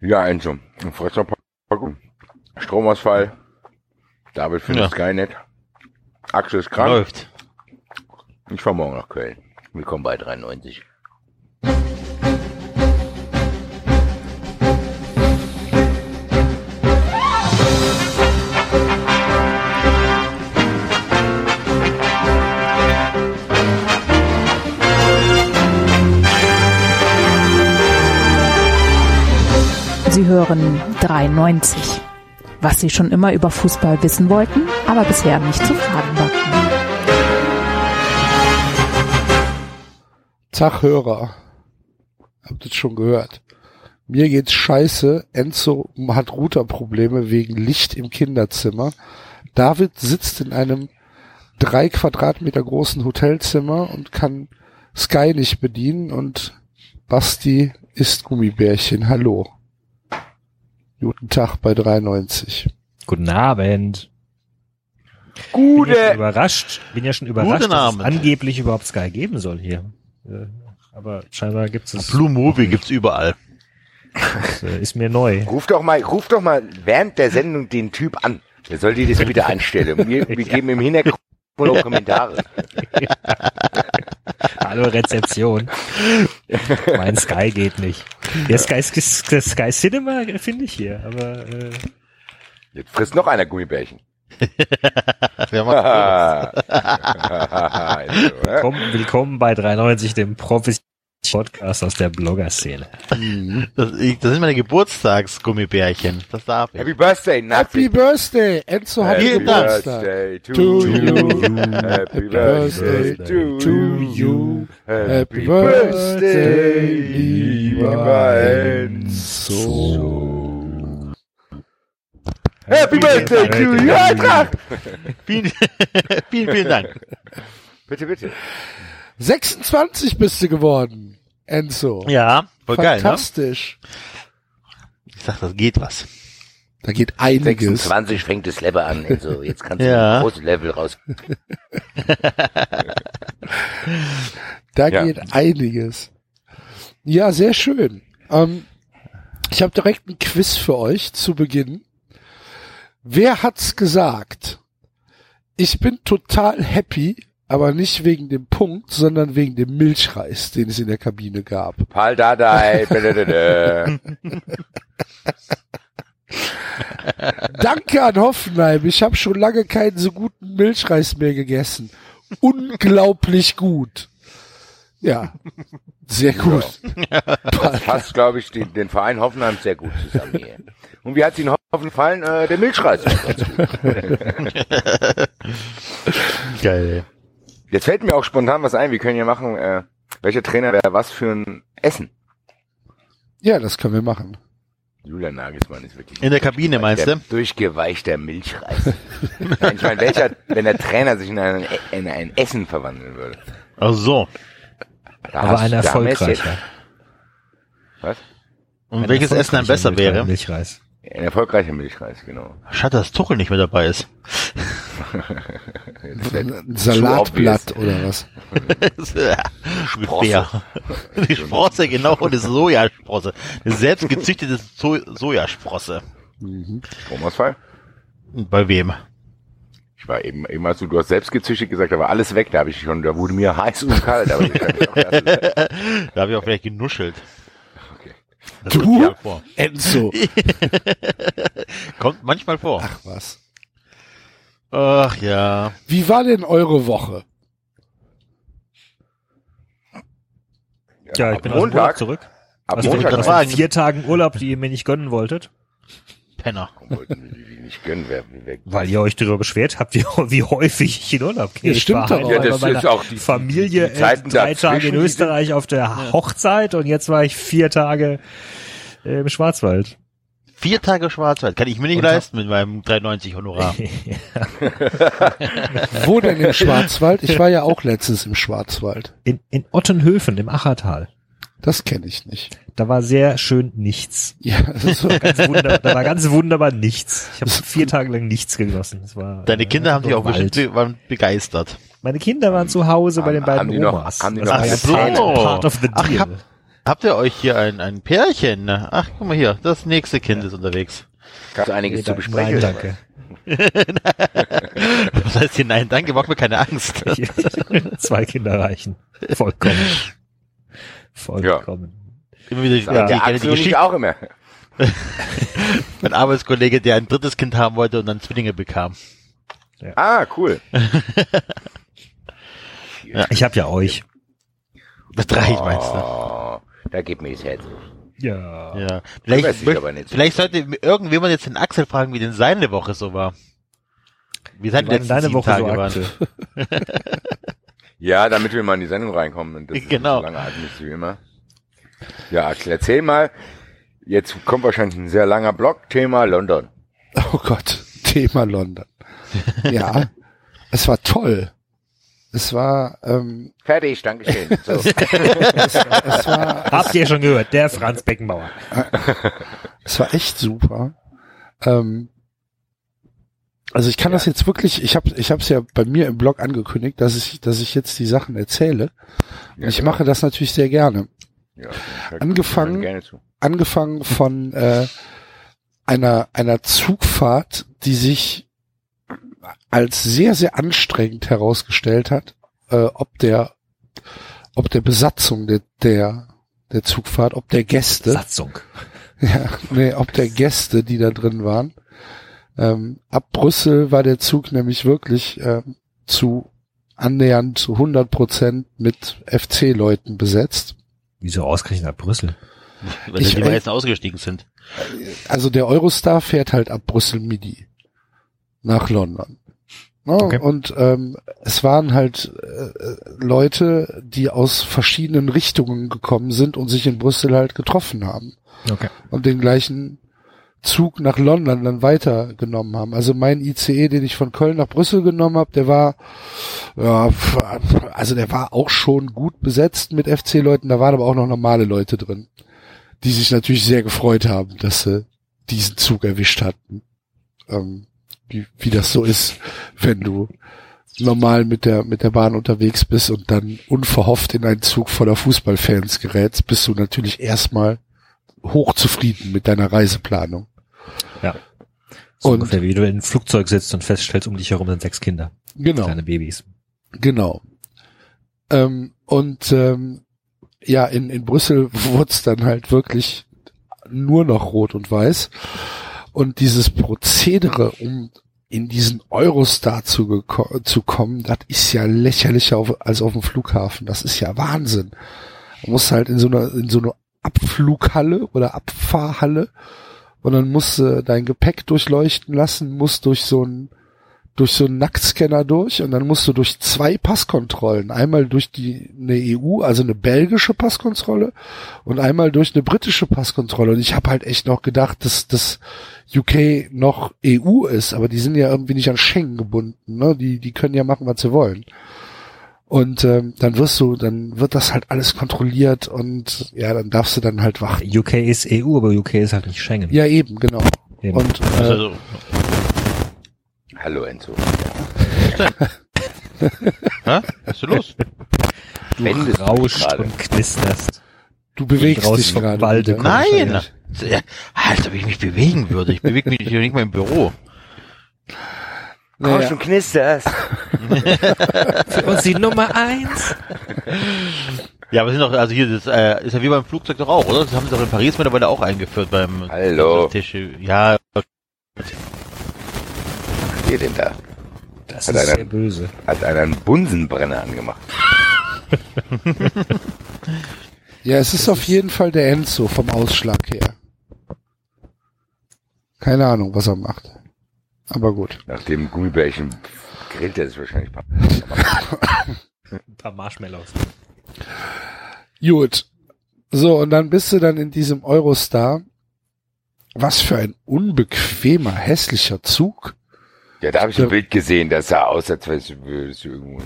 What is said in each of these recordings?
Ja, Enzo. Fressnapfpackung. Stromausfall. David findet Ja. Skynet. Axel ist krank. Läuft. Ich fahr morgen nach Köln. Willkommen bei 93. 93. Was Sie schon immer über Fußball wissen wollten, aber bisher nicht zu fragen war. Tag Hörer. Habt ihr schon gehört? Mir geht's scheiße. Enzo hat Routerprobleme wegen Licht im Kinderzimmer. David sitzt in einem drei Quadratmeter großen Hotelzimmer und kann Sky nicht bedienen und Basti isst Gummibärchen. Hallo. Guten Tag bei 93. Guten Abend. Bin ja schon Gute! überrascht, bin ja schon überrascht, Guten dass es angeblich überhaupt Sky geben soll hier. Äh, Aber scheinbar gibt es, Blue Movie gibt's überall. das äh, ist mir neu. Ruf doch mal, ruf doch mal während der Sendung den Typ an. Der soll dir das bitte einstellen. Wir, wir geben im Hintergrund noch Kommentare. Hallo Rezeption. mein Sky geht nicht. Der Sky, der Sky Cinema finde ich hier, aber äh, Jetzt frisst noch einer Gummibärchen. Wer macht also, äh? komm, willkommen bei 93, dem professionellen Podcast aus der Blogger-Szene. das? Ich, das sind meine Geburtstagsgummibärchen. Das darf ich. Happy Birthday, Happy Nazi. Birthday! Enzo hat Happy. Birthday to, To you. you. Happy birthday to, To you. Happy Birthday, lieber Enzo. Happy Birthday to you. Eintracht! Vielen, vielen, vielen Dank. Bitte, bitte. 26 bist du geworden, Enzo. Ja, voll geil, ne? Fantastisch. Ich sag, das geht was. Da geht einiges. 26 fängt das Level an. Also jetzt kannst du Ja. ein großes Level raus. Da Ja. geht einiges. Ja, sehr schön. Ähm, ich habe direkt ein Quiz für euch zu Beginn. Wer hat's gesagt? Ich bin total happy, aber nicht wegen dem Punkt, sondern wegen dem Milchreis, den es in der Kabine gab. Pal Dadai. blablabla. Danke an Hoffenheim. Ich habe schon lange keinen so guten Milchreis mehr gegessen. Unglaublich gut. Ja, sehr gut. Passt, glaube ich, den, den Verein Hoffenheim sehr gut zusammen hier. Und wie hat Ihnen Hoffenheim gefallen? Äh, der Milchreis. Geil. Jetzt fällt mir auch spontan was ein. Wir können ja machen, äh, welcher Trainer wäre was für ein Essen? Ja, das können wir machen. Julian Nagelsmann ist wirklich In der Kabine, meinst du? durchgeweichter Milchreis. Nein, ich meine, welcher, wenn der Trainer sich in, einen, in ein Essen verwandeln würde. Ach so. Da Aber ein erfolgreicher. Was? Und Ein welches Essen dann besser wäre? Milchreis. Ein erfolgreicher Milchreis, genau. Schade, dass Tuchel nicht mehr dabei ist. Ein Salatblatt oder was? Sprosse. Die Sprosse, genau, und das Sojasprosse. Eine selbst gezüchtete so Sojasprosse. Stromausfall? Und bei wem? Ich war eben, eben hast du, du hast selbst gezüchtet gesagt, da war alles weg, da habe ich schon, da wurde mir heiß und kalt, Da habe ich auch vielleicht genuschelt. Das Du? kommt vor. Enzo. Kommt manchmal vor. Ach was. Ach ja. Wie war denn eure Woche? Ja, ich ab bin aus dem Montag, Urlaub zurück. ab wollte Montag sagen. den vier Tagen Urlaub, die ihr mir nicht gönnen wolltet. Penner. Nicht gönnen, wer, wer, Weil ihr euch darüber beschwert habt, wie, wie häufig ich in Urlaub gehe. Ja, ich stimmt war doch einmal auch. Ja, das ist auch die- Familie die Zeiten äh, drei Tage in Österreich auf der Hochzeit und jetzt war ich vier Tage äh, im Schwarzwald. Vier Tage Schwarzwald. Kann ich mir nicht Und- leisten mit meinem 3,90 Honorar. Wo denn im Schwarzwald? Ich war ja auch letztens im Schwarzwald. In, in Ottenhöfen im Achertal. Das kenne ich nicht. Da war sehr schön nichts. Ja, also, Ganz wunder, da war ganz wunderbar nichts. Ich habe vier Tage lang nichts genossen. Das war, Deine äh, Kinder haben sich auch bestimmt be waren begeistert. Meine Kinder waren zu Hause bei den beiden haben die noch- Omas. haben die das noch war ja Ach so. part, part of the Ach, deal. hab- habt ihr euch hier ein, ein Pärchen? Ach, guck mal hier, das nächste Kind ist unterwegs. Gab es einiges Nee, zu besprechen. Nein, danke. Was heißt hier nein, danke, macht mir keine Angst. Zwei Kinder reichen. Vollkommen. Vollkommen. Immer wieder die, Ja, die, der die, ich Geschichte, auch immer. mein Arbeitskollege, der ein drittes Kind haben wollte und dann Zwillinge bekam. Ah, cool. Ich hab ja euch. Das reicht, meinst du? Oh, da geht mir das Herz. Ja. Ja. Vielleicht, sich aber nicht so. vielleicht sollte irgendjemand jetzt den Axel fragen, wie denn seine Woche so war. Wie seine letzten deine Woche Tage so, waren. Ja, damit wir mal in die Sendung reinkommen. Und das ist Genau. so lange atmig wie immer. Ja, erzähl mal. Jetzt kommt wahrscheinlich ein sehr langer Block. Thema London. Oh Gott, Thema London. Ja, es war toll. Es war, ähm, Fertig, Dankeschön. So. es, es war, Habt ihr schon gehört? Der Franz Beckenbauer. es war echt super. Ähm, also ich kann das jetzt wirklich, ich habe ich habe es ja bei mir im Blog angekündigt, dass ich dass ich jetzt die Sachen erzähle. Ja, ich mache das natürlich sehr gerne. Ja, Angefangen- Gerne. Angefangen von äh, einer einer Zugfahrt, die sich als sehr sehr anstrengend herausgestellt hat, äh, ob der ob der Besatzung der der der Zugfahrt, ob der Gäste. Satzung. Ja, nee, ob der Gäste, die da drin waren. Ähm, ab Brüssel war der Zug nämlich wirklich ähm, zu annähernd zu 100 Prozent mit FC-Leuten besetzt. Wieso ausgerechnet nach Brüssel? Weil Ich- die meisten ausgestiegen sind. Also der Eurostar fährt halt ab Brüssel Midi nach London. Ne? Okay. Und ähm, es waren halt äh, Leute, die aus verschiedenen Richtungen gekommen sind und sich in Brüssel halt getroffen haben. Okay. und den gleichen Zug nach London dann weitergenommen haben. Also mein ICE, den ich von Köln nach Brüssel genommen habe, der war, ja, also der war auch schon gut besetzt mit FC-Leuten, da waren aber auch noch normale Leute drin, die sich natürlich sehr gefreut haben, dass sie diesen Zug erwischt hatten. Ähm, wie, wie das so ist, wenn du normal mit der, mit der Bahn unterwegs bist und dann unverhofft in einen Zug voller Fußballfans gerätst, bist du natürlich erstmal hochzufrieden mit deiner Reiseplanung. So Und- ungefähr wie du in ein Flugzeug sitzt und feststellst, um dich herum sind sechs Kinder. Genau, Kleine Babys. genau. Ähm, und ähm, ja, in, in Brüssel wurde es dann halt wirklich nur noch rot und weiß. Und dieses Prozedere, um in diesen Eurostar zu, zu kommen, das ist ja lächerlicher auf, als auf dem Flughafen. Das ist ja Wahnsinn. Man muss halt in so einer, in so einer Abflughalle oder Abfahrhalle und dann musst du dein Gepäck durchleuchten lassen, musst durch so einen durch so einen Nacktscanner durch und dann musst du durch zwei Passkontrollen. Einmal durch die eine EU, also eine belgische Passkontrolle und einmal durch eine britische Passkontrolle. Und ich habe halt echt noch gedacht, dass das UK noch EU ist, aber die sind ja irgendwie nicht an Schengen gebunden. Ne? Die, die können ja machen, was sie wollen. Und ähm, dann wirst du, dann wird das halt alles kontrolliert und ja, dann darfst du dann halt warten. UK ist EU, aber UK ist halt nicht Schengen. Ja, eben, genau. Eben. Und äh, Also, Hallo Enzo. hä? Was ist denn los? du wendest rauscht gerade. und knisterst. du bewegst raus dich gerade. Walde. Nein! Als ob ich mich bewegen würde. Ich bewege mich hier nicht mal im Büro. Komm Naja. schon knisterst. Für uns die Nummer eins. Ja, aber sind doch, also hier, das äh, ist ja wie beim Flugzeug doch auch, oder? Das haben sie doch in Paris mittlerweile auch eingeführt beim Hallo. Tisch. Ja, Was ihr denn da? Das Hat ist einer- sehr böse. Hat einer einen Bunsenbrenner angemacht. Ja, es ist auf jeden Fall der Enzo vom Ausschlag her. Keine Ahnung, was er macht. Aber gut. Nach dem Gummibärchen grillt er sich wahrscheinlich. Ein paar Marshmallows. Gut. So, und dann bist du dann in diesem Eurostar. Was für ein unbequemer, hässlicher Zug. Ja, da habe ich ein. Bild gesehen, das sah aus, als würdest du irgendwo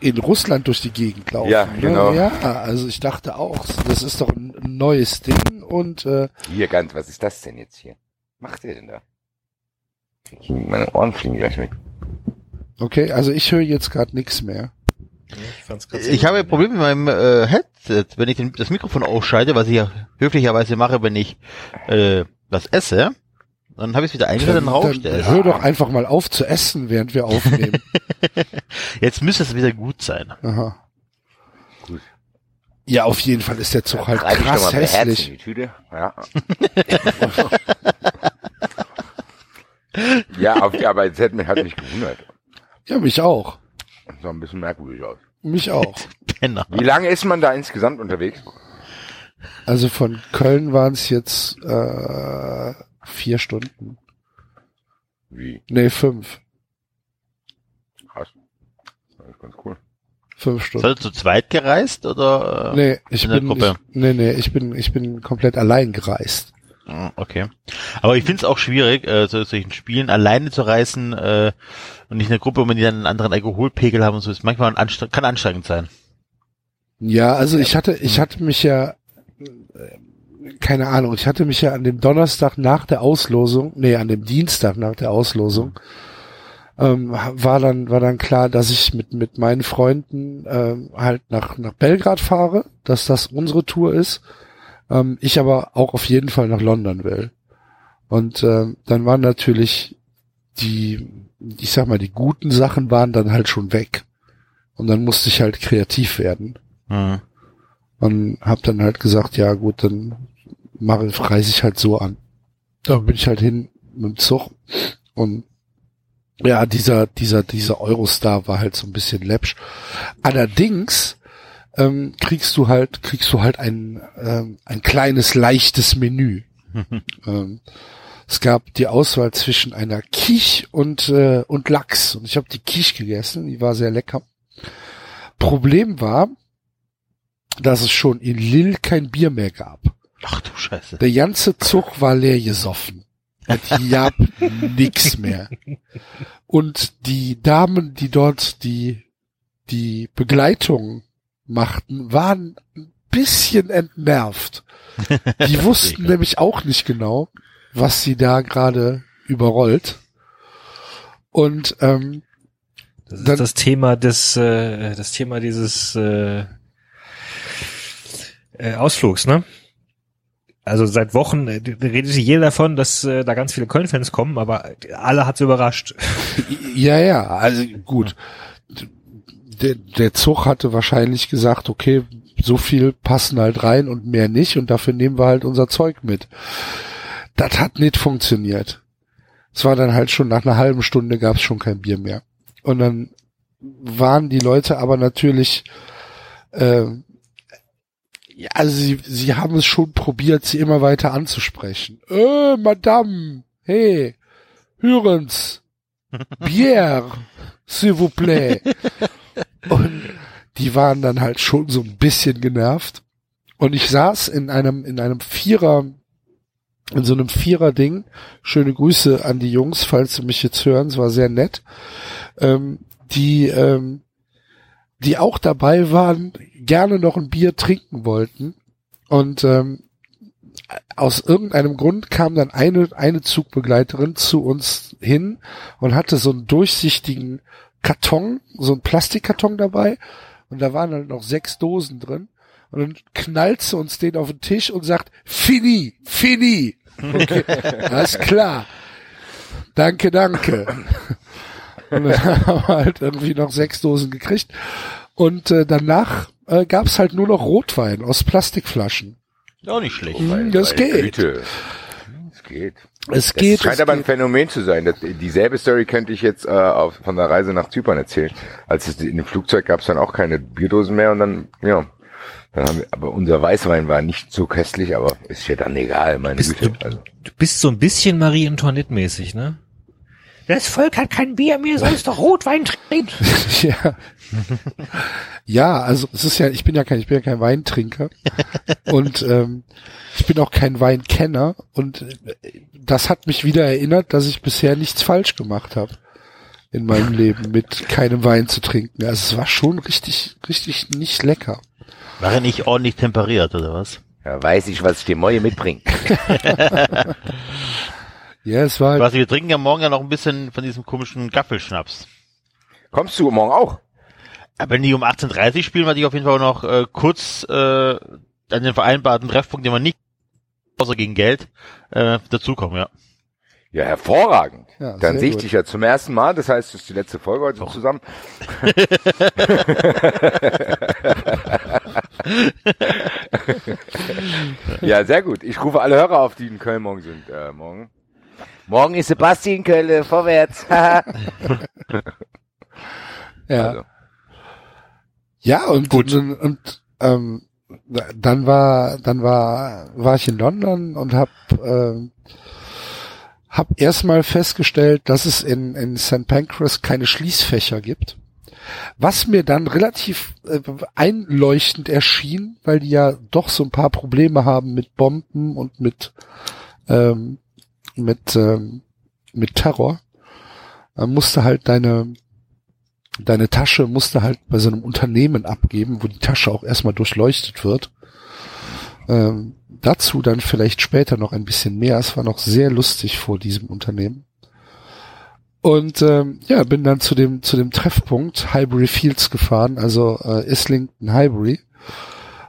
In Russland durch die Gegend laufen. Ja, ne? genau. Ja, also ich dachte auch, das ist doch ein neues Ding und äh, hier ganz, was ist das denn jetzt hier? Macht ihr denn da? Meine Ohren fliegen gleich weg. okay, also ich höre jetzt gerade nichts mehr. Ich, fand's ganz Ich habe ein Problem mit meinem äh, Headset, wenn ich den, das Mikrofon ausschalte, was ich ja höflicherweise mache, wenn ich äh, was esse, dann habe ich es wieder eingeschaltet und rauscht dann es. hör doch einfach mal auf zu essen, während wir aufnehmen. Jetzt müsste es wieder gut sein. Aha. Gut. Ja, auf jeden Fall ist der Zug halt krass hässlich. die Tüte. Ja. ja, auf die Arbeit hat mich, hat mich gewundert. Ja, mich auch. Das sah ein bisschen merkwürdig aus. Mich auch. Penner. Wie lange ist man da insgesamt unterwegs? Also von Köln waren es jetzt äh, vier Stunden. Wie? Nee, fünf. Krass. Das ist ganz cool. Fünf Stunden. Seid ihr zu zweit gereist oder? äh, Nee, ich in der bin, Gruppe? ich, nee, nee, ich bin, ich bin komplett allein gereist. Ah, Okay. Aber ich finde es auch schwierig, äh, so solchen Spielen alleine zu reisen äh, und nicht in der Gruppe, wenn die dann einen anderen Alkoholpegel haben und so ist manchmal ein anstre kann anstrengend sein. Ja, also ich hatte, ich hatte mich ja, äh, keine Ahnung, ich hatte mich ja an dem Donnerstag nach der Auslosung, nee, an dem Dienstag nach der Auslosung, ähm, war dann, war dann klar, dass ich mit, mit meinen Freunden ähm, halt nach, nach Belgrad fahre, dass das unsere Tour ist. Ähm, ich aber auch auf jeden Fall nach London will. Und ähm, dann waren natürlich die, ich sag mal, die guten Sachen waren dann halt schon weg. Und dann musste ich halt kreativ werden. Hm. Und hab dann halt gesagt, ja gut, dann mache, reise ich halt so an. Da bin ich halt hin mit dem Zug und ja, dieser, dieser, dieser Eurostar war halt so ein bisschen läppsch. Allerdings ähm, kriegst du halt, kriegst du halt ein, ähm, ein kleines, leichtes Menü. ähm, es gab die Auswahl zwischen einer Quiche und, äh, und Lachs. Und ich habe die Quiche gegessen, die war sehr lecker. Problem war, dass es schon in Lille kein Bier mehr gab. Ach du Scheiße. Der ganze Zug war leer gesoffen. Es gab nix mehr. Und die Damen, die dort die, die Begleitung machten, waren ein bisschen entnervt. Die wussten nämlich auch nicht genau, was sie da gerade überrollt. Und ähm, Das Dann- ist das Thema des, äh, das Thema dieses äh, äh, Ausflugs, ne? Also seit Wochen äh, redet jeder davon, dass äh, da ganz viele Köln-Fans kommen, aber alle hat's überrascht. Ja, ja, also gut. Der, der Zug hatte wahrscheinlich gesagt, okay, so viel passen halt rein und mehr nicht und dafür nehmen wir halt unser Zeug mit. Das hat nicht funktioniert. Es war dann halt schon nach einer halben Stunde gab es schon kein Bier mehr. Und dann waren die Leute aber natürlich, äh, ja, also sie, sie haben es schon probiert, sie immer weiter anzusprechen. Äh, Madame, hey, hören's, Bière, s'il vous plaît. Und die waren dann halt schon so ein bisschen genervt. Und ich saß in einem, in einem Vierer, in so einem Vierer-Ding. Schöne Grüße an die Jungs, falls sie mich jetzt hören. Es war sehr nett. Ähm, die, ähm, die auch dabei waren, gerne noch ein Bier trinken wollten. Und ähm, aus irgendeinem Grund kam dann eine, eine Zugbegleiterin zu uns hin und hatte so einen durchsichtigen Karton, so einen Plastikkarton dabei. Und da waren halt noch sechs Dosen drin. Und dann knallt sie uns den auf den Tisch und sagt, Fini, Fini. Okay, alles klar. Danke, danke. Und dann haben wir halt irgendwie noch sechs Dosen gekriegt. Und äh, danach äh, gab's halt nur noch Rotwein aus Plastikflaschen. Auch nicht schlecht. Mm, das Meine geht. Das geht. Es Das geht. scheint aber ein geht. Phänomen zu sein. Das, dieselbe Story könnte ich jetzt äh, auf, von der Reise nach Zypern erzählen. Als es in dem Flugzeug gab es dann auch keine Bierdosen mehr und dann, ja, dann haben wir, aber unser Weißwein war nicht so köstlich, aber ist ja dann egal, meine Bist Güte. Also, Du bist so ein bisschen Marie Antoinette-mäßig, ne? Das Volk hat kein Bier mehr, soll es doch Rotwein trinken. Ja. ja, also es ist ja, ich bin ja kein, ich bin ja kein Weintrinker und ähm, ich bin auch kein Weinkenner und äh, das hat mich wieder erinnert, dass ich bisher nichts falsch gemacht habe in meinem Leben mit keinem Wein zu trinken. Also es war schon richtig, richtig nicht lecker. War er nicht ordentlich temperiert, oder was? ja, weiß ich, was ich dir morgen mitbringe. Ja, es war halt, Was, wir trinken ja morgen ja noch ein bisschen von diesem komischen Gaffelschnaps. Kommst du morgen auch? Aber wenn die um 18.30 spielen, werde ich auf jeden Fall noch äh, kurz äh, an den vereinbarten Treffpunkt, den man nicht außer gegen Geld äh, dazukommen, ja. Ja, hervorragend. Ja, Dann sehe ich gut. dich ja zum ersten Mal. Das heißt, das ist die letzte Folge heute zusammen. ja, sehr gut. Ich rufe alle Hörer auf, die in Köln morgen sind. Äh, morgen. Morgen ist Sebastian Köln, vorwärts. Ja. Also. Ja, und, und, und ähm, dann war, dann war, war ich in London und hab, ähm, hab erstmal festgestellt, dass es in, in St. Pancras keine Schließfächer gibt. Was mir dann relativ äh, einleuchtend erschien, weil die ja doch so ein paar Probleme haben mit Bomben und mit, ähm, mit, ähm, mit Terror. Man musste halt deine, deine Tasche musste halt bei so einem Unternehmen abgeben, wo die Tasche auch erstmal durchleuchtet wird. Ähm, dazu dann vielleicht später noch ein bisschen mehr. Es war noch sehr lustig vor diesem Unternehmen. Und ähm, ja, bin dann zu dem zu dem Treffpunkt Highbury Fields gefahren, also äh, Islington Highbury.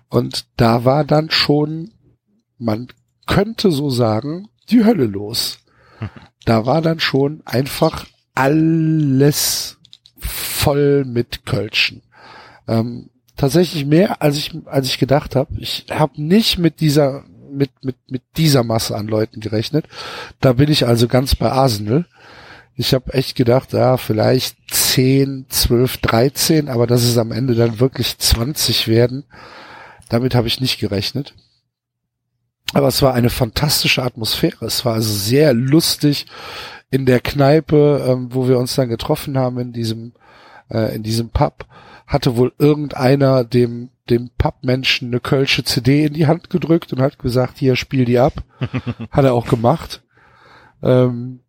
Und da war dann schon, man könnte so sagen, die Hölle los. Da war dann schon einfach alles voll mit Kölschen. Ähm, tatsächlich mehr, als ich, als ich gedacht habe. Ich habe nicht mit dieser, mit, mit, mit dieser Masse an Leuten gerechnet. Da bin ich also ganz bei Arsenal. Ich habe echt gedacht, ja, vielleicht 10, 12, 13, aber dass es am Ende dann wirklich 20 werden, damit habe ich nicht gerechnet. Aber es war eine fantastische Atmosphäre. Es war also sehr lustig in der Kneipe, ähm, wo wir uns dann getroffen haben in diesem äh, in diesem Pub, hatte wohl irgendeiner dem dem Pubmenschen eine kölsche CD in die Hand gedrückt und hat gesagt, hier spiel die ab. hat er auch gemacht. Ähm,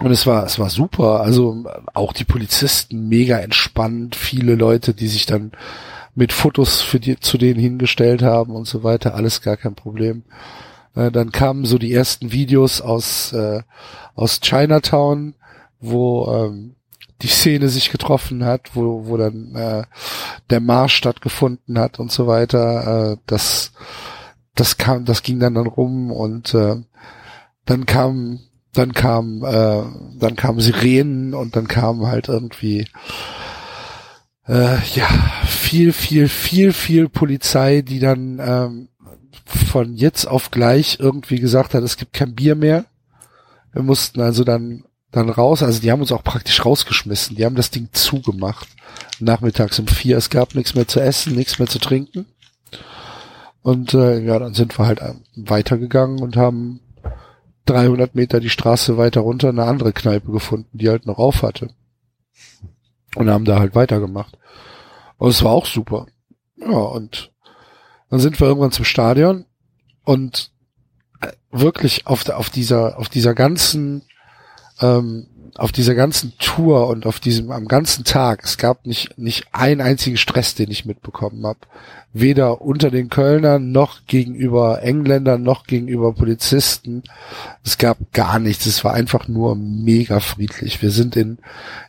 und es war es war super. Also auch die Polizisten mega entspannt, viele Leute, die sich dann mit Fotos für die, zu denen hingestellt haben und so weiter, alles gar kein Problem. Äh, dann kamen so die ersten Videos aus, äh, aus Chinatown, wo ähm, die Szene sich getroffen hat, wo, wo dann äh, der Marsch stattgefunden hat und so weiter. Äh, das, das kam, das ging dann dann rum und äh, dann kam, dann kam, äh, dann kamen Sirenen und dann kam halt irgendwie äh, ja, viel, viel, viel, viel Polizei, die dann ähm, von jetzt auf gleich irgendwie gesagt hat, es gibt kein Bier mehr. Wir mussten also dann dann raus, also die haben uns auch praktisch rausgeschmissen. Die haben das Ding zugemacht. Nachmittags um vier. Es gab nichts mehr zu essen, nichts mehr zu trinken. Und äh, ja, dann sind wir halt ähm, weitergegangen und haben 300 Meter die Straße weiter runter eine andere Kneipe gefunden, die halt noch auf hatte. Und haben da halt weitergemacht. Und es war auch super. Ja, und dann sind wir irgendwann zum Stadion und äh, wirklich auf, der, auf dieser, auf dieser ganzen, ähm, auf dieser ganzen Tour und auf diesem, am ganzen Tag, es gab nicht, nicht einen einzigen Stress, den ich mitbekommen habe. Weder unter den Kölnern, noch gegenüber Engländern, noch gegenüber Polizisten. Es gab gar nichts. Es war einfach nur mega friedlich. Wir sind in,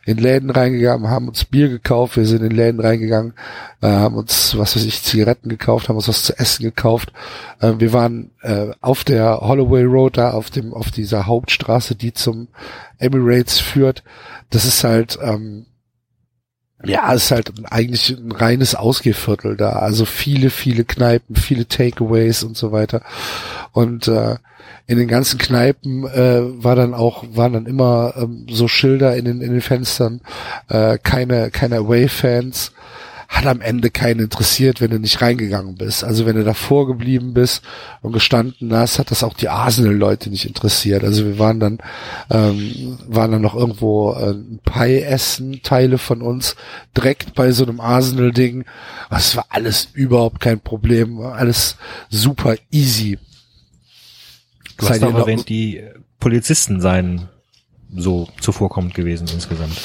in Läden reingegangen, haben uns Bier gekauft, wir sind in Läden reingegangen, äh, haben uns, was weiß ich, Zigaretten gekauft, haben uns was zu essen gekauft. Äh, wir waren äh, auf der Holloway Road, da auf dem, auf dieser Hauptstraße, die zum Emirates führt. Das ist halt, ähm, ja, ist halt eigentlich ein reines Ausgehviertel da. Also viele, viele Kneipen, viele Takeaways und so weiter. Und äh, in den ganzen Kneipen äh, war dann auch, waren dann immer ähm, so Schilder in den, in den Fenstern, äh, keine, keine Away-Fans. Hat am Ende keinen interessiert, wenn du nicht reingegangen bist. Also wenn du davor geblieben bist und gestanden hast, hat das auch die Arsenal-Leute nicht interessiert. Also wir waren dann, ähm, waren dann noch irgendwo äh, ein Pie essen, Teile von uns, direkt bei so einem Arsenal-Ding. Das war alles überhaupt kein Problem, alles super easy. Du hast noch- erwähnt, die Polizisten seien so zuvorkommend gewesen insgesamt.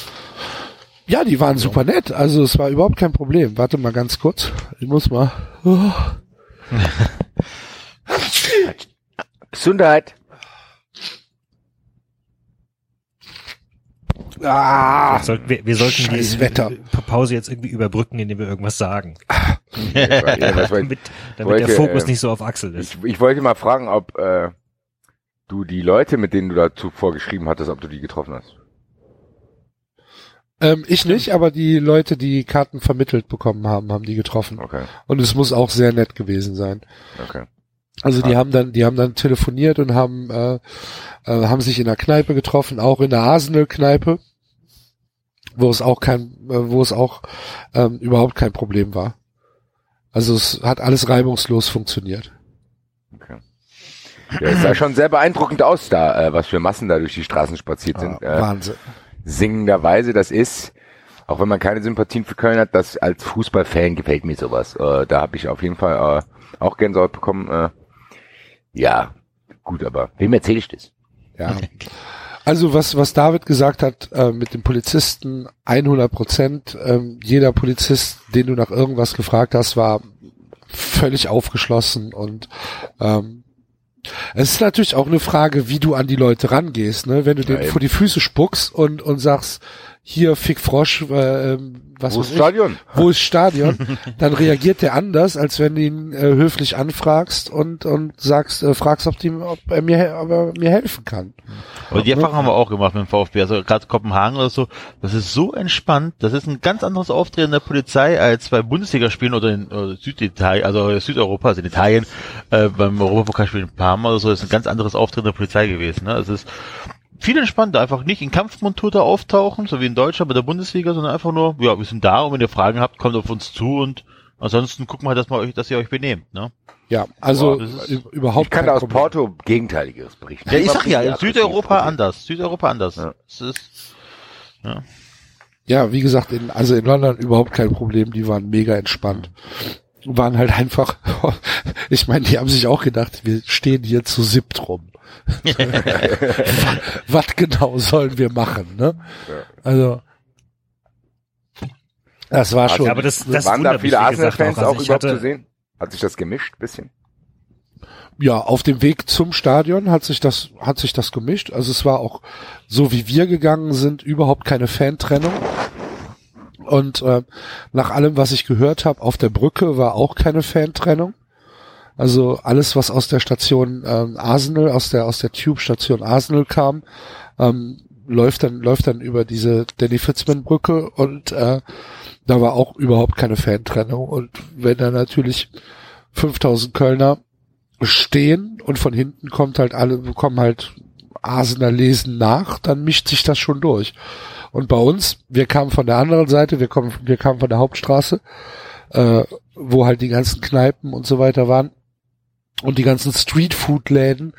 Ja, die waren super nett. Also es war überhaupt kein Problem. Warte mal ganz kurz. Ich muss mal. Oh. Gesundheit. Ah, Wir, sollten, wir, wir sollten Scheiß die Wetter. Pa- Pause jetzt irgendwie überbrücken, indem wir irgendwas sagen. Ja, Damit, damit wollte, der Fokus äh, nicht so auf Axel ist. ich, ich wollte mal fragen, ob äh, du die Leute, mit denen du da zuvor geschrieben hattest, ob du die getroffen hast. Ähm, ich nicht, aber die Leute, die Karten vermittelt bekommen haben, haben die getroffen. Okay, Und es muss auch sehr nett gewesen sein. okay. Also die Ah. haben dann, die haben dann telefoniert und haben, äh, äh, haben sich in der Kneipe getroffen, auch in der Arsenal-Kneipe, wo es auch kein, äh, wo es auch ähm, überhaupt kein Problem war. Also es hat alles reibungslos funktioniert. okay. Ja, es sah schon sehr beeindruckend aus da, äh, was für Massen da durch die Straßen spaziert sind. Ah, Äh, Wahnsinn. singenderweise, das ist, auch wenn man keine Sympathien für Köln hat, das als Fußballfan gefällt mir sowas. Äh, da habe ich auf jeden Fall äh, auch Gänsehaut bekommen. Äh, ja, gut, aber wem erzähle ich das? Ja. Also was, was David gesagt hat äh, mit dem Polizisten, 100 Prozent. Ähm, jeder Polizist, den du nach irgendwas gefragt hast, war völlig aufgeschlossen und ähm, es ist natürlich auch eine Frage, wie du an die Leute rangehst, ne? Wenn du Ja, denen eben. vor die Füße spuckst und und sagst, hier Fick Frosch, äh, ähm, was Wo ist ich, Stadion? wo ist Stadion, dann reagiert der anders, als wenn du ihn äh, höflich anfragst und und sagst, äh, fragst, ob, die, ob er mir, ob er mir helfen kann. Aber die Erfahrung haben wir auch gemacht mit dem VfB, also gerade Kopenhagen oder so. Das ist so entspannt. Das ist ein ganz anderes Auftreten der Polizei als bei Bundesligaspielen oder in oder Süditalien, also Südeuropa, also in Italien, äh, beim Europapokalspiel in Parma oder so, ist ein ganz anderes Auftreten der Polizei gewesen. Ne? Es ist viel entspannter, einfach nicht in Kampfmontur da auftauchen, so wie in Deutschland bei der Bundesliga, sondern einfach nur, ja, wir sind da und wenn ihr Fragen habt, kommt auf uns zu und ansonsten gucken wir halt, dass, wir euch, dass ihr euch benehmt. Ne? Ja, also Boah, überhaupt Ich kann aus Problem. Porto Gegenteiliges berichten. Ja, ich sag ja, aggressiv Südeuropa anders, Südeuropa anders. Ja. Es ist, Ja, wie gesagt, in, also in London überhaupt kein Problem, die waren mega entspannt. Waren halt einfach, ich meine, die haben sich auch gedacht, wir stehen hier zu siebt rum. Was genau sollen wir machen, ne? Also, das war schon. Ja, aber das, das Waren da viele Arsenal-Fans Also auch ich überhaupt hatte- zu sehen? Hat sich das gemischt, bisschen? Ja, auf dem Weg zum Stadion hat sich das, hat sich das gemischt. Also es war auch so, wie wir gegangen sind, überhaupt keine Fantrennung. Und äh, nach allem, was ich gehört habe, auf der Brücke war auch keine Fantrennung. Also alles, was aus der Station ähm, Arsenal, aus der aus der Tube-Station Arsenal kam, ähm, läuft dann läuft dann über diese Danny Fitzman Brücke und äh, da war auch überhaupt keine Fantrennung. Und wenn da natürlich 5000 Kölner stehen und von hinten kommt halt alle, kommen halt Arsener lesen nach, dann mischt sich das schon durch. Und bei uns, wir kamen von der anderen Seite, wir kommen, wir kamen von der Hauptstraße, äh, wo halt die ganzen Kneipen und so weiter waren und die ganzen Streetfood-Läden.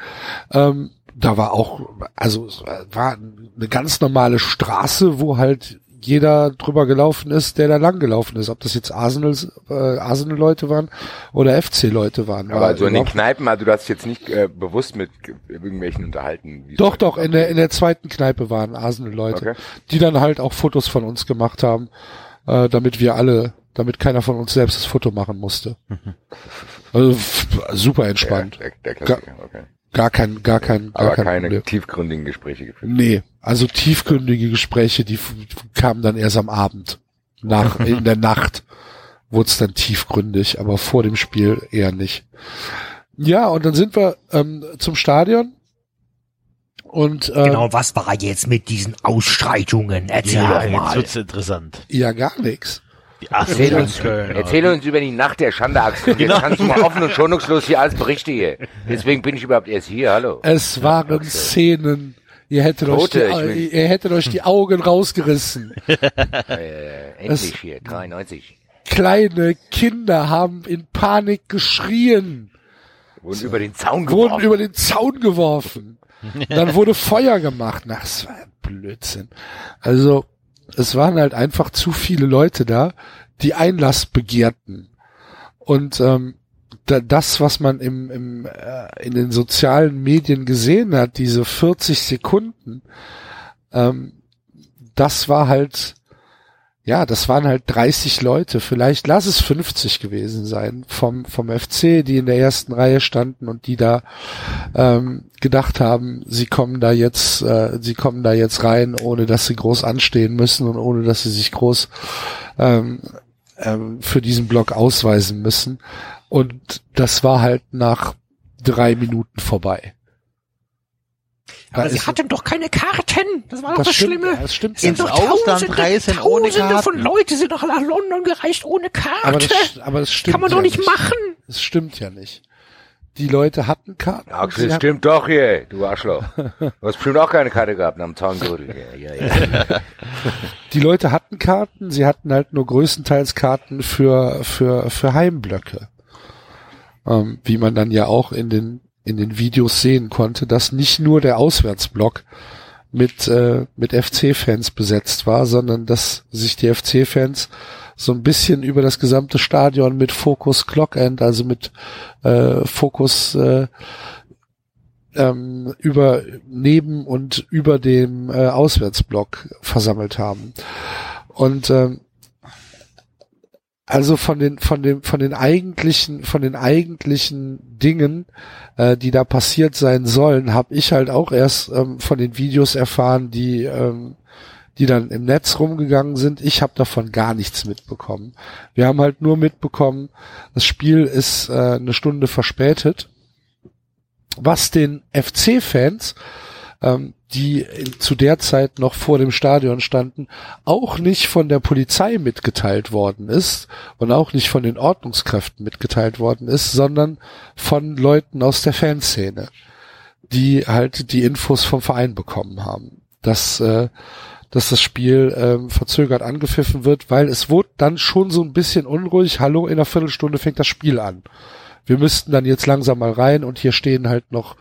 Ähm, da war auch, also es war eine ganz normale Straße, wo halt jeder drüber gelaufen ist, der da lang gelaufen ist. Ob das jetzt Arsenal, äh, Arsenal-Leute waren oder FC-Leute waren. Aber also in den Kneipen, also du hast jetzt nicht äh, bewusst mit ge- irgendwelchen unterhalten. Doch, halt doch, in der, in der zweiten Kneipe waren Arsenal-Leute, Okay. die dann halt auch Fotos von uns gemacht haben, äh, damit wir alle, damit keiner von uns selbst das Foto machen musste. Also super entspannt. Ja, der, der Klassiker, okay. Gar kein, gar kein, gar Aber kein keine Problem. tiefgründigen Gespräche geführt. Nee, also tiefgründige Gespräche, die kamen dann erst am Abend. Nach, in der Nacht wurde es dann tiefgründig, aber vor dem Spiel eher nicht. Ja, und dann sind wir ähm, zum Stadion. Und äh, Genau, was war jetzt mit diesen Ausschreitungen? Erzähl ja, doch jetzt mal. wird's interessant. ja gar nichts. Die Erzähl uns, Köln. erzähl uns über die Nacht der Schande, Axel. Jetzt Genau. kannst du mal offen und schonungslos hier alles berichtigen. Deswegen bin ich überhaupt erst hier, hallo. Es waren Szenen, ihr hättet, euch die, Tote, ich will- ihr hättet euch die Augen rausgerissen. Äh, endlich hier, 93. Kleine Kinder haben in Panik geschrien, Wurden über den Zaun wurden geworfen. über den Zaun geworfen. Dann wurde Feuer gemacht. Na, das war ein Blödsinn. Also, es waren halt einfach zu viele Leute da, die Einlass begehrten. Und ähm, da, das, was man im, im, äh, in den sozialen Medien gesehen hat, diese 40 Sekunden, ähm, das war halt, ja, das waren halt 30 Leute, vielleicht lass es 50 gewesen sein vom, vom FC, die in der ersten Reihe standen und die da ähm, gedacht haben, sie kommen da jetzt, äh, sie kommen da jetzt rein, ohne dass sie groß anstehen müssen und ohne dass sie sich groß ähm, ähm, für diesen Block ausweisen müssen. Und das war halt nach drei Minuten vorbei. Aber sie hatten doch keine Karten. Das war doch das, stimmt, Schlimme. ja, Das stimmt. Sind ja. Ins doch Ausland Tausende, Tausende von Karten. Leute sind doch nach London gereist ohne Karte. aber das, aber das stimmt Kann man doch ja nicht machen. Das stimmt ja nicht. Die Leute hatten Karten. Sie das hatten- stimmt doch hier, du Arschloch. Du hast bestimmt auch keine Karte gehabt am Zaungürtel. Ja, ja, ja. die Leute hatten Karten, sie hatten halt nur größtenteils Karten für, für, für Heimblöcke. Ähm, wie man dann ja auch in den, in den Videos sehen konnte, dass nicht nur der Auswärtsblock mit, äh, mit FC-Fans besetzt war, sondern dass sich die FC-Fans so ein bisschen über das gesamte Stadion mit Fokus Clockend, also mit äh, Fokus äh, ähm, über neben und über dem äh, Auswärtsblock versammelt haben. Und ähm, also von den von dem von den eigentlichen von den eigentlichen Dingen, äh, die da passiert sein sollen, habe ich halt auch erst ähm, von den Videos erfahren, die ähm, die dann im Netz rumgegangen sind. Ich habe davon gar nichts mitbekommen. Wir haben halt nur mitbekommen, das Spiel ist äh, eine Stunde verspätet, was den FC-Fans, ähm, die zu der Zeit noch vor dem Stadion standen, auch nicht von der Polizei mitgeteilt worden ist und auch nicht von den Ordnungskräften mitgeteilt worden ist, sondern von Leuten aus der Fanszene, die halt die Infos vom Verein bekommen haben. Dass äh, dass das Spiel ähm, verzögert angepfiffen wird, weil es wurde dann schon so ein bisschen unruhig. Hallo, in einer Viertelstunde fängt das Spiel an. Wir müssten dann jetzt langsam mal rein und hier stehen halt noch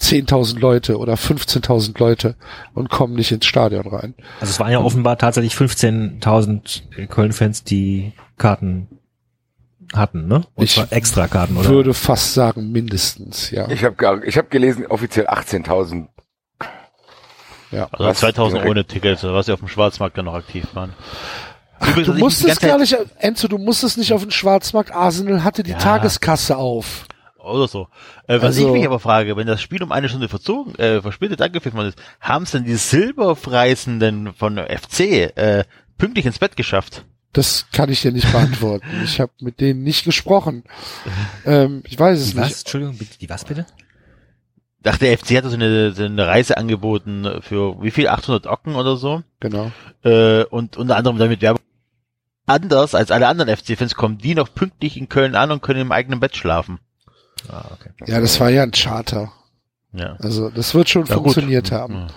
10.000 Leute oder 15.000 Leute und kommen nicht ins Stadion rein. Also es waren ja offenbar tatsächlich 15.000 Köln-Fans, die Karten hatten, ne? Und Ich zwar extra Karten, oder? Würde fast sagen mindestens, ja. Ich habe ich hab gelesen, offiziell 18.000. ja. Also Was? 2000 ohne Tickets, was sie auf dem Schwarzmarkt dann noch aktiv waren. Übrigens, Du was ich musst die es ganze gar nicht, Enzo, du musst es nicht auf den Schwarzmarkt. Arsenal hatte die Ja. Tageskasse auf. Oder so. Äh, was Also- ich mich aber frage, wenn das Spiel um eine Stunde verzogen, äh, verspätet angepfiffen worden ist, haben es denn die Silberfreisenden von FC äh, pünktlich ins Bett geschafft? Das kann ich dir nicht beantworten. Ich habe mit denen nicht gesprochen. Ähm, ich weiß es Die was? nicht. Entschuldigung, bitte, die was bitte? Ach, der FC hatte so eine, so eine Reise angeboten für wie viel? 800 Ocken oder so? Genau. Äh, und unter anderem damit Werbung. Anders als alle anderen FC-Fans kommen die noch pünktlich in Köln an und können im eigenen Bett schlafen. Ah, okay. Ja, das war ja ein Charter. Ja. Also das wird schon Ja, gut. funktioniert haben.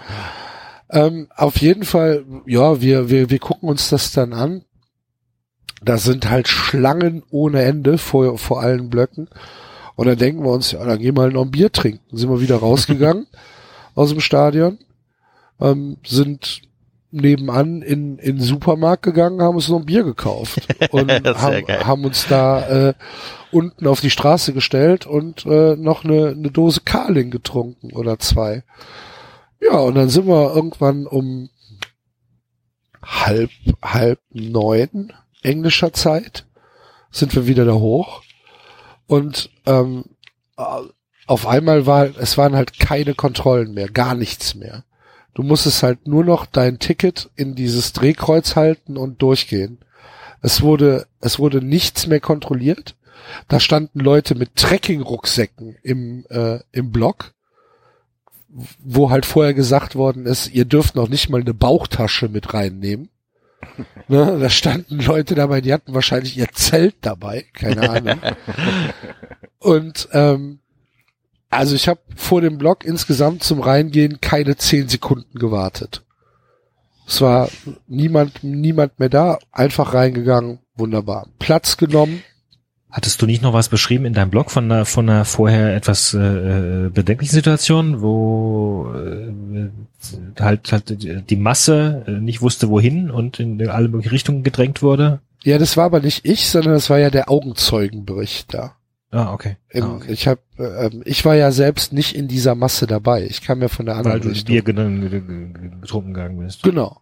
Ja. Ähm, auf jeden Fall, ja, wir, wir, wir gucken uns das dann an. Da sind halt Schlangen ohne Ende vor, vor allen Blöcken. Und dann denken wir uns, ja, dann gehen wir halt noch ein Bier trinken. Sind wir wieder rausgegangen aus dem Stadion, ähm, sind nebenan in, in den Supermarkt gegangen, haben uns noch ein Bier gekauft und haben, haben uns da äh, unten auf die Straße gestellt und äh, noch eine, eine Dose Carling getrunken oder zwei. Ja, und dann sind wir irgendwann um halb, halb neun englischer Zeit sind wir wieder da hoch und ähm, äh, auf einmal war, es waren halt keine Kontrollen mehr, gar nichts mehr. Du musstest halt nur noch dein Ticket in dieses Drehkreuz halten und durchgehen. Es wurde, es wurde nichts mehr kontrolliert. Da standen Leute mit Trekking-Rucksäcken im, äh, im Block, wo halt vorher gesagt worden ist, ihr dürft noch nicht mal eine Bauchtasche mit reinnehmen. Ne, da standen Leute dabei, die hatten wahrscheinlich ihr Zelt dabei, keine Ahnung. Und ähm, also ich habe vor dem Block insgesamt zum Reingehen keine zehn Sekunden gewartet. Es war niemand, niemand mehr da, einfach reingegangen, wunderbar. Platz genommen, Hattest du nicht noch was beschrieben in deinem Blog von einer, von einer vorher etwas äh, bedenklichen Situation, wo äh, halt, halt die Masse äh, nicht wusste wohin und in alle möglichen Richtungen gedrängt wurde? Ja, das war aber nicht ich, sondern das war ja der Augenzeugenbericht da. Ah, okay. Im, ah, okay. Ich habe, ähm, ich war ja selbst nicht in dieser Masse dabei. Ich kam ja von der anderen Weil du Richtung. Bier getrunken gegangen bist. Genau.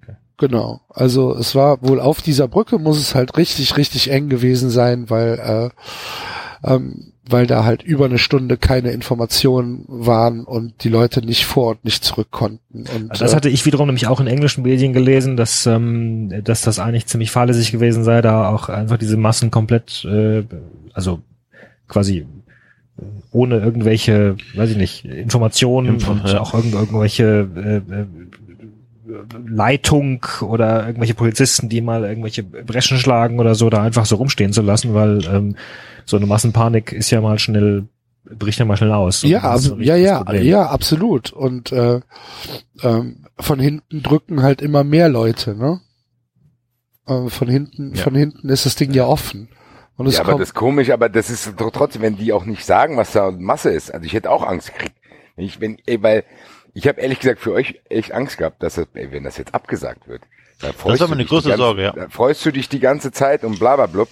Okay. Genau. Also es war wohl auf dieser Brücke muss es halt richtig, richtig eng gewesen sein, weil äh, ähm, weil da halt über eine Stunde keine Informationen waren und die Leute nicht vor und nicht zurück konnten. Und, Also das äh, hatte ich wiederum nämlich auch in englischen Medien gelesen, dass, ähm, dass das eigentlich ziemlich fahrlässig gewesen sei, da auch einfach diese Massen komplett, äh, also quasi ohne irgendwelche, weiß ich nicht, Informationen Info, und ja. auch irgend, irgendwelche äh, äh, Leitung oder irgendwelche Polizisten, die mal irgendwelche Breschen schlagen oder so, da einfach so rumstehen zu lassen, weil ähm, so eine Massenpanik ist ja mal schnell, bricht ja mal schnell aus. Ja, das ist so ab, richtig ja, ja, Problem. ja, absolut. Und äh, ähm, von hinten drücken halt immer mehr Leute, ne? Äh, von hinten, Ja. von hinten ist das Ding ja offen. Und es ja, aber kommt, das ist komisch, aber das ist doch trotzdem, wenn die auch nicht sagen, was da Masse ist. Also ich hätte auch Angst gekriegt. Wenn ich, wenn, ey, weil ich habe ehrlich gesagt für euch echt Angst gehabt, dass das, ey, wenn das jetzt abgesagt wird. Dann freust du meine dich die größte ganze, Sorge, ja. Da freust du dich die ganze Zeit und bla bla blub.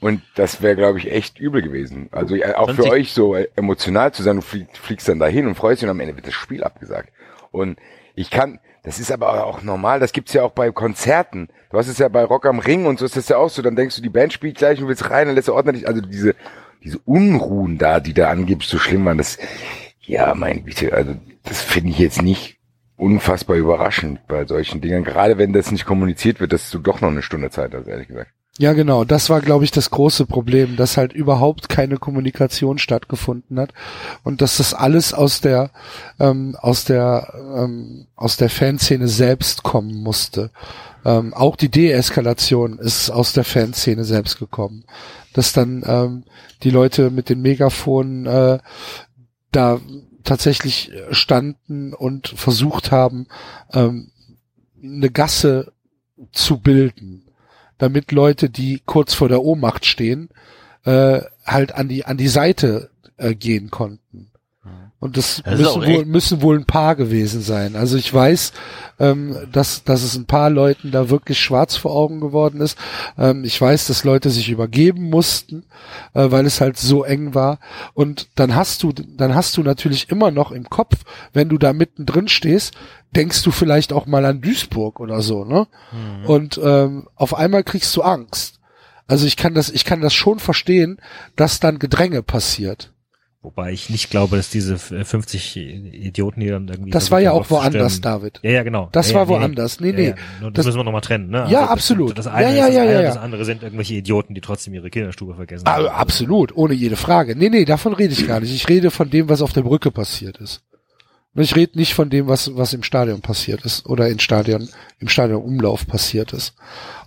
Und das wäre, glaube ich, echt übel gewesen. Also auch Dann für euch so äh, emotional zu sein, du flieg, fliegst dann dahin und freust dich und am Ende wird das Spiel abgesagt. Und ich kann, das ist aber auch normal, das gibt's ja auch bei Konzerten. Du hast es ja bei Rock am Ring und so ist das ja auch so, dann denkst du, die Band spielt gleich und willst rein und lässt du ordentlich, also diese, diese Unruhen da, die da angibst, so schlimm waren, das, ja, mein Bitte, also das finde ich jetzt nicht unfassbar überraschend bei solchen Dingen, gerade wenn das nicht kommuniziert wird, dass du doch noch eine Stunde Zeit hast, ehrlich gesagt. Ja genau, das war, glaube ich, das große Problem, dass halt überhaupt keine Kommunikation stattgefunden hat und dass das alles aus der ähm, aus der ähm, aus der Fanszene selbst kommen musste. Ähm, auch die Deeskalation ist aus der Fanszene selbst gekommen, dass dann ähm, die Leute mit den Megafonen äh, da tatsächlich standen und versucht haben, ähm, eine Gasse zu bilden, damit Leute, die kurz vor der Ohnmacht stehen, äh, halt an die an die Seite äh, gehen konnten. Und das, Das müssen, wohl, müssen wohl ein paar gewesen sein. Also ich weiß, ähm, dass, dass es ein paar Leuten da wirklich schwarz vor Augen geworden ist. Ähm, ich weiß, dass Leute sich übergeben mussten, äh, weil es halt so eng war. Und dann hast du, dann hast du natürlich immer noch im Kopf, wenn du da mittendrin stehst, denkst du vielleicht auch mal an Duisburg oder so, ne? Und ähm, auf einmal kriegst du Angst. Also ich kann das, ich kann das schon verstehen, dass dann Gedränge passiert. Wobei ich nicht glaube, dass diese äh, 50 Idioten, die dann irgendwie. Das war ja auch woanders, aufzustürmen- David. Ja, ja, genau. Das ja, war ja, woanders. Nee, nee. Ja. Nur Das, Das- müssen wir nochmal trennen, ne? Ja, das- absolut. Das eine Ja, ja, ist ja, das ja, eine, das andere sind irgendwelche Idioten, die trotzdem ihre Kinderstube vergessen Ah, haben. absolut, ohne jede Frage. Nee, nee, davon rede ich gar nicht. Ich rede von dem, was auf der Brücke passiert ist. Und ich rede nicht von dem, was, was im Stadion passiert ist oder im Stadion, im Stadionumlauf passiert ist.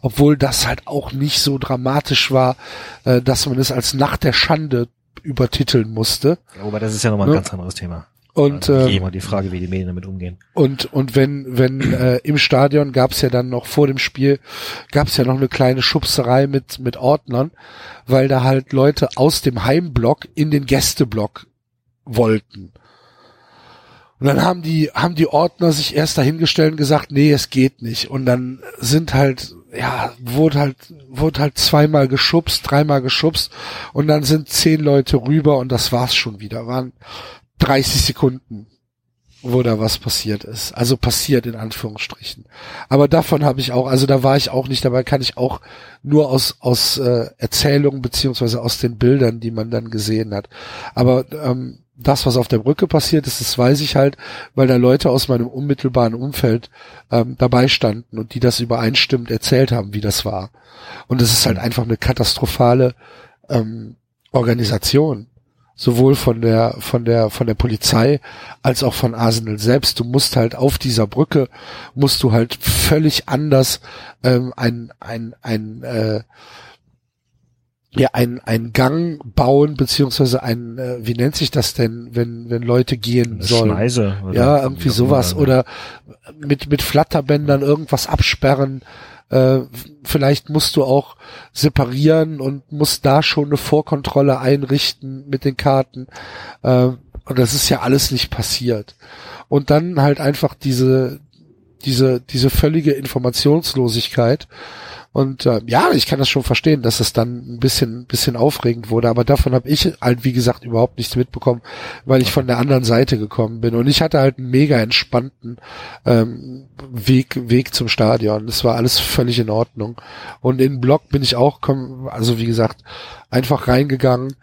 Obwohl das halt auch nicht so dramatisch war, äh, dass man es als Nacht der Schande übertiteln musste. Ja, wobei das ist ja nochmal ein Ja. ganz anderes Thema. Und, Also äh, immer die Frage, wie die Medien damit umgehen. Und, und wenn, wenn äh, im Stadion gab es ja dann noch vor dem Spiel, gab es ja noch eine kleine Schubserei mit, mit Ordnern, weil da halt Leute aus dem Heimblock in den Gästeblock wollten. Und dann haben die, haben die Ordner sich erst dahingestellt und gesagt, nee, es geht nicht. Und dann sind halt, ja, wurde halt, wurde halt zweimal geschubst, dreimal geschubst und dann sind zehn Leute rüber und das war's schon wieder. Waren 30 Sekunden wo da was passiert ist. Also passiert in Anführungsstrichen. Aber davon habe ich auch, also da war ich auch nicht dabei, kann ich auch nur aus, aus äh, Erzählungen beziehungsweise aus den Bildern, die man dann gesehen hat. Aber ähm, das, was auf der Brücke passiert ist, das weiß ich halt, weil da Leute aus meinem unmittelbaren Umfeld ähm, dabei standen und die das übereinstimmend erzählt haben, wie das war. Und es ist halt einfach eine katastrophale ähm, Organisation sowohl von der von der von der Polizei als auch von Arsenal selbst. Du musst halt auf dieser Brücke musst du halt völlig anders ähm, ein ein ein äh, ja ein ein Gang bauen beziehungsweise ein äh, wie nennt sich das denn wenn wenn Leute gehen Eine sollen Schneise. oder ja wie irgendwie sowas immer. oder mit mit Flatterbändern irgendwas absperren äh, vielleicht musst du auch separieren und musst da schon eine Vorkontrolle einrichten mit den Karten. Äh, und das ist ja alles nicht passiert. Und dann halt einfach diese, diese, diese völlige Informationslosigkeit Und äh, ja, ich kann das schon verstehen, dass es dann ein bisschen, bisschen aufregend wurde, aber davon habe ich halt, wie gesagt, überhaupt nichts mitbekommen, weil ich von der anderen Seite gekommen bin. Und ich hatte halt einen mega entspannten ähm, Weg, Weg zum Stadion. Es war alles völlig in Ordnung. Und in den Block bin ich auch, also wie gesagt, einfach reingegangen,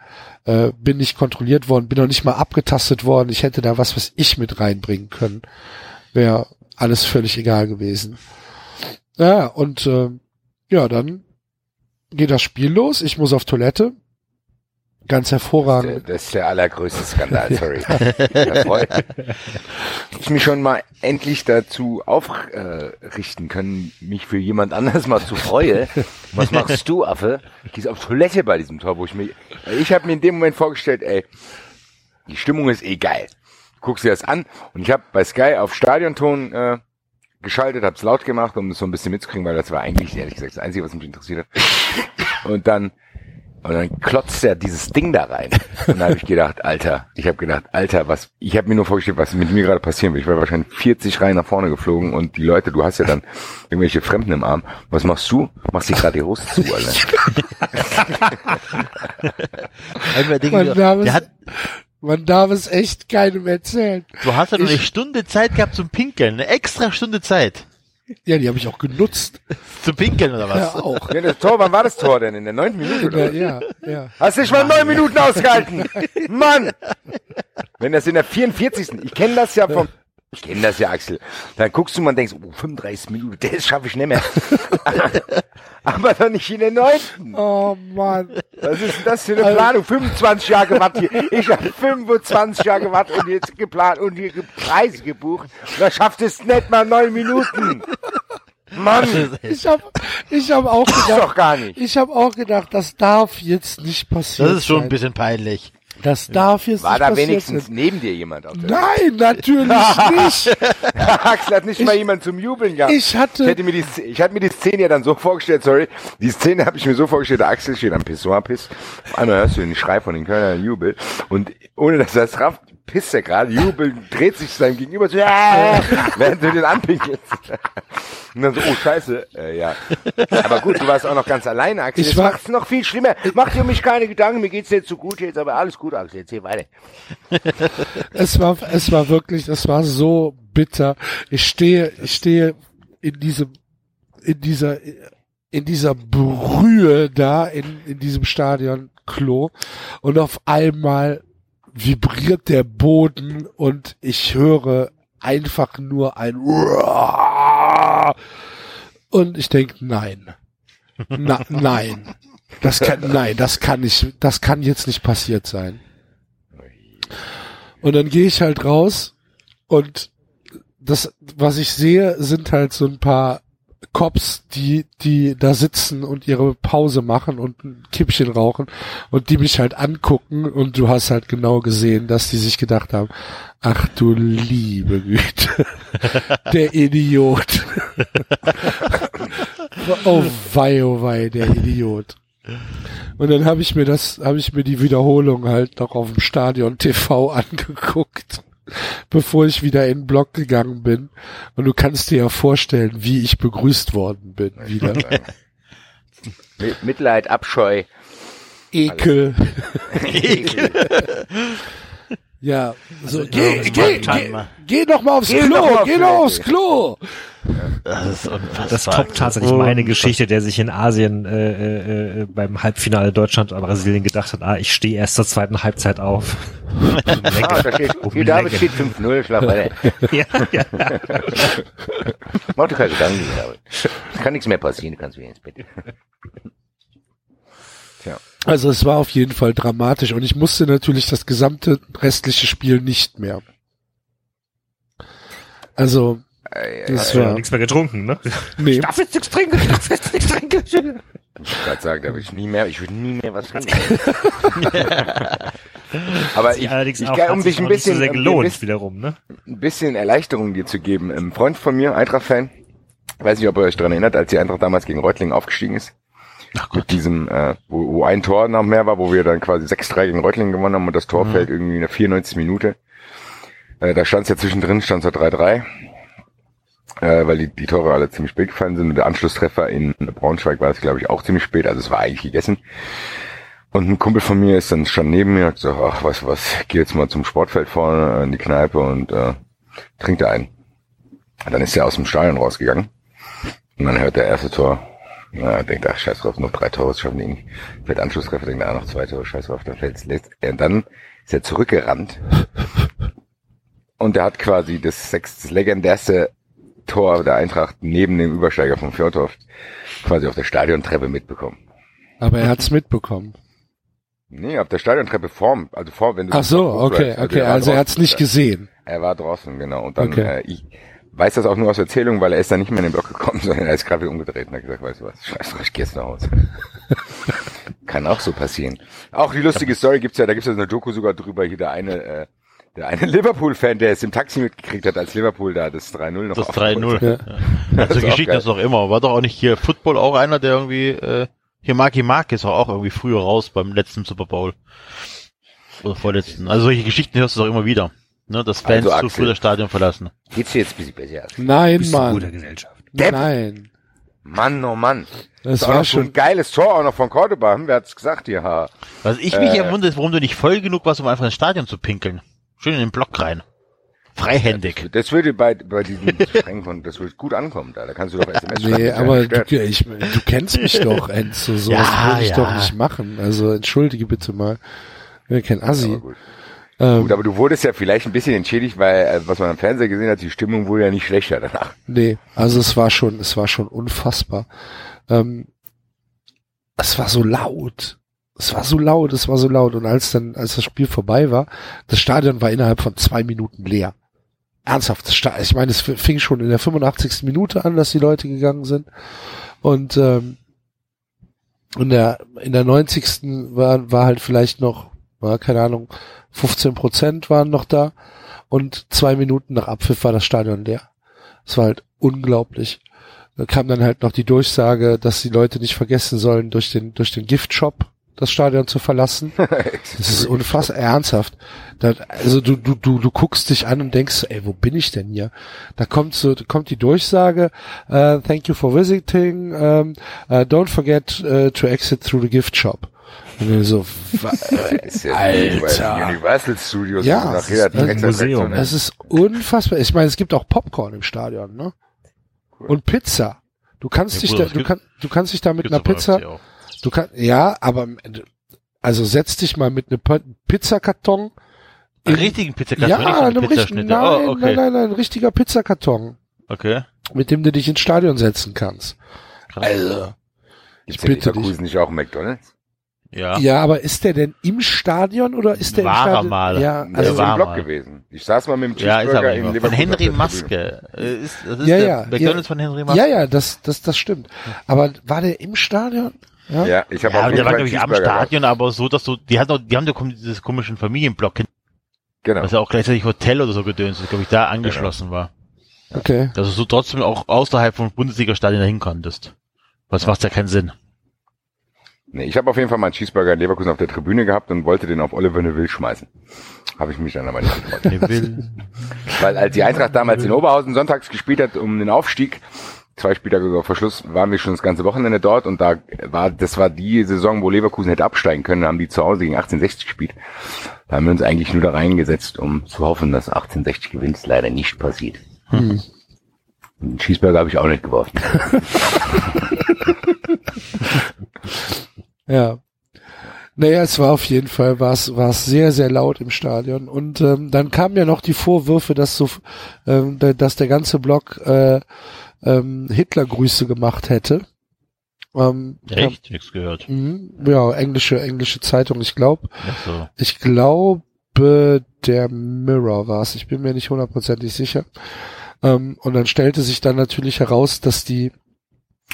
äh, bin nicht kontrolliert worden, bin noch nicht mal abgetastet worden. Ich hätte da was, was ich mit reinbringen können. Wäre alles völlig egal gewesen. Ja, und äh, ja, dann geht das Spiel los. Ich muss auf Toilette. Ganz hervorragend. das ist der allergrößte Skandal, sorry. Da freue ich mich schon mal endlich dazu aufrichten können, mich für jemand anders mal zu freuen. Was machst du, Affe? Gehst auf Toilette bei diesem Tor, wo ich mir, ich habe mir in dem Moment vorgestellt, ey, die Stimmung ist eh geil. Guckst dir das an und ich habe bei Sky auf Stadionton äh, geschaltet, hab's laut gemacht, um das so ein bisschen mitzukriegen, weil das war eigentlich ehrlich gesagt das Einzige, was mich interessiert hat. Und dann und dann klotzt er dieses Ding da rein. Und da habe ich gedacht, Alter, ich habe gedacht, Alter, was, ich habe mir nur vorgestellt, was mit mir gerade passieren wird. Ich wäre wahrscheinlich 40 Reihen nach vorne geflogen und die Leute, du hast ja dann irgendwelche Fremden im Arm. Was machst du? Machst dir gerade die Hose zu, Alter. Einmal darf, der es, hat, man darf es echt keinem erzählen. du hast ja nur eine Stunde Zeit gehabt zum Pinkeln, eine extra Stunde Zeit. Ja, die habe ich auch genutzt. Zum Pinkeln oder was? Ja, auch. Ja, das Tor, wann war das Tor denn? In der neunten Minute? In Oder? der, was? ja, ja. Hast du nicht mal neun Minuten ausgehalten? Mann! Wenn das in der 44. Ich kenne das ja vom. Ich kenne das ja, Axel. Dann guckst du mal und denkst, oh, 35 Minuten, das schaffe ich nicht mehr. Aber doch nicht in der neunten. Oh Mann. Was ist denn das für eine Planung? 25 Jahre gewartet hier. Ich habe 25 Jahre gewartet und jetzt geplant und hier Preise gebucht. Da schafft es nicht mal neun Minuten. Mann, Ich habe ich hab auch das ist gedacht, doch gar nicht. ich habe auch gedacht, das darf jetzt nicht passieren. Das ist schon ein bisschen peinlich. Das darf jetzt War nicht da wenigstens neben dir jemand auf der Nein, natürlich nicht. Axel hat nicht mal jemand zum Jubeln gehabt. Ich hatte- ich, hätte mir die, ich hatte mir die Szene ja dann so vorgestellt, sorry, die Szene habe ich mir so vorgestellt, der Axel steht am Pissoir, piss. Einmal hörst du den Schrei von den Kölner Jubel und ohne dass er es rafft, pisst er gerade, Jubel, dreht sich seinem Gegenüber so, ja, während du den anpinkelst. Und dann so, oh scheiße, äh, ja. Aber gut, du warst auch noch ganz alleine, Axel. Ich das macht's noch viel schlimmer. Mach dir um mich keine Gedanken, mir geht's jetzt so gut jetzt, aber alles gut, Axel, erzähl weiter. Es war, es war wirklich, es war so bitter. Ich stehe, ich stehe in diesem, in dieser, in dieser Brühe da in, in diesem Stadion Klo und auf einmal vibriert der Boden und ich höre einfach nur ein und ich denke, nein. Na, nein. Das kann, nein, das kann nicht, das kann jetzt nicht passiert sein. Und dann gehe ich halt raus und das, was ich sehe, sind halt so ein paar Cops, die, die da sitzen und ihre Pause machen und ein Kippchen rauchen und die mich halt angucken und du hast halt genau gesehen, dass die sich gedacht haben, ach du liebe Güte, der Idiot. oh wei, oh wei, der Idiot. Und dann habe ich mir das, habe ich mir die Wiederholung halt noch auf dem Stadion TV angeguckt, bevor ich wieder in den Block gegangen bin. Und du kannst dir ja vorstellen, wie ich begrüßt worden bin. Wieder Mit- Mitleid, Abscheu. Ekel. Ja, so, Also, geh, geh, geh, geh doch mal aufs Geh Klo, mal auf geh doch Toilette. aufs Klo. Das ist unfassbar. Das toppt tatsächlich meine Geschichte, der sich in Asien äh, äh, beim Halbfinale Deutschland und Brasilien gedacht hat, ah, ich stehe erst zur zweiten Halbzeit auf. Ah, da steht, Um hier David Länge. steht 5-0, schlaf weiter. ja, ja. Mach dir keine Gedanken, David. Es kann nichts mehr passieren, du kannst wieder ins Bett. Also es war auf jeden Fall dramatisch und ich musste natürlich das gesamte restliche Spiel nicht mehr. Also, Äh, das ja war, nichts mehr getrunken, ne? nee. darf jetzt nichts trinken, ich darf jetzt nichts trinken. Ich wollte gerade sagen, da will ich nie mehr, ich würde nie mehr was trinken. Aber ich, ich auch um sich dich ein so bisschen, ein gelohnt bisschen, wiederum, ne? ein bisschen Erleichterung dir zu geben. Ein Freund von mir, Eintracht-Fan, weiß nicht, ob ihr euch daran erinnert, als die Eintracht damals gegen Reutlingen aufgestiegen ist. Mit diesem, äh, wo, wo ein Tor noch mehr war, wo wir dann quasi 6-3 gegen Reutlingen gewonnen haben und das Tor fällt irgendwie in der 94. Minute. Äh, da stand es ja zwischendrin, stand es ja 3-3. äh, weil die, die Tore alle ziemlich spät gefallen sind und der Anschlusstreffer in Braunschweig war das, glaube ich, auch ziemlich spät, also es war eigentlich gegessen. Und ein Kumpel von mir ist dann schon neben mir und hat gesagt, ach, du was, geh jetzt mal zum Sportfeld vorne in die Kneipe und äh, trink da einen. Und dann ist er aus dem Stadion rausgegangen und dann hört der erste Tor, na, denkt, ach, scheiß drauf, noch drei Tore, schaffen nicht. Fällt Anschlusstreffer, denkt, ah, noch zwei Tore, scheiß drauf, dann fällt's letzt. Und dann ist er zurückgerannt und er hat quasi das, sechs, das legendärste Tor der Eintracht neben dem Übersteiger von Fjordhoft quasi auf der Stadiontreppe mitbekommen. Aber er hat's mitbekommen. Nee, auf der Stadiontreppe vorm, also vor, wenn du Ach so, okay, okay, war also er hat's nicht gesehen. Er war draußen, genau. Und dann, Okay. äh, ich weiß das auch nur aus Erzählung, weil er ist dann nicht mehr in den Block gekommen, sondern er ist gerade wieder umgedreht und hat gesagt, weißt du was, scheiß drauf, ich geh jetzt nach Hause. Kann auch so passieren. Auch die lustige Story gibt's ja, da gibt's ja so eine Doku sogar drüber, hier der eine, äh, der eine Liverpool-Fan, der es im Taxi mitgekriegt hat, als Liverpool da das 3-0 noch Das aufgeholt 3-0. hat. Ja. Ja. Das Also ist auch Geschichte geil. ist doch immer. War doch auch nicht hier Football auch einer, der irgendwie, äh, hier Marky Mark ist auch irgendwie früher raus beim letzten Super Bowl. Oder vorletzten. Also solche Geschichten hörst du doch immer wieder. Ne, dass Fans Also, zu früh das Stadion verlassen. Geht's dir jetzt ein bisschen besser? Nein, Bist du in guter Mann. Gesellschaft. Depp. Nein. Mann, oh Mann. Das Das war schon ein geiles Tor auch noch von Cordoba. Hm, Wer hat's gesagt hier? Ha. Was ich mich Äh. ja wundere, ist, warum du nicht voll genug warst, um einfach ins Stadion zu pinkeln. Schön in den Block rein. Freihändig. Das würde bei, bei diesem von, das würde gut ankommen da. Da kannst du doch SMS schreiben. nee, ja aber nicht du, ich, du kennst mich doch, Enzo. So Ja, was würde ich ja. doch nicht machen. Also entschuldige bitte mal. Ich bin kein Aber Assi. gut. Ähm, gut, aber du wurdest ja vielleicht ein bisschen entschädigt, weil, äh, was man am Fernseher gesehen hat, die Stimmung wurde ja nicht schlechter danach. Nee, also es war schon, es war schon unfassbar. Ähm, es war so laut. Es war so laut, es war so laut. Und als dann, als das Spiel vorbei war, das Stadion war innerhalb von zwei Minuten leer. Ernsthaft, das Sta- ich meine, es fing schon in der 85. Minute an, dass die Leute gegangen sind. Und ähm, in der, in der 90. war, war halt vielleicht noch, war, keine Ahnung, 15 Prozent waren noch da. Und zwei Minuten nach Abpfiff war das Stadion leer. Es war halt unglaublich. Da kam dann halt noch die Durchsage, dass die Leute nicht vergessen sollen, durch den, durch den Giftshop das Stadion zu verlassen. Das ist unfassbar ernsthaft. Da, also du, du, du, du guckst dich an und denkst, ey, wo bin ich denn hier? Da kommt so, da kommt die Durchsage, uh, thank you for visiting, um, uh, don't forget uh, to exit through the gift shop. So, Ist ja Alter. Universal Studios. Ja, nach es jeder ist Museum. es ist unfassbar. Ich meine, es gibt auch Popcorn im Stadion, ne? Und Pizza. Du kannst Ja, dich gut, da, das du gibt- kannst, du kannst dich da mit einer Pizza, du kannst, ja, aber, also setz dich mal mit einem Pizzakarton. Einen in- richtigen Pizzakarton, ja, einem richtigen, Pizzaschnitte. nein, oh, okay. nein, nein, nein, ein richtiger Pizzakarton, Okay. mit dem du dich ins Stadion setzen kannst. Krass. Also, ich bitte dich. Nicht auch McDonalds? Ja. Ja, aber ist der denn im Stadion oder ist der War er im Stadion? mal. Ja, Das Also ist war im Block mal. gewesen. Ich saß mal mit dem Ja, ist Cheeseburger aber in immer. Von. Henry der. Maske. Äh, Ist, das ist Ja, der ja, McDonalds ja. von Henry Maske. ja, ja, das, das, das stimmt. Aber war der im Stadion? Ja. Ja, ich habe Ja, jeden der war, glaube ich, am. Stadion, aber so, dass du, die hat doch, die haben doch dieses komischen Familienblock, Genau. was ja auch gleichzeitig Hotel oder so gedöns ist, glaube ich, da angeschlossen war. Okay. Dass du trotzdem auch außerhalb von Bundesliga-Stadien dahin konntest. Was macht ja keinen Sinn. Nee, ich habe auf jeden Fall mal einen Cheeseburger in Leverkusen auf der Tribüne gehabt und wollte den auf Oliver Neville schmeißen. Habe ich mich dann aber nicht getraut. Nee, will. Weil als die Eintracht damals in Oberhausen sonntags gespielt hat um den Aufstieg, zwei Spieltage vor Verschluss, waren wir schon das ganze Wochenende dort und da war, das war die Saison, wo Leverkusen hätte absteigen können, haben die zu Hause gegen 1860 gespielt. Da haben wir uns eigentlich nur da reingesetzt, um zu hoffen, dass 1860 gewinnt, ist leider nicht passiert. Hm. Einen Cheeseburger habe ich auch nicht geworfen. Ja. Naja, es war auf jeden Fall, war es, war es sehr, sehr laut im Stadion. Und ähm, dann kamen ja noch die Vorwürfe, dass so, ähm, da- dass der ganze Block äh, ähm, Hitlergrüße gemacht hätte. Ähm, Echt? Nichts gehört. Ja, mhm, ja, englische, englische Zeitung, ich glaube. So. Ich glaube, der Mirror war es. Ich bin mir nicht hundertprozentig sicher. Ähm, und dann stellte sich dann natürlich heraus, dass die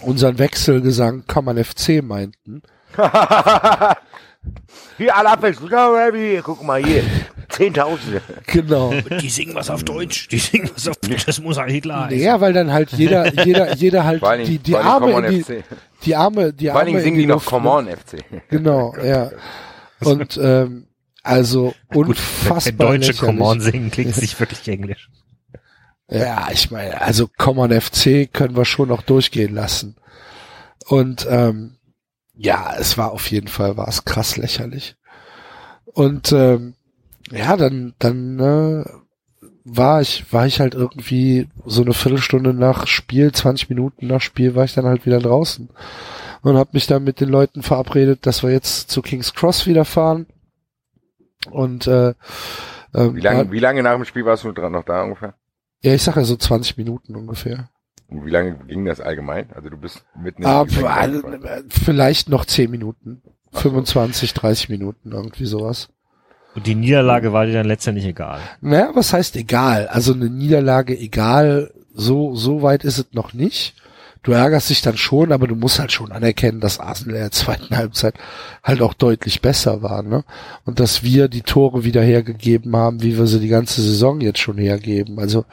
unseren Wechselgesang Common FC meinten. Hier, alle abwechseln. Ja, Guck mal hier. Zehntausende. Genau. Die singen was auf Deutsch, die singen was auf Deutsch, das muss ein Hitler heißen. Naja, weil dann halt jeder, jeder, jeder halt Vor allen Dingen, die, die vor Arme die, Come on die Arme, die Vor allen Arme Dingen in singen die noch Come ne? on FC. Genau, ja. Und ähm, also Gut, unfassbar wenn Deutsche. Come on singen, klingt es nicht wirklich englisch. Ja, ich meine, also Common FC können wir schon noch durchgehen lassen. Und ähm, ja, es war auf jeden Fall, war es krass lächerlich. Und ähm, ja, dann, dann äh, war ich, war ich halt irgendwie so eine Viertelstunde nach Spiel, 20 Minuten nach Spiel, war ich dann halt wieder draußen und habe mich dann mit den Leuten verabredet, dass wir jetzt zu Kings Cross wieder fahren. Und äh, äh, Wie lange, wie lange nach dem Spiel warst du dran noch da ungefähr? ja, ich sag ja so 20 Minuten ungefähr. Wie lange ging das allgemein? Also du bist mitten in äh, vielleicht noch 10 Minuten. Ach so. 25, 30 Minuten, irgendwie sowas. Und die Niederlage war dir dann letztendlich egal. Naja, was heißt egal? Also eine Niederlage egal, so, so weit ist es noch nicht. Du ärgerst dich dann schon, aber du musst halt schon anerkennen, dass Arsenal in der zweiten Halbzeit halt auch deutlich besser war, ne? Und dass wir die Tore wieder hergegeben haben, wie wir sie die ganze Saison jetzt schon hergeben. Also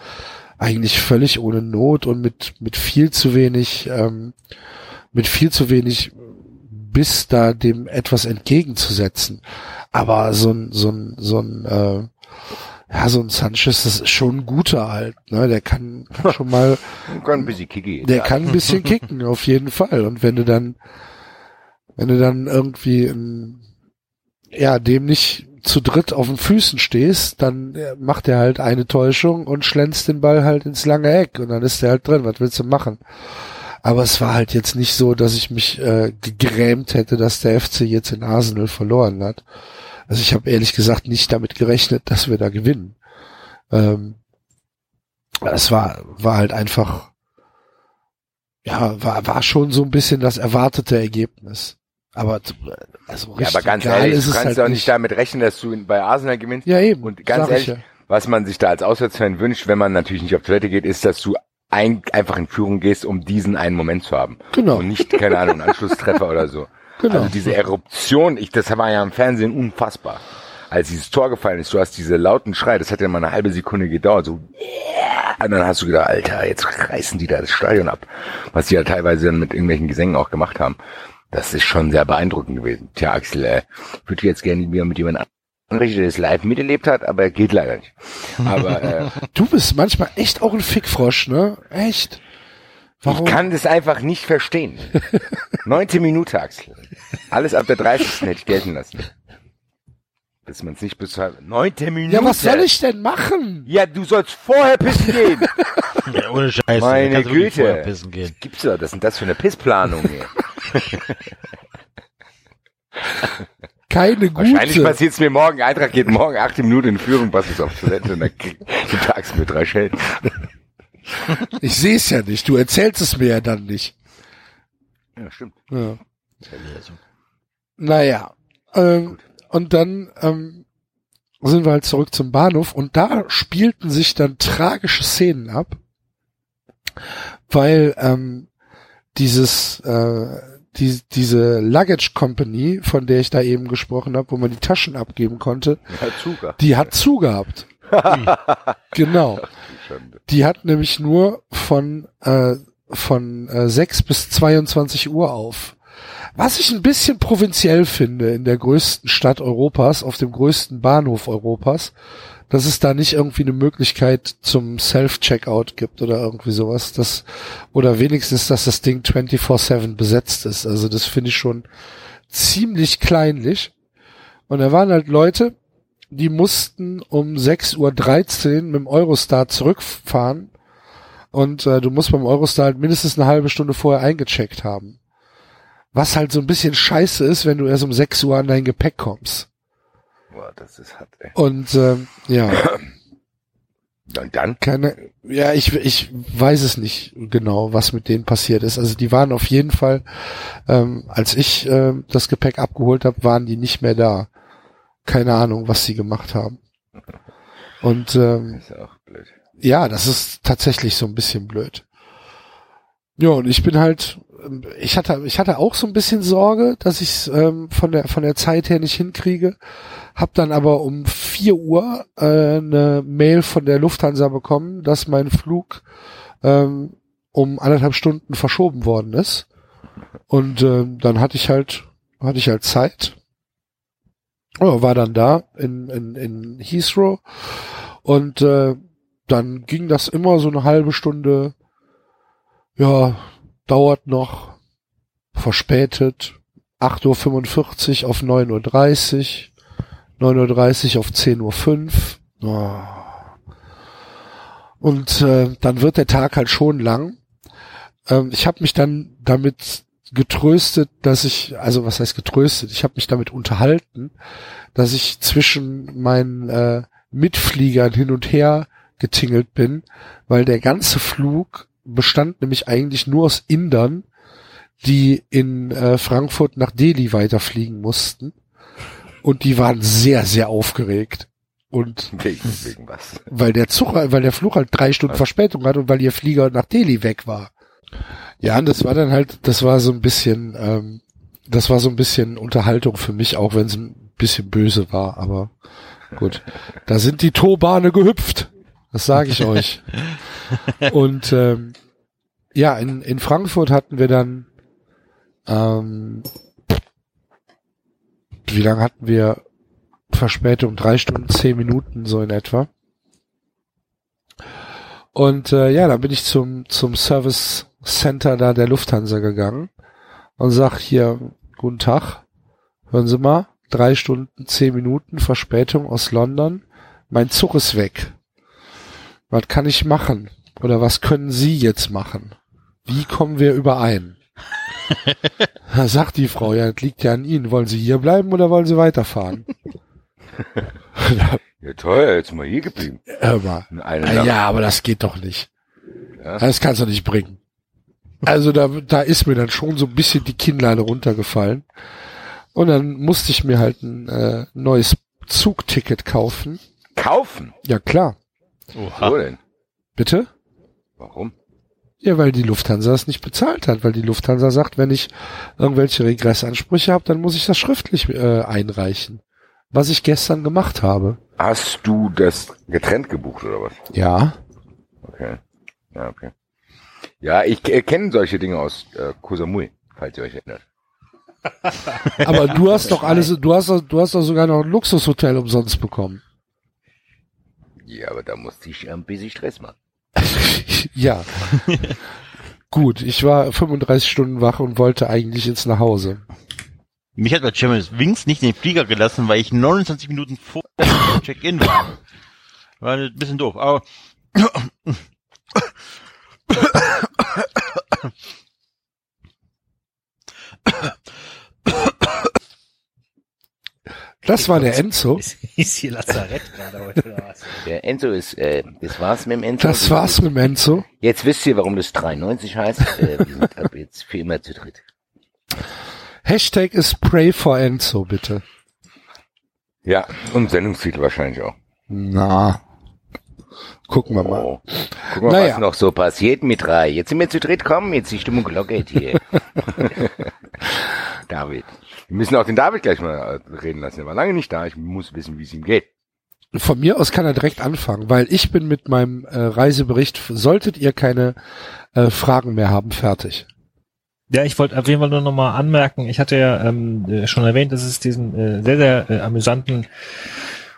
eigentlich völlig ohne Not und mit, mit viel zu wenig, ähm, mit viel zu wenig Biss da dem etwas entgegenzusetzen. Aber so ein, so ein, so ein, äh, ja, so ein Sanchez, das ist schon ein guter halt, ne? Der kann, kann schon mal, Kann ein bisschen kicki. der kann ein bisschen kicken, auf jeden Fall. Und wenn du dann, wenn du dann irgendwie, ähm, ja, dem nicht zu dritt auf den Füßen stehst, dann äh, macht er halt eine Täuschung und schlänzt den Ball halt ins lange Eck und dann ist der halt drin. Was willst du machen? Aber es war halt jetzt nicht so, dass ich mich äh, gegrämt hätte, dass der FC jetzt in Arsenal verloren hat. Also ich habe ehrlich gesagt nicht damit gerechnet, dass wir da gewinnen. Ähm, es war, war halt einfach, ja, war, war schon so ein bisschen das erwartete Ergebnis. Aber t- also Ja, richtig aber ganz geil ehrlich, ist du kannst halt ja auch nicht damit rechnen, dass du bei Arsenal gewinnst. Ja, eben. Und ganz ehrlich, was man sich da als Auswärtsfan wünscht, wenn man natürlich nicht auf Toilette geht, ist, dass du ein, einfach in Führung gehst, um diesen einen Moment zu haben. Genau. Und nicht, keine Ahnung, einen Anschlusstreffer oder so. Genau. Also diese Eruption, ich, das war ja im Fernsehen unfassbar. Als dieses Tor gefallen ist, du hast diese lauten Schrei, das hat ja mal eine halbe Sekunde gedauert, so, yeah! und dann hast du gedacht, Alter, jetzt reißen die da das Stadion ab. Was die ja teilweise dann mit irgendwelchen Gesängen auch gemacht haben. Das ist schon sehr beeindruckend gewesen. Tja, Axel, äh, würde jetzt gerne wieder mit jemandem anrichten, der das live miterlebt hat, aber geht leider nicht. Aber äh, Du bist manchmal echt auch ein Fickfrosch, ne? Echt? Warum? ich kann das einfach nicht verstehen. Neunte Minute, Axel. Alles ab der 30. hätte ich gelten lassen. Bis man es nicht bis zur Neunte Minute. ja, was soll ich denn machen? Ja, du sollst vorher pissen gehen. Ja, ohne Scheiße. Meine Güte. vorher pissen gehen. Gibt's da? Das sind das für eine Pissplanung hier. Keine Wahrscheinlich gute. passiert's mir morgen. Eintracht geht morgen acht Minuten in Führung, passt es auf Toilette und dann kriegt du Tags mit drei Schellen. Ich sehe es ja nicht. Du erzählst es mir ja dann nicht. Ja, stimmt. Ja. Naja. Ähm, und dann ähm, sind wir halt zurück zum Bahnhof und da spielten sich dann tragische Szenen ab, weil ähm, dieses äh, die, diese Luggage Company, von der ich da eben gesprochen habe, wo man die Taschen abgeben konnte, Zucker. die hat zugehabt. genau. Die hat nämlich nur von, äh, von äh, 6 bis 22 Uhr auf. Was ich ein bisschen provinziell finde in der größten Stadt Europas, auf dem größten Bahnhof Europas, dass es da nicht irgendwie eine Möglichkeit zum Self-Checkout gibt oder irgendwie sowas. Das, oder wenigstens, dass das Ding 24-7 besetzt ist. Also das finde ich schon ziemlich kleinlich. Und da waren halt Leute, die mussten um 6.13 Uhr mit dem Eurostar zurückfahren. Und äh, du musst beim Eurostar halt mindestens eine halbe Stunde vorher eingecheckt haben. Was halt so ein bisschen scheiße ist, wenn du erst um 6 Uhr an dein Gepäck kommst. Boah, das ist hart, ey. Und ähm, ja, Und dann? keine, ja, ich, ich weiß es nicht genau, was mit denen passiert ist. Also die waren auf jeden Fall, ähm, als ich ähm, das Gepäck abgeholt habe, waren die nicht mehr da. Keine Ahnung, was sie gemacht haben. Und ähm, Ist ja auch blöd. ja, das ist tatsächlich so ein bisschen blöd. Ja, und ich bin halt, ähm, ich hatte, ich hatte auch so ein bisschen Sorge, dass ich es ähm, von der von der Zeit her nicht hinkriege. Hab dann aber um 4 Uhr äh, eine Mail von der Lufthansa bekommen, dass mein Flug ähm, um anderthalb Stunden verschoben worden ist. Und ähm, dann hatte ich halt, hatte ich halt Zeit. Ja, war dann da in, in, in Heathrow und äh, dann ging das immer so eine halbe Stunde. Ja, dauert noch. Verspätet. 8.45 Uhr auf 9.30 Uhr. 9.30 Uhr auf 10.05 Uhr. Oh. Und äh, dann wird der Tag halt schon lang. Ähm, ich habe mich dann damit getröstet, dass ich, also was heißt getröstet, ich habe mich damit unterhalten, dass ich zwischen meinen äh, Mitfliegern hin und her getingelt bin, weil der ganze Flug bestand nämlich eigentlich nur aus Indern, die in äh, Frankfurt nach Delhi weiterfliegen mussten. Und die waren sehr, sehr aufgeregt. Und Wegen, wegen was? weil der Zug, weil der Flug halt drei Stunden? Verspätung hat und weil ihr Flieger nach Delhi weg war. Ja, und das war dann halt, das war so ein bisschen, ähm, das war so ein bisschen Unterhaltung für mich, auch wenn es ein bisschen böse war, aber gut. Da sind die Tobane gehüpft. Das sage ich euch. Und ähm, ja, in, in Frankfurt hatten wir dann ähm, wie lange hatten wir Verspätung? Drei Stunden, zehn Minuten, so in etwa. Und äh, ja, dann bin ich zum, zum Service Center da der Lufthansa gegangen und sag hier, guten Tag, hören Sie mal, drei Stunden, zehn Minuten Verspätung aus London, mein Zug ist weg. Was kann ich machen? Oder was können Sie jetzt machen? Wie kommen wir überein? Da sagt die Frau, ja, das liegt ja an Ihnen. Wollen Sie hier bleiben oder wollen Sie weiterfahren? Ja toll, jetzt mal hier geblieben. Nacht. Ja, aber das geht doch nicht. Ja. Das kannst du nicht bringen. Also da, da ist mir dann schon so ein bisschen die Kinnlade runtergefallen. Und dann musste ich mir halt ein äh, neues Zugticket kaufen. Kaufen? Ja klar. Oha. Wo denn? Bitte? Warum? Ja, weil die Lufthansa es nicht bezahlt hat, weil die Lufthansa sagt, wenn ich irgendwelche Regressansprüche habe, dann muss ich das schriftlich äh, einreichen. Was ich gestern gemacht habe. Hast du das getrennt gebucht oder was? Ja. Okay. Ja, okay. Ja, ich äh, kenne solche Dinge aus äh, Koh Samui, falls ihr euch erinnert. Aber du hast doch alles, du hast doch, du hast doch sogar noch ein Luxushotel umsonst bekommen. Ja, aber da musste ich ein bisschen Stress machen. ja. Gut, ich war 35 Stunden wach und wollte eigentlich ins nach Hause. Mich hat bei Champions Wings nicht in den Flieger gelassen, weil ich 29 Minuten vor Check-in war. War ein bisschen doof, aber Das war der Enzo. Ist, ist hier Lazarett gerade heute oder was? Der Enzo ist, äh, das war's mit dem Enzo. Das war's mit dem Enzo. Jetzt wisst ihr, warum das 93 heißt. Äh, wir sind ab jetzt für immer zu dritt. Hashtag ist Pray for Enzo, bitte. Ja, und Sendungstitel wahrscheinlich auch. Na. Gucken wir mal. Oh. Guck mal, Naja. was noch so passiert mit drei. Jetzt sind wir zu dritt, komm, jetzt die Stimmung gelockert hier. David. Wir müssen auch den David gleich mal äh, reden lassen. Er war lange nicht da. Ich muss wissen, wie es ihm geht. Von mir aus kann er direkt anfangen, weil ich bin mit meinem äh, Reisebericht, solltet ihr keine äh, Fragen mehr haben, fertig. Ja, ich wollte auf jeden Fall nur nochmal anmerken, ich hatte ja ähm, äh, schon erwähnt, dass es diesen äh, sehr, sehr äh, amüsanten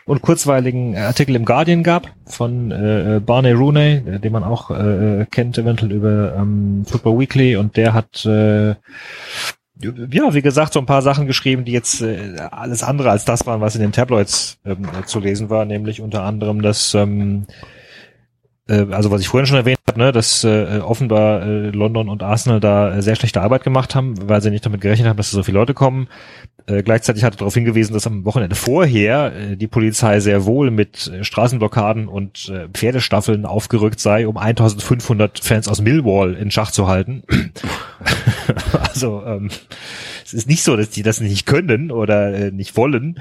und kurzweiligen Artikel im Guardian gab von äh, Barney Rooney, äh, den man auch äh, kennt eventuell über ähm, Football Weekly und der hat äh, ja, wie gesagt, so ein paar Sachen geschrieben, die jetzt äh, alles andere als das waren, was in den Tabloids ähm, äh, zu lesen war, nämlich unter anderem, dass ähm, äh, also was ich vorhin schon erwähnt habe, ne, dass äh, offenbar äh, London und Arsenal da äh, sehr schlechte Arbeit gemacht haben, weil sie nicht damit gerechnet haben, dass so viele Leute kommen. Äh, gleichzeitig hat er darauf hingewiesen, dass am Wochenende vorher äh, die Polizei sehr wohl mit äh, Straßenblockaden und äh, Pferdestaffeln aufgerückt sei, um 1500 Fans aus Millwall in Schach zu halten. also ähm, es ist nicht so, dass die das nicht können oder äh, nicht wollen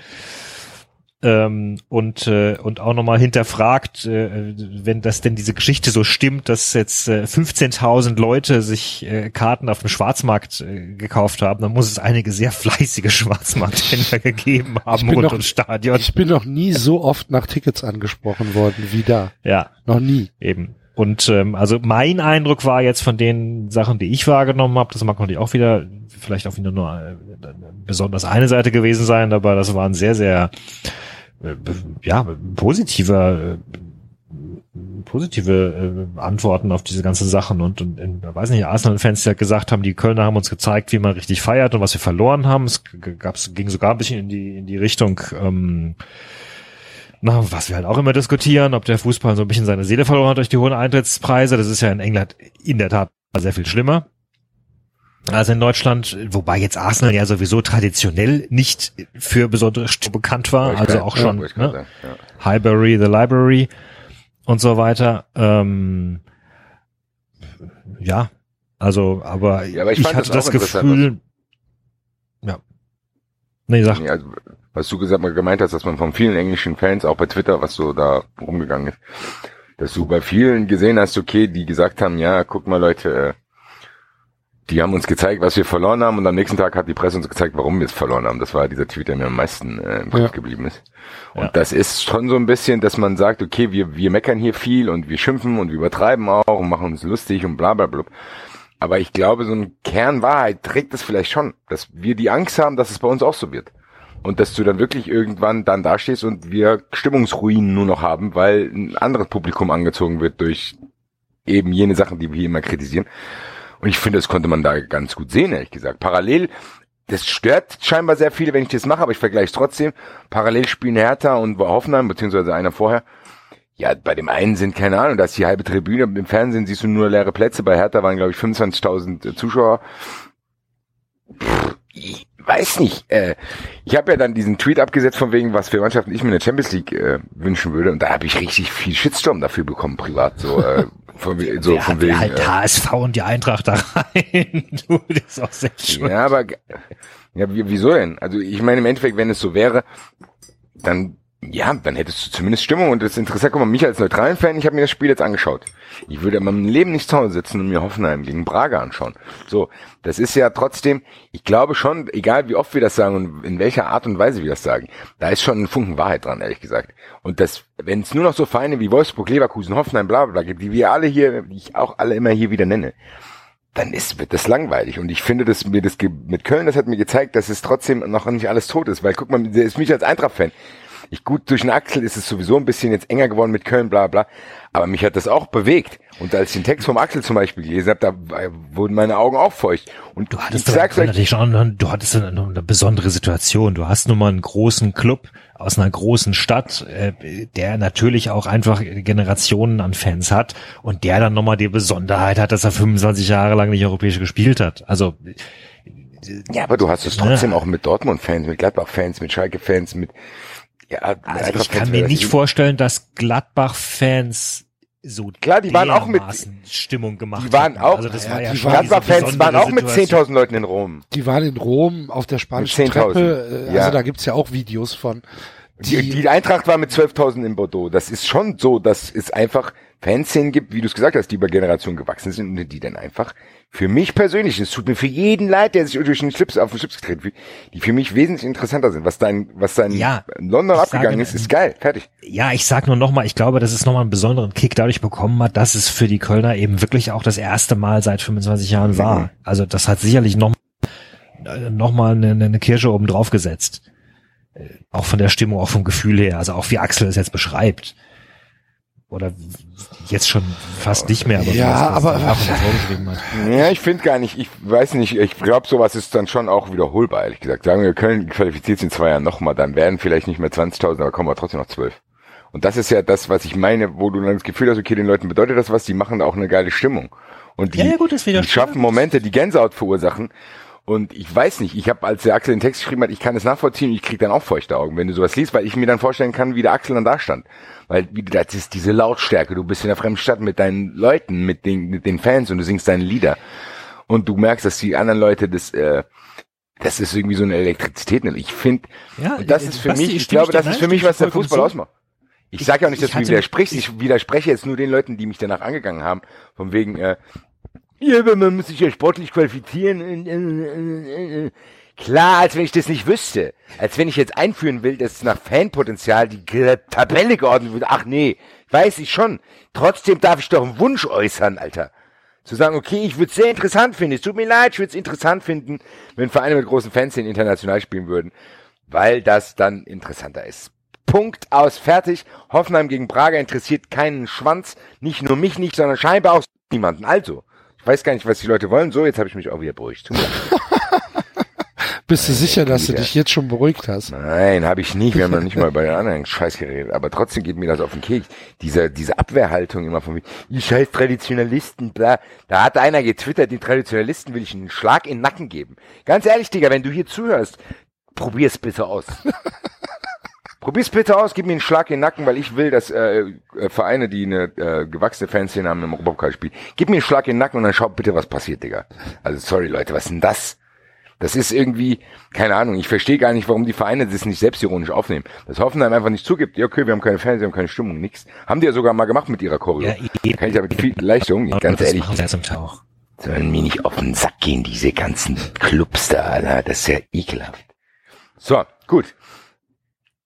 ähm, und äh, und auch nochmal hinterfragt, äh, wenn das denn diese Geschichte so stimmt, dass jetzt äh, 15.000 Leute sich äh, Karten auf dem Schwarzmarkt äh, gekauft haben, dann muss es einige sehr fleißige Schwarzmarkthändler gegeben haben rund noch- ums Stadion. Ich bin noch nie so oft nach Tickets angesprochen worden wie da. Ja, Noch nie. eben. Und ähm, also mein Eindruck war jetzt von den Sachen, die ich wahrgenommen habe, das mag natürlich auch wieder vielleicht auch wieder nur äh, besonders eine Seite gewesen sein, aber das war ein sehr, sehr ja, positiver äh, positive äh, Antworten auf diese ganzen Sachen und, und in, weiß nicht, Arsenal-Fans, ja gesagt haben, die Kölner haben uns gezeigt, wie man richtig feiert und was wir verloren haben. Es gab's, ging sogar ein bisschen in die, in die Richtung, ähm, na, was wir halt auch immer diskutieren, ob der Fußball so ein bisschen seine Seele verloren hat durch die hohen Eintrittspreise. Das ist ja in England in der Tat sehr viel schlimmer als in Deutschland, wobei jetzt Arsenal ja sowieso traditionell nicht für besondere Stimme bekannt war, also auch schon ja, ne? ja. Highbury, The Library und so weiter. Ähm, ja, also, aber, ja, aber ich, ich hatte das, das Gefühl, ja. Nee, sag. Nee, also, was du gesagt, gemeint hast, dass man von vielen englischen Fans, auch bei Twitter, was so da rumgegangen ist, dass du bei vielen gesehen hast, okay, die gesagt haben, ja, guck mal Leute, äh, die haben uns gezeigt, was wir verloren haben und am nächsten Tag hat die Presse uns gezeigt, warum wir es verloren haben. Das war dieser Tweet, der mir am meisten äh, im Kopf ja. geblieben ist. Und ja. das ist schon so ein bisschen, dass man sagt, okay, wir, wir meckern hier viel und wir schimpfen und wir übertreiben auch und machen uns lustig und bla bla bla. Aber ich glaube, so ein Kernwahrheit trägt es vielleicht schon, dass wir die Angst haben, dass es bei uns auch so wird. Und dass du dann wirklich irgendwann dann dastehst und wir Stimmungsruinen nur noch haben, weil ein anderes Publikum angezogen wird durch eben jene Sachen, die wir hier immer kritisieren. Und ich finde, das konnte man da ganz gut sehen, ehrlich gesagt. Parallel, das stört scheinbar sehr viele, wenn ich das mache, aber ich vergleiche es trotzdem. Parallel spielen Hertha und Hoffenheim, beziehungsweise einer vorher. Ja, bei dem einen sind, keine Ahnung, da ist die halbe Tribüne, im Fernsehen siehst du nur leere Plätze, bei Hertha waren, glaube ich, 25.000 Zuschauer. Pff, weiß nicht. Äh, ich habe ja dann diesen Tweet abgesetzt von wegen, was für Mannschaften ich mir in der Champions League äh, wünschen würde. Und da habe ich richtig viel Shitstorm dafür bekommen, privat. So, äh, von, so wer, von wegen. Halt äh, HSV und die Eintracht da rein. du, das ist auch sehr schön. Ja, aber ja, wieso denn? Also ich meine im Endeffekt, wenn es so wäre, dann ja, dann hättest du zumindest Stimmung und das ist interessant. Guck mal, mich als neutralen Fan, ich habe mir das Spiel jetzt angeschaut. Ich würde in meinem Leben nicht zu Hause sitzen und mir Hoffenheim gegen Braga anschauen. So, das ist ja trotzdem, ich glaube schon, egal wie oft wir das sagen und in welcher Art und Weise wir das sagen, da ist schon ein Funken Wahrheit dran, ehrlich gesagt. Und das, wenn es nur noch so Vereine wie Wolfsburg, Leverkusen, Hoffenheim, bla bla gibt, die wir alle hier, die ich auch alle immer hier wieder nenne, dann ist, wird das langweilig. Und ich finde, dass mir das mit Köln, das hat mir gezeigt, dass es trotzdem noch nicht alles tot ist. Weil guck mal, der ist mich als Eintracht-Fan. Ich gut, durch den Axel ist es sowieso ein bisschen jetzt enger geworden mit Köln, bla bla. Aber mich hat das auch bewegt. Und als ich den Text vom Axel zum Beispiel gelesen habe, da wurden meine Augen auch feucht. Und du hattest, sag's natürlich schon, du hattest eine, eine besondere Situation. Du hast nun mal einen großen Club aus einer großen Stadt, äh, der natürlich auch einfach Generationen an Fans hat und der dann nochmal die Besonderheit hat, dass er 25 Jahre lang nicht europäisch gespielt hat. Also ja, aber du hast es trotzdem ja. auch mit Dortmund-Fans, mit Gladbach-Fans, mit Schalke-Fans, mit ja, also ich kann mir nicht vorstellen, dass Gladbach-Fans so klar, die waren auch mit Stimmung gemacht. Die waren auch, also das ja, war ja die Gladbach-Fans waren auch mit 10.000 Leuten in Rom. Die waren in Rom auf der spanischen Treppe. Äh, also da gibt's ja auch Videos von. Die, die, die Eintracht war mit 12.000 in Bordeaux. Das ist schon so, dass es einfach Fanszenen gibt, wie du es gesagt hast, die über Generationen gewachsen sind und die dann einfach für mich persönlich, es tut mir für jeden leid, der sich durch den Schlips auf den Schlips getreten fühlt, die für mich wesentlich interessanter sind. Was dein, was dein ja, London abgegangen sage, ist, ist geil, fertig. Ja, ich sag nur nochmal, ich glaube, dass es nochmal einen besonderen Kick dadurch bekommen hat, dass es für die Kölner eben wirklich auch das erste Mal seit 25 Jahren mhm. war. Also das hat sicherlich noch, noch mal eine, eine Kirsche oben drauf gesetzt. Äh, auch von der Stimmung, auch vom Gefühl her, also auch wie Axel es jetzt beschreibt oder jetzt schon fast nicht mehr, aber ja, aber ja, ich finde gar nicht, ich weiß nicht, ich glaube, sowas ist dann schon auch wiederholbar, ehrlich gesagt. Sagen wir, Köln qualifiziert in zwei Jahren nochmal, dann werden vielleicht nicht mehr 20.000, aber kommen wir trotzdem noch 12. Und das ist ja das, was ich meine, wo du dann das Gefühl hast, okay, den Leuten bedeutet das was, die machen auch eine geile Stimmung. Und die, ja, ja, gut, die schaffen Momente, die Gänsehaut verursachen. Und ich weiß nicht, ich habe, als der Axel den Text geschrieben hat, ich kann es nachvollziehen, ich krieg dann auch feuchte Augen, wenn du sowas liest, weil ich mir dann vorstellen kann, wie der Axel dann da stand. Weil wie, das ist diese Lautstärke, du bist in der fremden Stadt mit deinen Leuten, mit den, mit den Fans und du singst deine Lieder. Und du merkst, dass die anderen Leute das, äh, das ist irgendwie so eine Elektrizität. Ich finde, ja, das ist für mich, ich glaube, das ist für mich, was der Fußball ausmacht. Ich, ich sage ja auch nicht, dass du mir widersprichst. Ich widerspreche jetzt nur den Leuten, die mich danach angegangen haben, von wegen, äh, ja, aber man muss sich ja sportlich qualifizieren. Klar, als wenn ich das nicht wüsste. Als wenn ich jetzt einführen will, dass nach Fanpotenzial die Tabelle geordnet wird. Ach nee, weiß ich schon. Trotzdem darf ich doch einen Wunsch äußern, Alter. Zu sagen, okay, ich würde es sehr interessant finden. Es tut mir leid, ich würde es interessant finden, wenn Vereine mit großen Fans international spielen würden. Weil das dann interessanter ist. Punkt aus, fertig. Hoffenheim gegen Braga interessiert keinen Schwanz. Nicht nur mich nicht, sondern scheinbar auch niemanden. Also, weiß gar nicht, was die Leute wollen. So, jetzt habe ich mich auch wieder beruhigt. Bist du sicher, dass du dich jetzt schon beruhigt hast? Nein, habe ich nicht. Wir haben noch nicht mal bei den anderen Scheiß geredet. Aber trotzdem geht mir das auf den Keks. Diese, diese Abwehrhaltung immer von mir. Die scheiß Traditionalisten, bla. Da hat einer getwittert, die Traditionalisten will ich einen Schlag in den Nacken geben. Ganz ehrlich, Digga, wenn du hier zuhörst, probier's bitte aus. Probier's bitte aus, gib mir einen Schlag in den Nacken, weil ich will, dass äh, äh, Vereine, die eine äh, gewachsene Fanszene haben, im Europapokal spielen. Gib mir einen Schlag in den Nacken und dann schau bitte, was passiert, Digga. Also sorry, Leute, was ist denn das? Das ist irgendwie, keine Ahnung, ich verstehe gar nicht, warum die Vereine das nicht selbstironisch aufnehmen. Dass Hoffenheim einfach nicht zugibt, ja okay, wir haben keine Fans, wir haben keine Stimmung, nix. Haben die ja sogar mal gemacht mit ihrer Choreo. Ja, Da kann ich damit viel leichter umgehen, ganz das ehrlich. machen sie zum Teil auch. Sollen mir nicht auf den Sack gehen, diese ganzen Clubs da, Alter. Das ist ja ekelhaft. So, gut.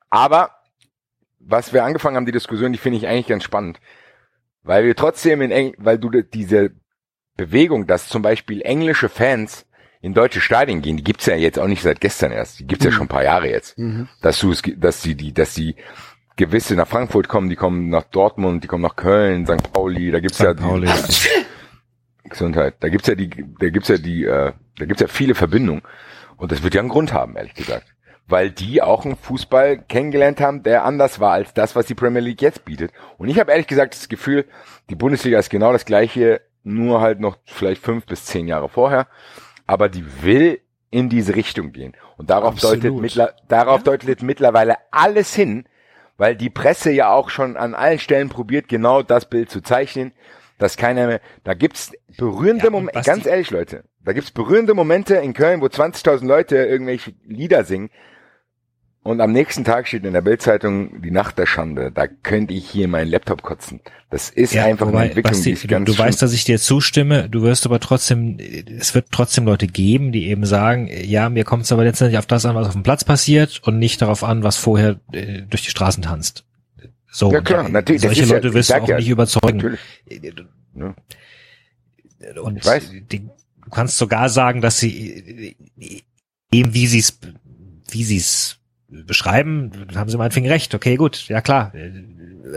Aber, was wir angefangen haben, die Diskussion, die finde ich eigentlich ganz spannend. Weil wir trotzdem in Eng weil du diese Bewegung, dass zum Beispiel englische Fans in deutsche Stadien gehen, die gibt's ja jetzt auch nicht seit gestern erst. Die gibt's ja schon ein paar Jahre jetzt. Dass du es, dass die, die, dass die gewisse nach Frankfurt kommen, die kommen nach Dortmund, die kommen nach Köln, St. Pauli, da gibt's St. ja Pauli. Die, Gesundheit. Da gibt's ja die, da gibt's ja die, äh, da gibt's ja viele Verbindungen. Und das wird ja einen Grund haben, ehrlich gesagt. Weil die auch einen Fußball kennengelernt haben, der anders war als das, was die Premier League jetzt bietet. Und ich habe ehrlich gesagt das Gefühl, die Bundesliga ist genau das gleiche, nur halt noch vielleicht fünf bis zehn Jahre vorher. Aber die will in diese Richtung gehen. Und darauf Absolut. deutet, mittler, darauf deutet mittlerweile alles hin, weil die Presse ja auch schon an allen Stellen probiert, genau das Bild zu zeichnen, dass keiner mehr, da gibt's berührende Ja, Momente, ganz ehrlich Leute, da gibt's berührende Momente in Köln, wo 20.000 Leute irgendwelche Lieder singen und am nächsten Tag steht in der Bildzeitung die Nacht der Schande. Da könnte ich hier meinen Laptop kotzen. Das ist einfach eine wobei, Entwicklung, Basti, die ist du, ganz du schlimm. weißt, dass ich dir zustimme, du wirst aber trotzdem, es wird trotzdem Leute geben, die eben sagen, ja, mir kommt es aber letztendlich auf das an, was auf dem Platz passiert und nicht darauf an, was vorher äh, durch die Straßen tanzt. So, Ja, klar, äh, natürlich, Solche ja- Leute ich wirst du auch ja, nicht überzeugen. Natürlich. Ja. Und. Die, du kannst sogar sagen, dass sie äh, eben wie sie es wie sie es beschreiben, haben sie meinetwegen recht. Okay, gut, ja klar.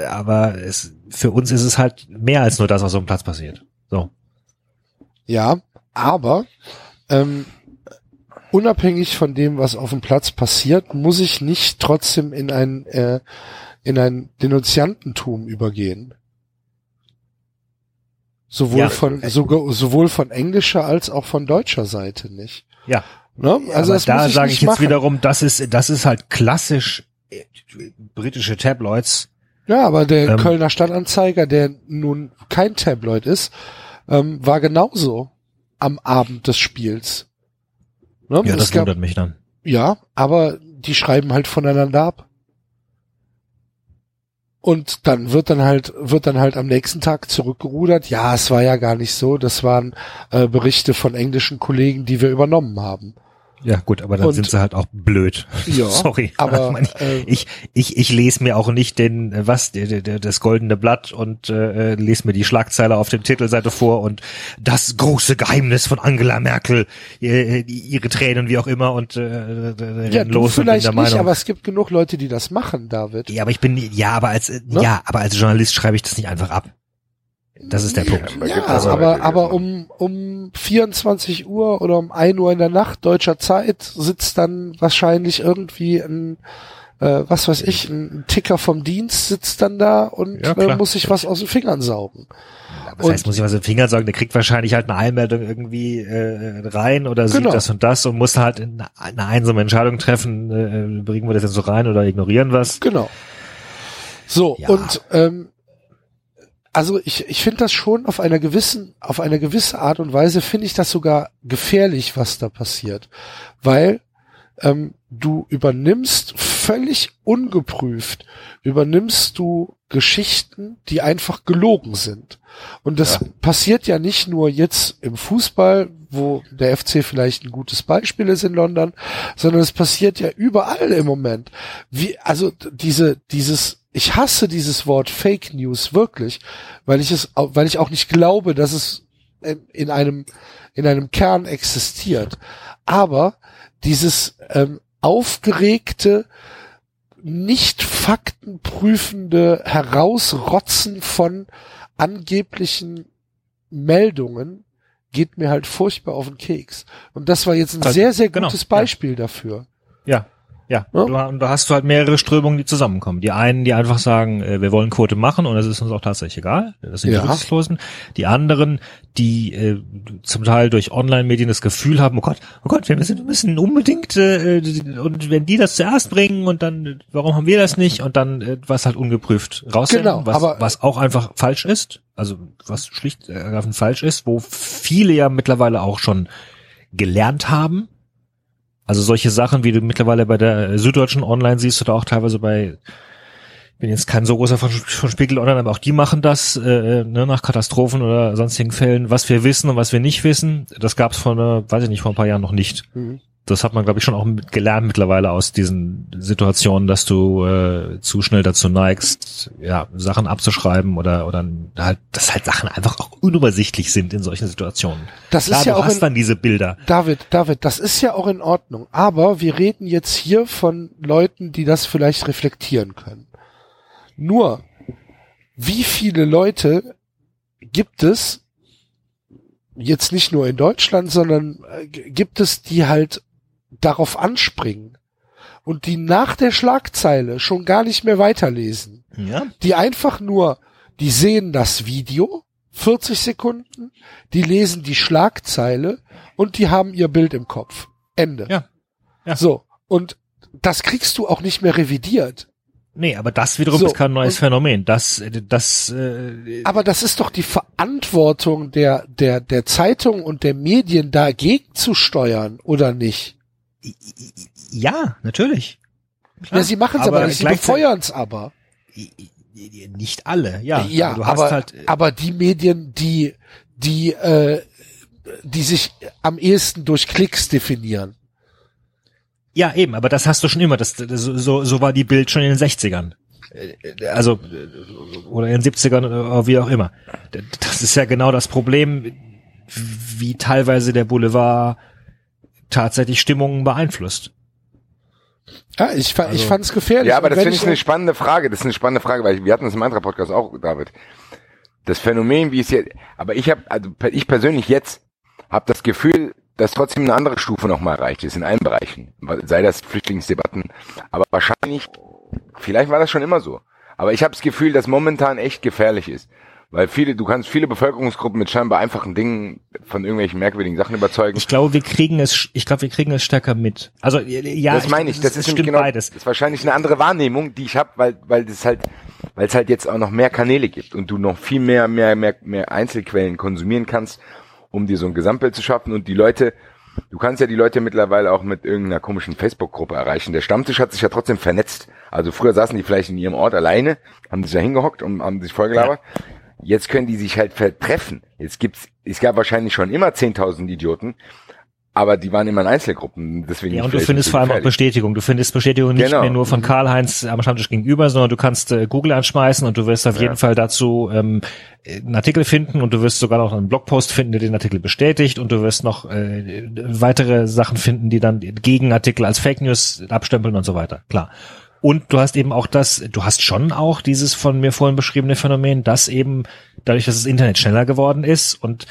Aber es, für uns ist es halt mehr als nur das, was auf dem Platz passiert. So. Ja, aber ähm, unabhängig von dem, was auf dem Platz passiert, muss ich nicht trotzdem in ein äh, in ein Denunziantentum übergehen. Sowohl Ja. von sogar, sowohl von englischer als auch von deutscher Seite nicht. Ja. Ne? Also Aber das da sage ich jetzt machen. wiederum, das ist, das ist halt klassisch äh, britische Tabloids. Ja, aber der Ähm, Kölner Stadtanzeiger, der nun kein Tabloid ist, ähm, war genauso am Abend des Spiels. Ne? Ja, Es das gab- wundert mich dann. Ja, aber die schreiben halt voneinander ab. Und dann wird dann halt, wird dann halt am nächsten Tag zurückgerudert. Ja, es war ja gar nicht so. Das waren äh, Berichte von englischen Kollegen, die wir übernommen haben. Ja, gut, aber dann Und- sind sie halt auch blöd. Ja, Sorry. aber, Ich äh, ich, ich, ich lese mir auch nicht den, äh, was, der, der, das goldene Blatt und äh, lese mir die Schlagzeile auf der Titelseite vor und das große Geheimnis von Angela Merkel, äh, ihre Tränen, wie auch immer, und äh, äh, rennen Ja, los und bin vielleicht der nicht, Meinung. aber es gibt genug Leute, die das machen, David. ja, aber ich bin, ja, aber als, äh, Ne? ja, aber als Journalist schreibe ich das nicht einfach ab. Das ist der Punkt. aber Ja, es aber, aber um, um 24 Uhr oder um 1 Uhr in der Nacht deutscher Zeit sitzt dann wahrscheinlich irgendwie ein, äh, was weiß ich, ein Ticker vom Dienst sitzt dann da und Ja, äh, muss sich was aus den Fingern saugen. Das heißt, muss ich was im Finger sagen, der kriegt wahrscheinlich halt eine Einmeldung irgendwie äh, rein oder sieht Genau. das und das und muss halt eine, eine einsame Entscheidung treffen, äh, bringen wir das jetzt so rein oder ignorieren was. Genau. So, Ja. und ähm, also ich, ich finde das schon auf einer gewissen, auf eine gewisse Art und Weise finde ich das sogar gefährlich, was da passiert. Weil ähm, du übernimmst völlig ungeprüft, übernimmst du Geschichten, die einfach gelogen sind. Und das passiert ja nicht nur jetzt im Fußball, wo der FC vielleicht ein gutes Beispiel ist in London, sondern es passiert ja überall im Moment. Wie, also diese, dieses, ich hasse dieses Wort Fake News wirklich, weil ich es, weil ich auch nicht glaube, dass es in, in einem, in einem Kern existiert. Aber dieses ähm, aufgeregte, nicht faktenprüfende Herausrotzen von angeblichen Meldungen geht mir halt furchtbar auf den Keks. Und das war jetzt ein Also, sehr, sehr genau, gutes ja. Beispiel dafür. Ja. Ja, Ja. Du, da hast du halt mehrere Strömungen, die zusammenkommen. Die einen, die einfach sagen, äh, wir wollen Quote machen und das ist uns auch tatsächlich egal. Das sind Ja. die Rücksichtslosen. Die anderen, die äh, zum Teil durch Online-Medien das Gefühl haben, oh Gott, oh Gott, wir müssen, wir müssen unbedingt äh, und wenn die das zuerst bringen und dann, äh, warum haben wir das nicht? Und dann äh, was halt ungeprüft raussenden, Genau, was, aber- was auch einfach falsch ist. Also was schlicht äh, ergreifend falsch ist, wo viele ja mittlerweile auch schon gelernt haben. Also solche Sachen, wie du mittlerweile bei der äh, Süddeutschen Online siehst oder auch teilweise bei, bin jetzt kein so großer von, von Spiegel Online, aber auch die machen das äh, ne, nach Katastrophen oder sonstigen Fällen, was wir wissen und was wir nicht wissen. Das gab es vor, weiß ich nicht, vor ein paar Jahren noch nicht. Mhm. Das hat man, glaube ich, schon auch gelernt mittlerweile aus diesen Situationen, dass du äh, zu schnell dazu neigst, ja, Sachen abzuschreiben oder oder halt, dass halt Sachen einfach auch unübersichtlich sind in solchen Situationen. Das Klar, ist ja du auch hast in, dann diese Bilder. David, David, das ist ja auch in Ordnung. Aber wir reden jetzt hier von Leuten, die das vielleicht reflektieren können. Nur, wie viele Leute gibt es, jetzt nicht nur in Deutschland, sondern äh, gibt es, die halt darauf anspringen und die nach der Schlagzeile schon gar nicht mehr weiterlesen? Ja. die einfach nur, die sehen das Video, 40 Sekunden, die lesen die Schlagzeile und die haben ihr Bild im Kopf. Ende. Ja. Ja. So. Und das kriegst du auch nicht mehr revidiert. Nee, aber das wiederum So, ist kein neues und- Phänomen. Das, das, äh, Aber das ist doch die Verantwortung der, der, der Zeitung und der Medien dagegen zu steuern, oder nicht? Ja, natürlich. Klar. ja, sie machen es aber, nicht, sie befeuern es aber. Nicht alle, ja. ja, aber hast aber, halt, aber die Medien, die, die, äh, die sich am ehesten durch Klicks definieren. ja eben, aber das hast du schon immer. Das, das so, so war die Bild schon in den 60ern. Äh, Also äh, oder in den 70ern oder wie auch immer. Das ist ja genau das Problem, wie teilweise der Boulevard tatsächlich Stimmungen beeinflusst. Ja, ich, fa ich Also- fand's gefährlich. Ja, aber das finde ich eine spannende Frage. Das ist eine spannende Frage, weil wir hatten das im anderen Podcast auch, David. Das Phänomen, wie es jetzt, aber ich habe, also ich persönlich jetzt, habe das Gefühl, dass trotzdem eine andere Stufe nochmal erreicht ist in allen Bereichen. Sei das Flüchtlingsdebatten, aber wahrscheinlich, vielleicht war das schon immer so. Aber ich habe das Gefühl, dass momentan echt gefährlich ist. Weil viele, du kannst viele Bevölkerungsgruppen mit scheinbar einfachen Dingen von irgendwelchen merkwürdigen Sachen überzeugen. Ich glaube, wir kriegen es, ich glaube, wir kriegen es stärker mit. Also ja, das meine ich, das ist stimmt genau, beides. das ist wahrscheinlich eine andere Wahrnehmung, die ich habe, weil weil das halt weil es halt jetzt auch noch mehr Kanäle gibt und du noch viel mehr mehr mehr mehr Einzelquellen konsumieren kannst, um dir so ein Gesamtbild zu schaffen und die Leute Du kannst ja die Leute mittlerweile auch mit irgendeiner komischen Facebook-Gruppe erreichen. Der Stammtisch hat sich ja trotzdem vernetzt. Also früher saßen die vielleicht in ihrem Ort alleine, haben sich da hingehockt und haben sich vollgelabert. Jetzt können die sich halt vertreffen. Jetzt gibt's, es gab wahrscheinlich schon immer 10.000 Idioten, aber die waren immer in Einzelgruppen. Deswegen Ja, und du findest vor allem auch gefährlich. Bestätigung. Du findest Bestätigung nicht Genau. mehr nur von Karl-Heinz am Stammtisch gegenüber, sondern du kannst äh, Google anschmeißen und du wirst auf Ja. jeden Fall dazu ähm, einen Artikel finden und du wirst sogar noch einen Blogpost finden, der den Artikel bestätigt und du wirst noch äh, weitere Sachen finden, die dann Gegenartikel als Fake News abstempeln und so weiter. Klar. Und du hast eben auch das, du hast schon auch dieses von mir vorhin beschriebene Phänomen, dass eben dadurch, dass das Internet schneller geworden ist und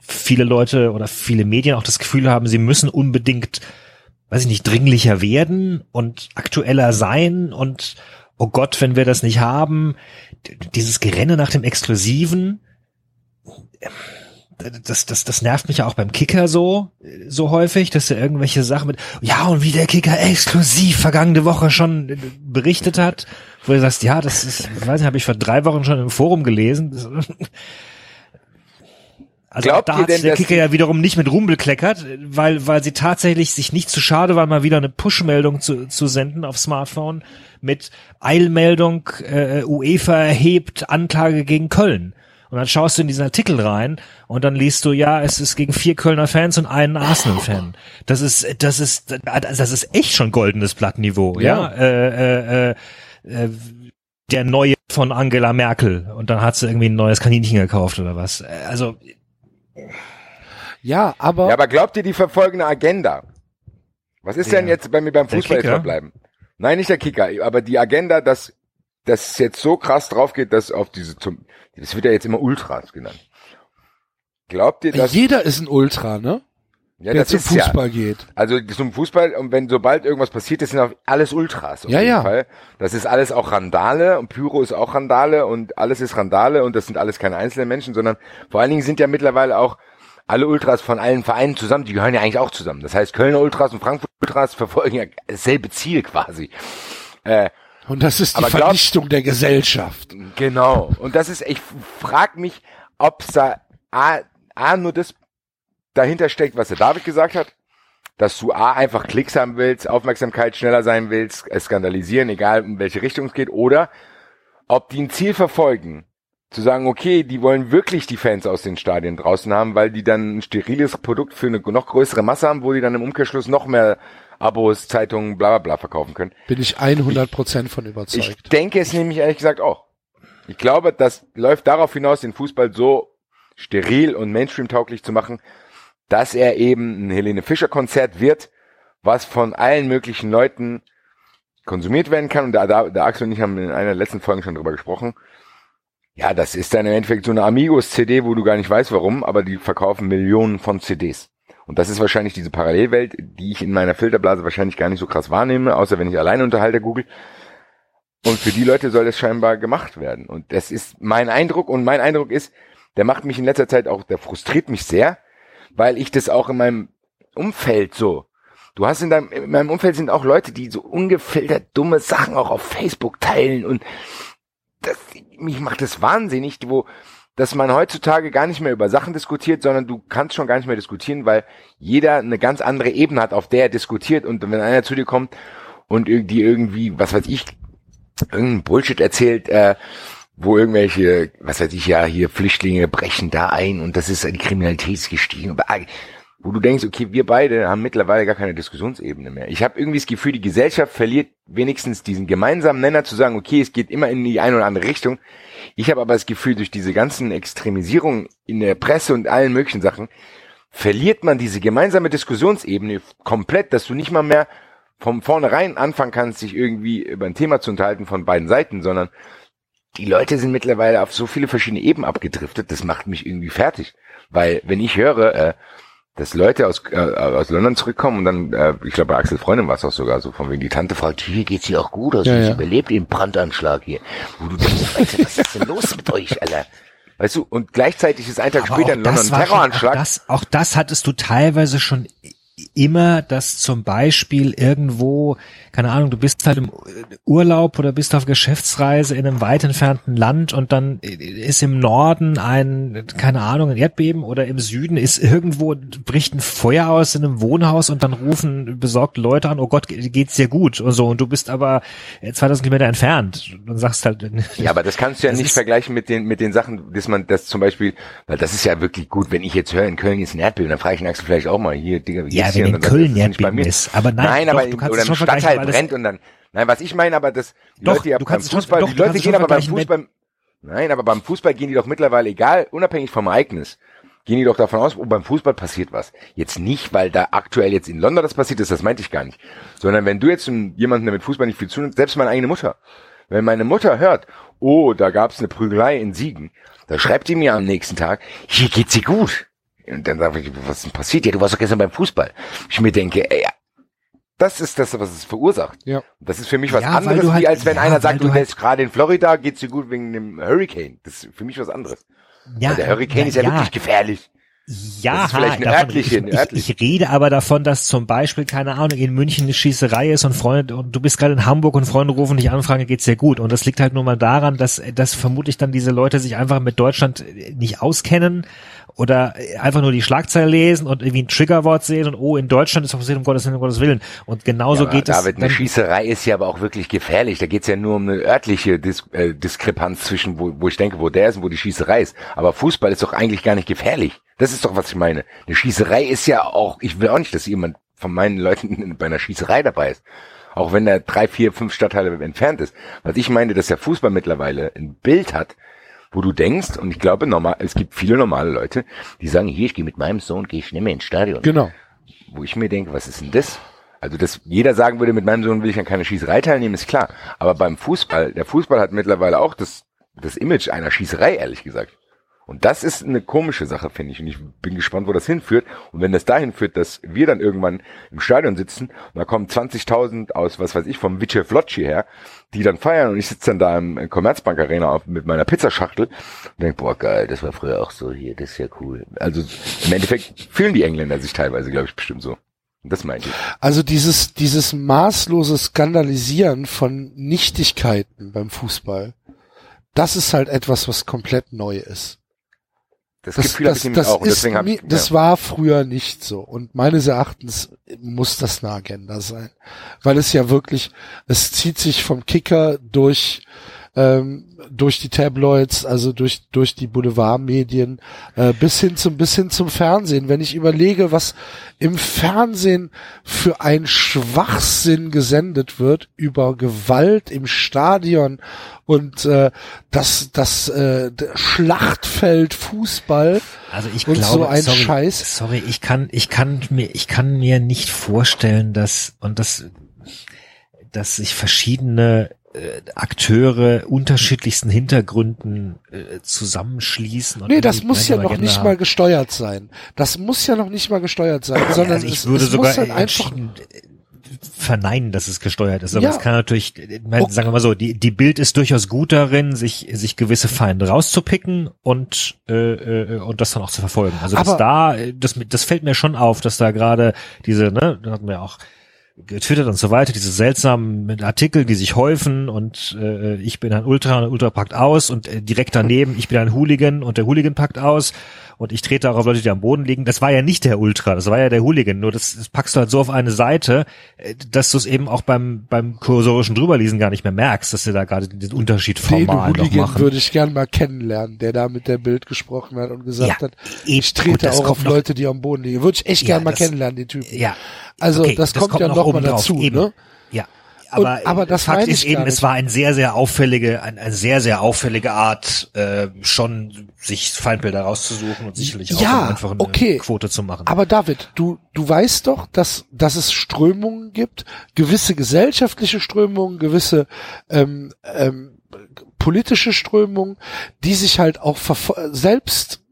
viele Leute oder viele Medien auch das Gefühl haben, sie müssen unbedingt, weiß ich nicht, dringlicher werden und aktueller sein und oh Gott, wenn wir das nicht haben, dieses Gerenne nach dem Exklusiven, das, das, das nervt mich ja auch beim Kicker so, so häufig, dass er irgendwelche Sachen mit, ja, und wie der Kicker exklusiv vergangene Woche schon berichtet hat, wo du sagst, ja, das ist, ich weiß nicht, habe ich vor drei Wochen schon im Forum gelesen. Also Glaubt da hat sich denn, der Kicker ja wiederum nicht mit Ruhm bekleckert, weil, weil sie tatsächlich sich nicht zu schade war, mal wieder eine Push-Meldung zu, zu senden auf Smartphone mit Eilmeldung, äh, UEFA erhebt Anklage gegen Köln. Und dann schaust du in diesen Artikel rein und dann liest du, ja, es ist gegen vier Kölner Fans und einen Arsenal-Fan. Das ist, das ist, das ist echt schon goldenes Blattniveau, ja. Ja. Äh, äh, äh, der neue von Angela Merkel und dann hat sie irgendwie ein neues Kaninchen gekauft oder was. Äh, Also Ja, aber, Ja, aber glaubt ihr, die verfolgen eine Agenda? Was ist denn Ja. jetzt bei mir beim Fußball jetzt verbleiben? Nein, nicht der Kicker, aber die Agenda, dass das jetzt so krass drauf geht, dass auf diese, zum, das wird ja jetzt immer Ultras genannt. Glaubt ihr, dass, Jeder ist ein Ultra, ne? ja, der zum ist ja, Fußball geht. also zum Fußball, und wenn sobald irgendwas passiert, das sind auch alles Ultras. Auf Ja, jeden ja. Fall. Das ist alles auch Randale und Pyro ist auch Randale und alles ist Randale und das sind alles keine einzelnen Menschen, sondern vor allen Dingen sind ja mittlerweile auch alle Ultras von allen Vereinen zusammen, die gehören ja eigentlich auch zusammen. Das heißt, Kölner Ultras und Frankfurt Ultras verfolgen ja dasselbe Ziel quasi. Äh, Und das ist die glaub- Vernichtung der Gesellschaft. Genau. Und das ist, ich frag mich, ob da A, A nur das dahinter steckt, was der David gesagt hat, dass du A einfach Klicks haben willst, Aufmerksamkeit schneller sein willst, es skandalisieren, egal in welche Richtung es geht, oder ob die ein Ziel verfolgen, zu sagen, okay, die wollen wirklich die Fans aus den Stadien draußen haben, weil die dann ein steriles Produkt für eine noch größere Masse haben, wo die dann im Umkehrschluss noch mehr Abos, Zeitungen, bla bla bla verkaufen können. Bin ich 100 Prozent von Ich überzeugt. denke es nämlich ehrlich gesagt auch. Ich glaube, das läuft darauf hinaus, den Fußball so steril und Mainstream-tauglich zu machen, dass er eben ein Helene Fischer Konzert wird, was von allen möglichen Leuten konsumiert werden kann. Und da, da, der Axel und ich haben in einer der letzten Folgen schon drüber gesprochen. Ja, das ist dann im Endeffekt so eine Amigos-CD, wo du gar nicht weißt warum, aber die verkaufen Millionen von CDs. Und das ist wahrscheinlich diese Parallelwelt, die ich in meiner Filterblase wahrscheinlich gar nicht so krass wahrnehme, außer wenn ich alleine unterhalte Google. Und für die Leute soll das scheinbar gemacht werden. Und das ist mein Eindruck. Und mein Eindruck ist, der macht mich in letzter Zeit auch, der frustriert mich sehr, weil ich das auch in meinem Umfeld so. Du hast in deinem, in meinem Umfeld sind auch Leute, die so ungefiltert dumme Sachen auch auf Facebook teilen und das, mich macht das wahnsinnig, wo, dass man heutzutage gar nicht mehr über Sachen diskutiert, sondern du kannst schon gar nicht mehr diskutieren, weil jeder eine ganz andere Ebene hat, auf der er diskutiert und wenn einer zu dir kommt und irgendwie irgendwie, was weiß ich, irgendein Bullshit erzählt, äh, wo irgendwelche, was weiß ich, ja, hier Flüchtlinge brechen da ein und das ist die Kriminalität gestiegen. Wo du denkst, okay, wir beide haben mittlerweile gar keine Diskussionsebene mehr. Ich habe irgendwie das Gefühl, die Gesellschaft verliert wenigstens diesen gemeinsamen Nenner zu sagen, okay, es geht immer in die eine oder andere Richtung. Ich habe aber das Gefühl, durch diese ganzen Extremisierungen in der Presse und allen möglichen Sachen, verliert man diese gemeinsame Diskussionsebene komplett, dass du nicht mal mehr vom vornherein anfangen kannst, sich irgendwie über ein Thema zu unterhalten von beiden Seiten, sondern die Leute sind mittlerweile auf so viele verschiedene Ebenen abgedriftet, das macht mich irgendwie fertig. Weil wenn ich höre, äh, dass Leute aus, äh, aus London zurückkommen und dann, äh, ich glaube bei Axel Freundin war es auch sogar so, von wegen die Tante fragt, hier geht's ihr auch gut, also Ja, sie ja. überlebt den Brandanschlag hier. Wo du denkst, du, was ist denn los mit euch, Alter? Weißt du, und gleichzeitig ist ein Tag Aber später in London ein war schon, Terroranschlag. auch, das, auch das hattest du teilweise schon immer, dass zum Beispiel irgendwo, keine Ahnung, du bist halt im Urlaub oder bist auf Geschäftsreise in einem weit entfernten Land und dann ist im Norden ein, keine Ahnung, ein Erdbeben oder im Süden ist irgendwo, bricht ein Feuer aus in einem Wohnhaus und dann rufen besorgte Leute an, oh Gott, geht's dir gut? Und so und du bist aber 2000 Kilometer entfernt. Und sagst halt, Ja, aber das kannst du ja nicht vergleichen mit den, mit den Sachen, dass man das zum Beispiel, weil das ist ja wirklich gut, wenn ich jetzt höre, in Köln ist ein Erdbeben, dann frage ich den Axel vielleicht auch mal, hier, Digga, wie Ja, wenn dir? in Köln nicht bei mir. ist. Aber nein, aber doch, du kannst oder es im schon vergleichen, Stadtteil brennt und dann, nein, was ich meine, aber das, die Doch, Leute ja du beim kannst es schon- Fußball, doch, die Leute gehen aber beim Fußball, nein, aber beim Fußball gehen die doch mittlerweile, egal, unabhängig vom Ereignis, gehen die doch davon aus, oh, beim Fußball passiert was. Jetzt nicht, weil da aktuell jetzt in London das passiert ist, das meinte ich gar nicht. Sondern wenn du jetzt jemanden, der mit Fußball nicht viel zu selbst meine eigene Mutter, wenn meine Mutter hört, oh, da gab's eine Prügelei in Siegen, da schreibt die mir am nächsten Tag, hier geht's dir gut. Und dann sage ich, was ist denn passiert? Ja, du warst doch gestern beim Fußball. Ich mir denke, ey, das ist das, was es verursacht. Ja. Das ist für mich was Ja, anderes, halt- wie als wenn ja, einer sagt, du du halt- bist gerade in Florida, geht's dir gut wegen dem Hurricane. Das ist für mich was anderes. ja, Weil der Hurricane ist ja, wirklich gefährlich. Ja, vielleicht eine davon, örtliche, eine ich, ich, ich rede aber davon, dass zum Beispiel, keine Ahnung, in München eine Schießerei ist und Freunde, und du bist gerade in Hamburg und Freunde rufen dich an und fragen, geht's dir gut? Und das liegt halt nur mal daran, dass, dass vermutlich dann diese Leute sich einfach mit Deutschland nicht auskennen oder einfach nur die Schlagzeile lesen und irgendwie ein Triggerwort sehen und oh, in Deutschland ist passiert, um Gottes Willen, um Gottes Willen. Und genauso Ja, geht aber es. David, eine Schießerei ist ja aber auch wirklich gefährlich. Da geht's ja nur um eine örtliche Dis äh, Diskrepanz zwischen, wo, wo ich denke, wo der ist und wo die Schießerei ist. Aber Fußball ist doch eigentlich gar nicht gefährlich. Das ist doch, was ich meine. Eine Schießerei ist ja auch, ich will auch nicht, dass jemand von meinen Leuten bei einer Schießerei dabei ist. Auch wenn er drei, vier, fünf Stadtteile entfernt ist. Was ich meine, dass der Fußball mittlerweile ein Bild hat, wo du denkst, und ich glaube, normal, es gibt viele normale Leute, die sagen, hier, ich gehe mit meinem Sohn, gehe ich nicht mehr ins Stadion Genau. wo ich mir denke, was ist denn das? Also, dass jeder sagen würde, mit meinem Sohn will ich an keine Schießerei teilnehmen, ist klar. Aber beim Fußball, der Fußball hat mittlerweile auch das, das Image einer Schießerei, ehrlich gesagt. Und das ist eine komische Sache, finde ich. Und ich bin gespannt, wo das hinführt. Und wenn das dahin führt, dass wir dann irgendwann im Stadion sitzen und da kommen 20.000 aus, was weiß ich, vom Vice Flocci her, die dann feiern und ich sitze dann da im Commerzbank Arena auf, mit meiner Pizzaschachtel und denke, boah, geil, das war früher auch so hier, das ist ja cool. Also im Endeffekt fühlen die Engländer sich teilweise, glaube ich, bestimmt so. Und das meine ich. Also dieses, dieses maßlose Skandalisieren von Nichtigkeiten beim Fußball, das ist halt etwas, was komplett neu ist. Das, Das, Gefühl habe das, ich nämlich das, auch. Und ist, deswegen ich, das ja. war früher nicht so. Und meines Erachtens muss das eine Agenda sein. Weil es ja wirklich, es zieht sich vom Kicker durch, ähm, durch die Tabloids, also durch, durch die Boulevardmedien, äh, bis hin zum, bis hin zum Fernsehen. Wenn ich überlege, was im Fernsehen für ein Schwachsinn gesendet wird über Gewalt im Stadion und äh, das, das äh, Schlachtfeld Fußball. Also ich Und glaube, so ein sorry, Scheiß. sorry, ich kann, ich kann mir, ich kann mir nicht vorstellen, dass und das, dass sich verschiedene äh, Akteure unterschiedlichsten Hintergründen äh, zusammenschließen. Und Nee, das muss ja noch Agenda nicht haben. mal gesteuert sein. Das muss ja noch nicht mal gesteuert sein, sondern also ich es, würde es sogar muss halt einfach äh, verneinen, dass es gesteuert ist. Aber Ja. es kann natürlich, ich meine, sagen wir mal so, die, die Bild ist durchaus gut darin, sich, sich gewisse Feinde rauszupicken und, äh, äh, und das dann auch zu verfolgen. Also dass Aber- da, äh, das, das fällt mir schon auf, dass da gerade diese, ne, da hatten wir auch getwittert und so weiter, diese seltsamen Artikel, die sich häufen und äh, ich bin ein Ultra und Ultra packt aus und äh, direkt daneben, ich bin ein Hooligan und der Hooligan packt aus und ich trete auch auf Leute, die am Boden liegen. Das war ja nicht der Ultra, das war ja der Hooligan. Nur das, das packst du halt so auf eine Seite, äh, dass du es eben auch beim beim kursorischen drüberlesen gar nicht mehr merkst, dass sie da gerade den Unterschied den formal noch Hooligan machen. würde ich gern mal kennenlernen, der da mit der Bild gesprochen hat und gesagt Ja, hat, ich trete das auch kommt auf noch- Leute, die am Boden liegen. Würde ich echt Ja, gern mal das- kennenlernen, den Typen. Ja. Also okay, das, kommt ja noch mal oben drauf, dazu, eben. ne? Ja. Und- Aber, aber das Fakt ist eben, es war ein sehr, sehr auffällige, ein, eine sehr, sehr auffällige Art, äh, schon sich Feindbilder rauszusuchen und sicherlich auch Ja, einfach eine okay. Quote zu machen. Aber David, du, du weißt doch, dass, dass es Strömungen gibt, gewisse gesellschaftliche Strömungen, gewisse ähm, ähm, politische Strömungen, die sich halt auch selbst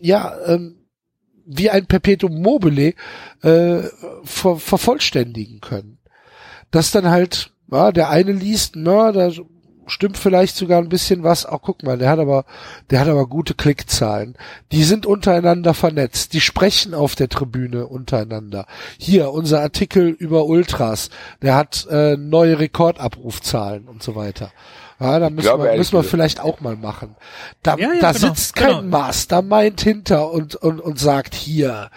ja ähm, wie ein Perpetuum mobile äh, ver vervollständigen können. Dass dann halt, ja, der eine liest, na, da stimmt vielleicht sogar ein bisschen was. Auch guck mal, der hat aber, der hat aber gute Klickzahlen. Die sind untereinander vernetzt. Die sprechen auf der Tribüne untereinander. Hier, unser Artikel über Ultras, der hat äh, neue Rekordabrufzahlen und so weiter. Ja, da müssen glaube, wir, müssen wir vielleicht auch mal machen. Da, Ja, ja, da genau, sitzt kein genau. Mastermind hinter und, und, und sagt hier,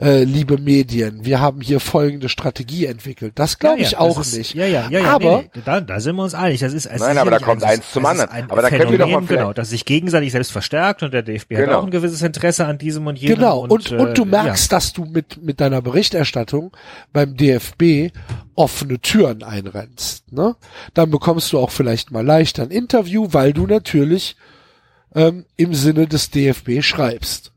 äh, liebe Medien, wir haben hier folgende Strategie entwickelt. Das glaube Ja, ich ja, auch das ist, nicht. Ja, ja, ja, ja. Aber nee, nee, da, da sind wir uns einig. Das ist es Nein, ist aber da kommt ein- eins zum anderen. Ein Aber da können wir doch mal genau, das sich gegenseitig selbst verstärkt und der DFB hat Genau. auch ein gewisses Interesse an diesem und jenem. Genau, und, und, äh, du merkst, dass du mit, mit deiner Berichterstattung beim DFB offene Türen einrennst. Ne? Dann bekommst du auch vielleicht mal leichter ein Interview, weil du natürlich ähm, im Sinne des DFB schreibst.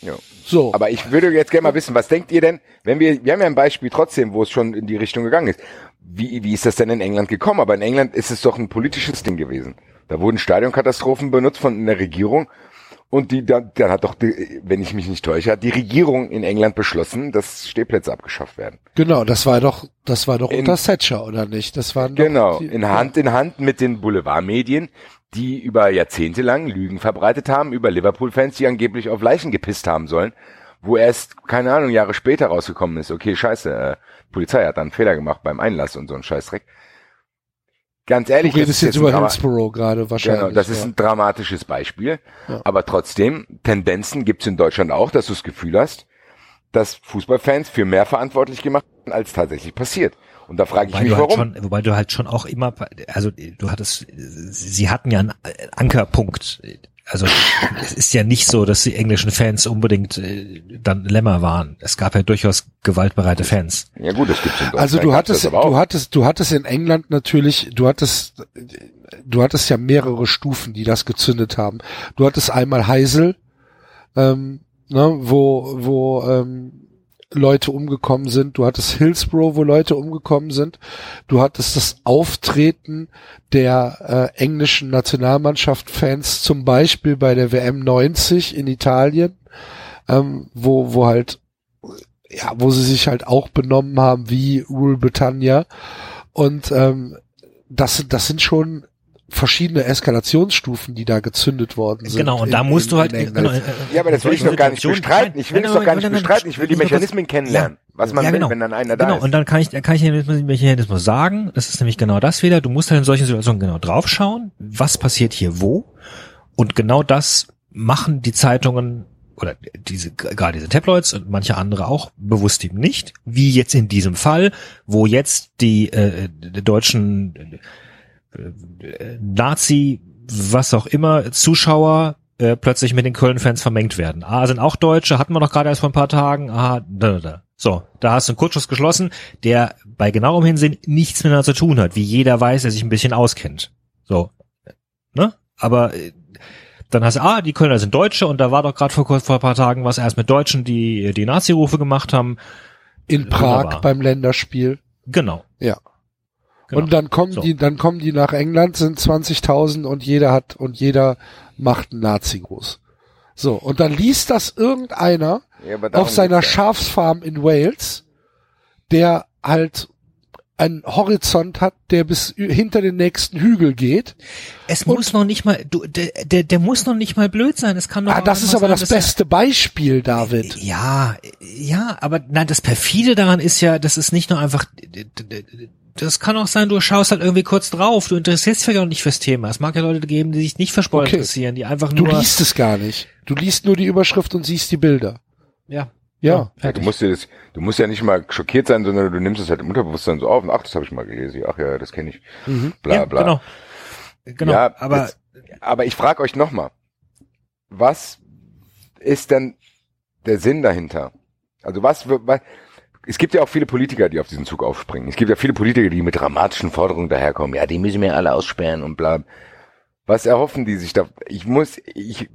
Ja. So, Aber ich würde jetzt gerne mal wissen, was denkt ihr denn, wenn wir, wir haben ja ein Beispiel trotzdem, wo es schon in die Richtung gegangen ist. Wie, wie ist das denn in England gekommen? Aber in England ist es doch ein politisches Ding gewesen. Da wurden Stadionkatastrophen benutzt von der Regierung und die, dann, dann hat doch, die, wenn ich mich nicht täusche, hat die Regierung in England beschlossen, dass Stehplätze abgeschafft werden. genau, das war doch, das war doch In- unter Thatcher, oder nicht? Das waren doch Genau, die, in Hand in Hand mit den Boulevardmedien, die über Jahrzehnte lang Lügen verbreitet haben über Liverpool-Fans, die angeblich auf Leichen gepisst haben sollen, wo erst, keine Ahnung, Jahre später rausgekommen ist, okay, scheiße, äh, Polizei hat da einen Fehler gemacht beim Einlass und so ein Scheißdreck. Ganz ehrlich, Du das redest ist jetzt über Hillsborough gerade wahrscheinlich. Genau, das ist ja. ein dramatisches Beispiel. Ja. Aber trotzdem, Tendenzen gibt's in Deutschland auch, dass du das Gefühl hast, dass Fußballfans für mehr verantwortlich gemacht werden, als tatsächlich passiert. Und da frage ich Wobei mich, du, halt warum. schon, wobei du halt schon auch immer, also du hattest, sie hatten ja einen Ankerpunkt. Also es ist ja nicht so, dass die englischen Fans unbedingt äh, dann Lämmer waren. Es gab ja durchaus gewaltbereite Fans. Ja gut, in Deutschland. Also du hattest, das aber auch. du hattest, du hattest in England natürlich, du hattest, du hattest ja mehrere Stufen, die das gezündet haben. Du hattest einmal Heisel, ähm, ne, wo, wo ähm, Leute umgekommen sind, du hattest Hillsborough, wo Leute umgekommen sind, du hattest das Auftreten der äh, englischen Nationalmannschaft-Fans zum Beispiel bei der WM 90 in Italien, ähm, wo, wo halt, ja, wo sie sich halt auch benommen haben wie Rule Britannia. Und ähm, das, das sind schon verschiedene Eskalationsstufen, die da gezündet worden sind. Genau, und da musst in- du halt, in genau, äh, Ja, aber das will ich doch gar nicht bestreiten. Ich will es doch gar nicht bestreiten. Ich will die Mechanismen kennenlernen. Was man Ja, will, genau. wenn dann einer da Genau, ist. und dann kann ich, kann ich dir den Mechanismus sagen, das ist nämlich genau das wieder, du musst halt in solchen Situationen genau draufschauen, was passiert hier wo, und genau das machen die Zeitungen oder diese, gerade diese Tabloids und manche andere auch bewusst eben nicht, wie jetzt in diesem Fall, wo jetzt die, äh, die deutschen äh, Nazi, was auch immer, Zuschauer äh, plötzlich mit den Köln-Fans vermengt werden. Ah, sind auch Deutsche, hatten wir doch gerade erst vor ein paar Tagen. Ah, da, da, da. So, da hast du einen Kurzschluss geschlossen, der bei genauem Hinsehen nichts miteinander zu tun hat, wie jeder weiß, der sich ein bisschen auskennt. So, ne? Aber äh, dann hast du, ah, die Kölner sind Deutsche und da war doch gerade vor, kurz- vor ein paar Tagen was erst mit Deutschen, die die Nazi-Rufe gemacht haben. in Prag Wunderbar. beim Länderspiel. Genau. Ja. Genau. Und dann kommen So. die, dann kommen die nach England, sind 20.000 und jeder hat, und jeder macht einen Nazi-Gruß. So. Und dann liest das irgendeiner Ja, auf seiner. Schafsfarm in Wales, der halt einen Horizont hat, der bis hinter den nächsten Hügel geht. Es Und- muss noch nicht mal, du, der, der, der muss noch nicht mal blöd sein. Es kann doch Ah, das ist aber sein, das er- beste Beispiel, David. Ja, ja, aber nein, das perfide daran ist ja, das ist nicht nur einfach, das kann auch sein, du schaust halt irgendwie kurz drauf, du interessierst dich vielleicht auch nicht fürs Thema. Es mag ja Leute geben, die sich nicht für Sport Okay. interessieren, die einfach Du nur, liest es gar nicht. Du liest nur die Überschrift und siehst die Bilder. ja, Ja. Ja, du fertig. musst dir das, du musst ja nicht mal schockiert sein, sondern du nimmst es halt im Unterbewusstsein so auf und ach, das habe ich mal gelesen. Ach ja, das kenne ich. Mhm. Bla ja, bla. genau, genau, Ja, aber jetzt- Aber ich frage euch nochmal, was ist denn der Sinn dahinter? Also was, was, es gibt ja auch viele Politiker, die auf diesen Zug aufspringen. Es gibt ja viele Politiker, die mit dramatischen Forderungen daherkommen. Ja, die müssen wir alle aussperren und bla. Was erhoffen die sich da? Ich muss, ich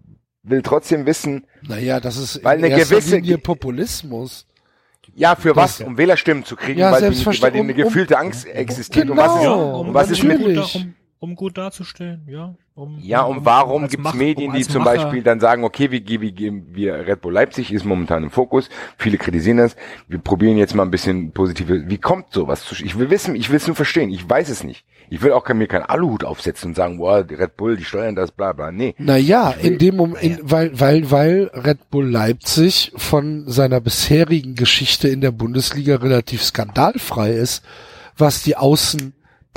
will trotzdem wissen, Naja, das ist Weil in eine gewisse- Linie Populismus. ja, für was? Um Wählerstimmen zu kriegen, Ja, weil, die, weil die eine Um- gefühlte Angst existiert. Genau. Und was ist, um, was ist mit- um, gut, um, um darzustellen, ja. Um, Ja, und warum als gibt's Mach- Medien, um die zum Macher- Beispiel dann sagen, okay, wir, wir, wir, wir Red Bull Leipzig ist momentan im Fokus, viele kritisieren das, wir probieren jetzt mal ein bisschen positive, wie kommt sowas zu, ich will wissen, ich will es nur verstehen, ich weiß es nicht. Ich will auch kein, mir keinen Aluhut aufsetzen und sagen, boah, die Red Bull, die steuern das, bla bla, nee. Naja, in dem Moment, in, weil, weil, weil Red Bull Leipzig von seiner bisherigen Geschichte in der Bundesliga relativ skandalfrei ist, was die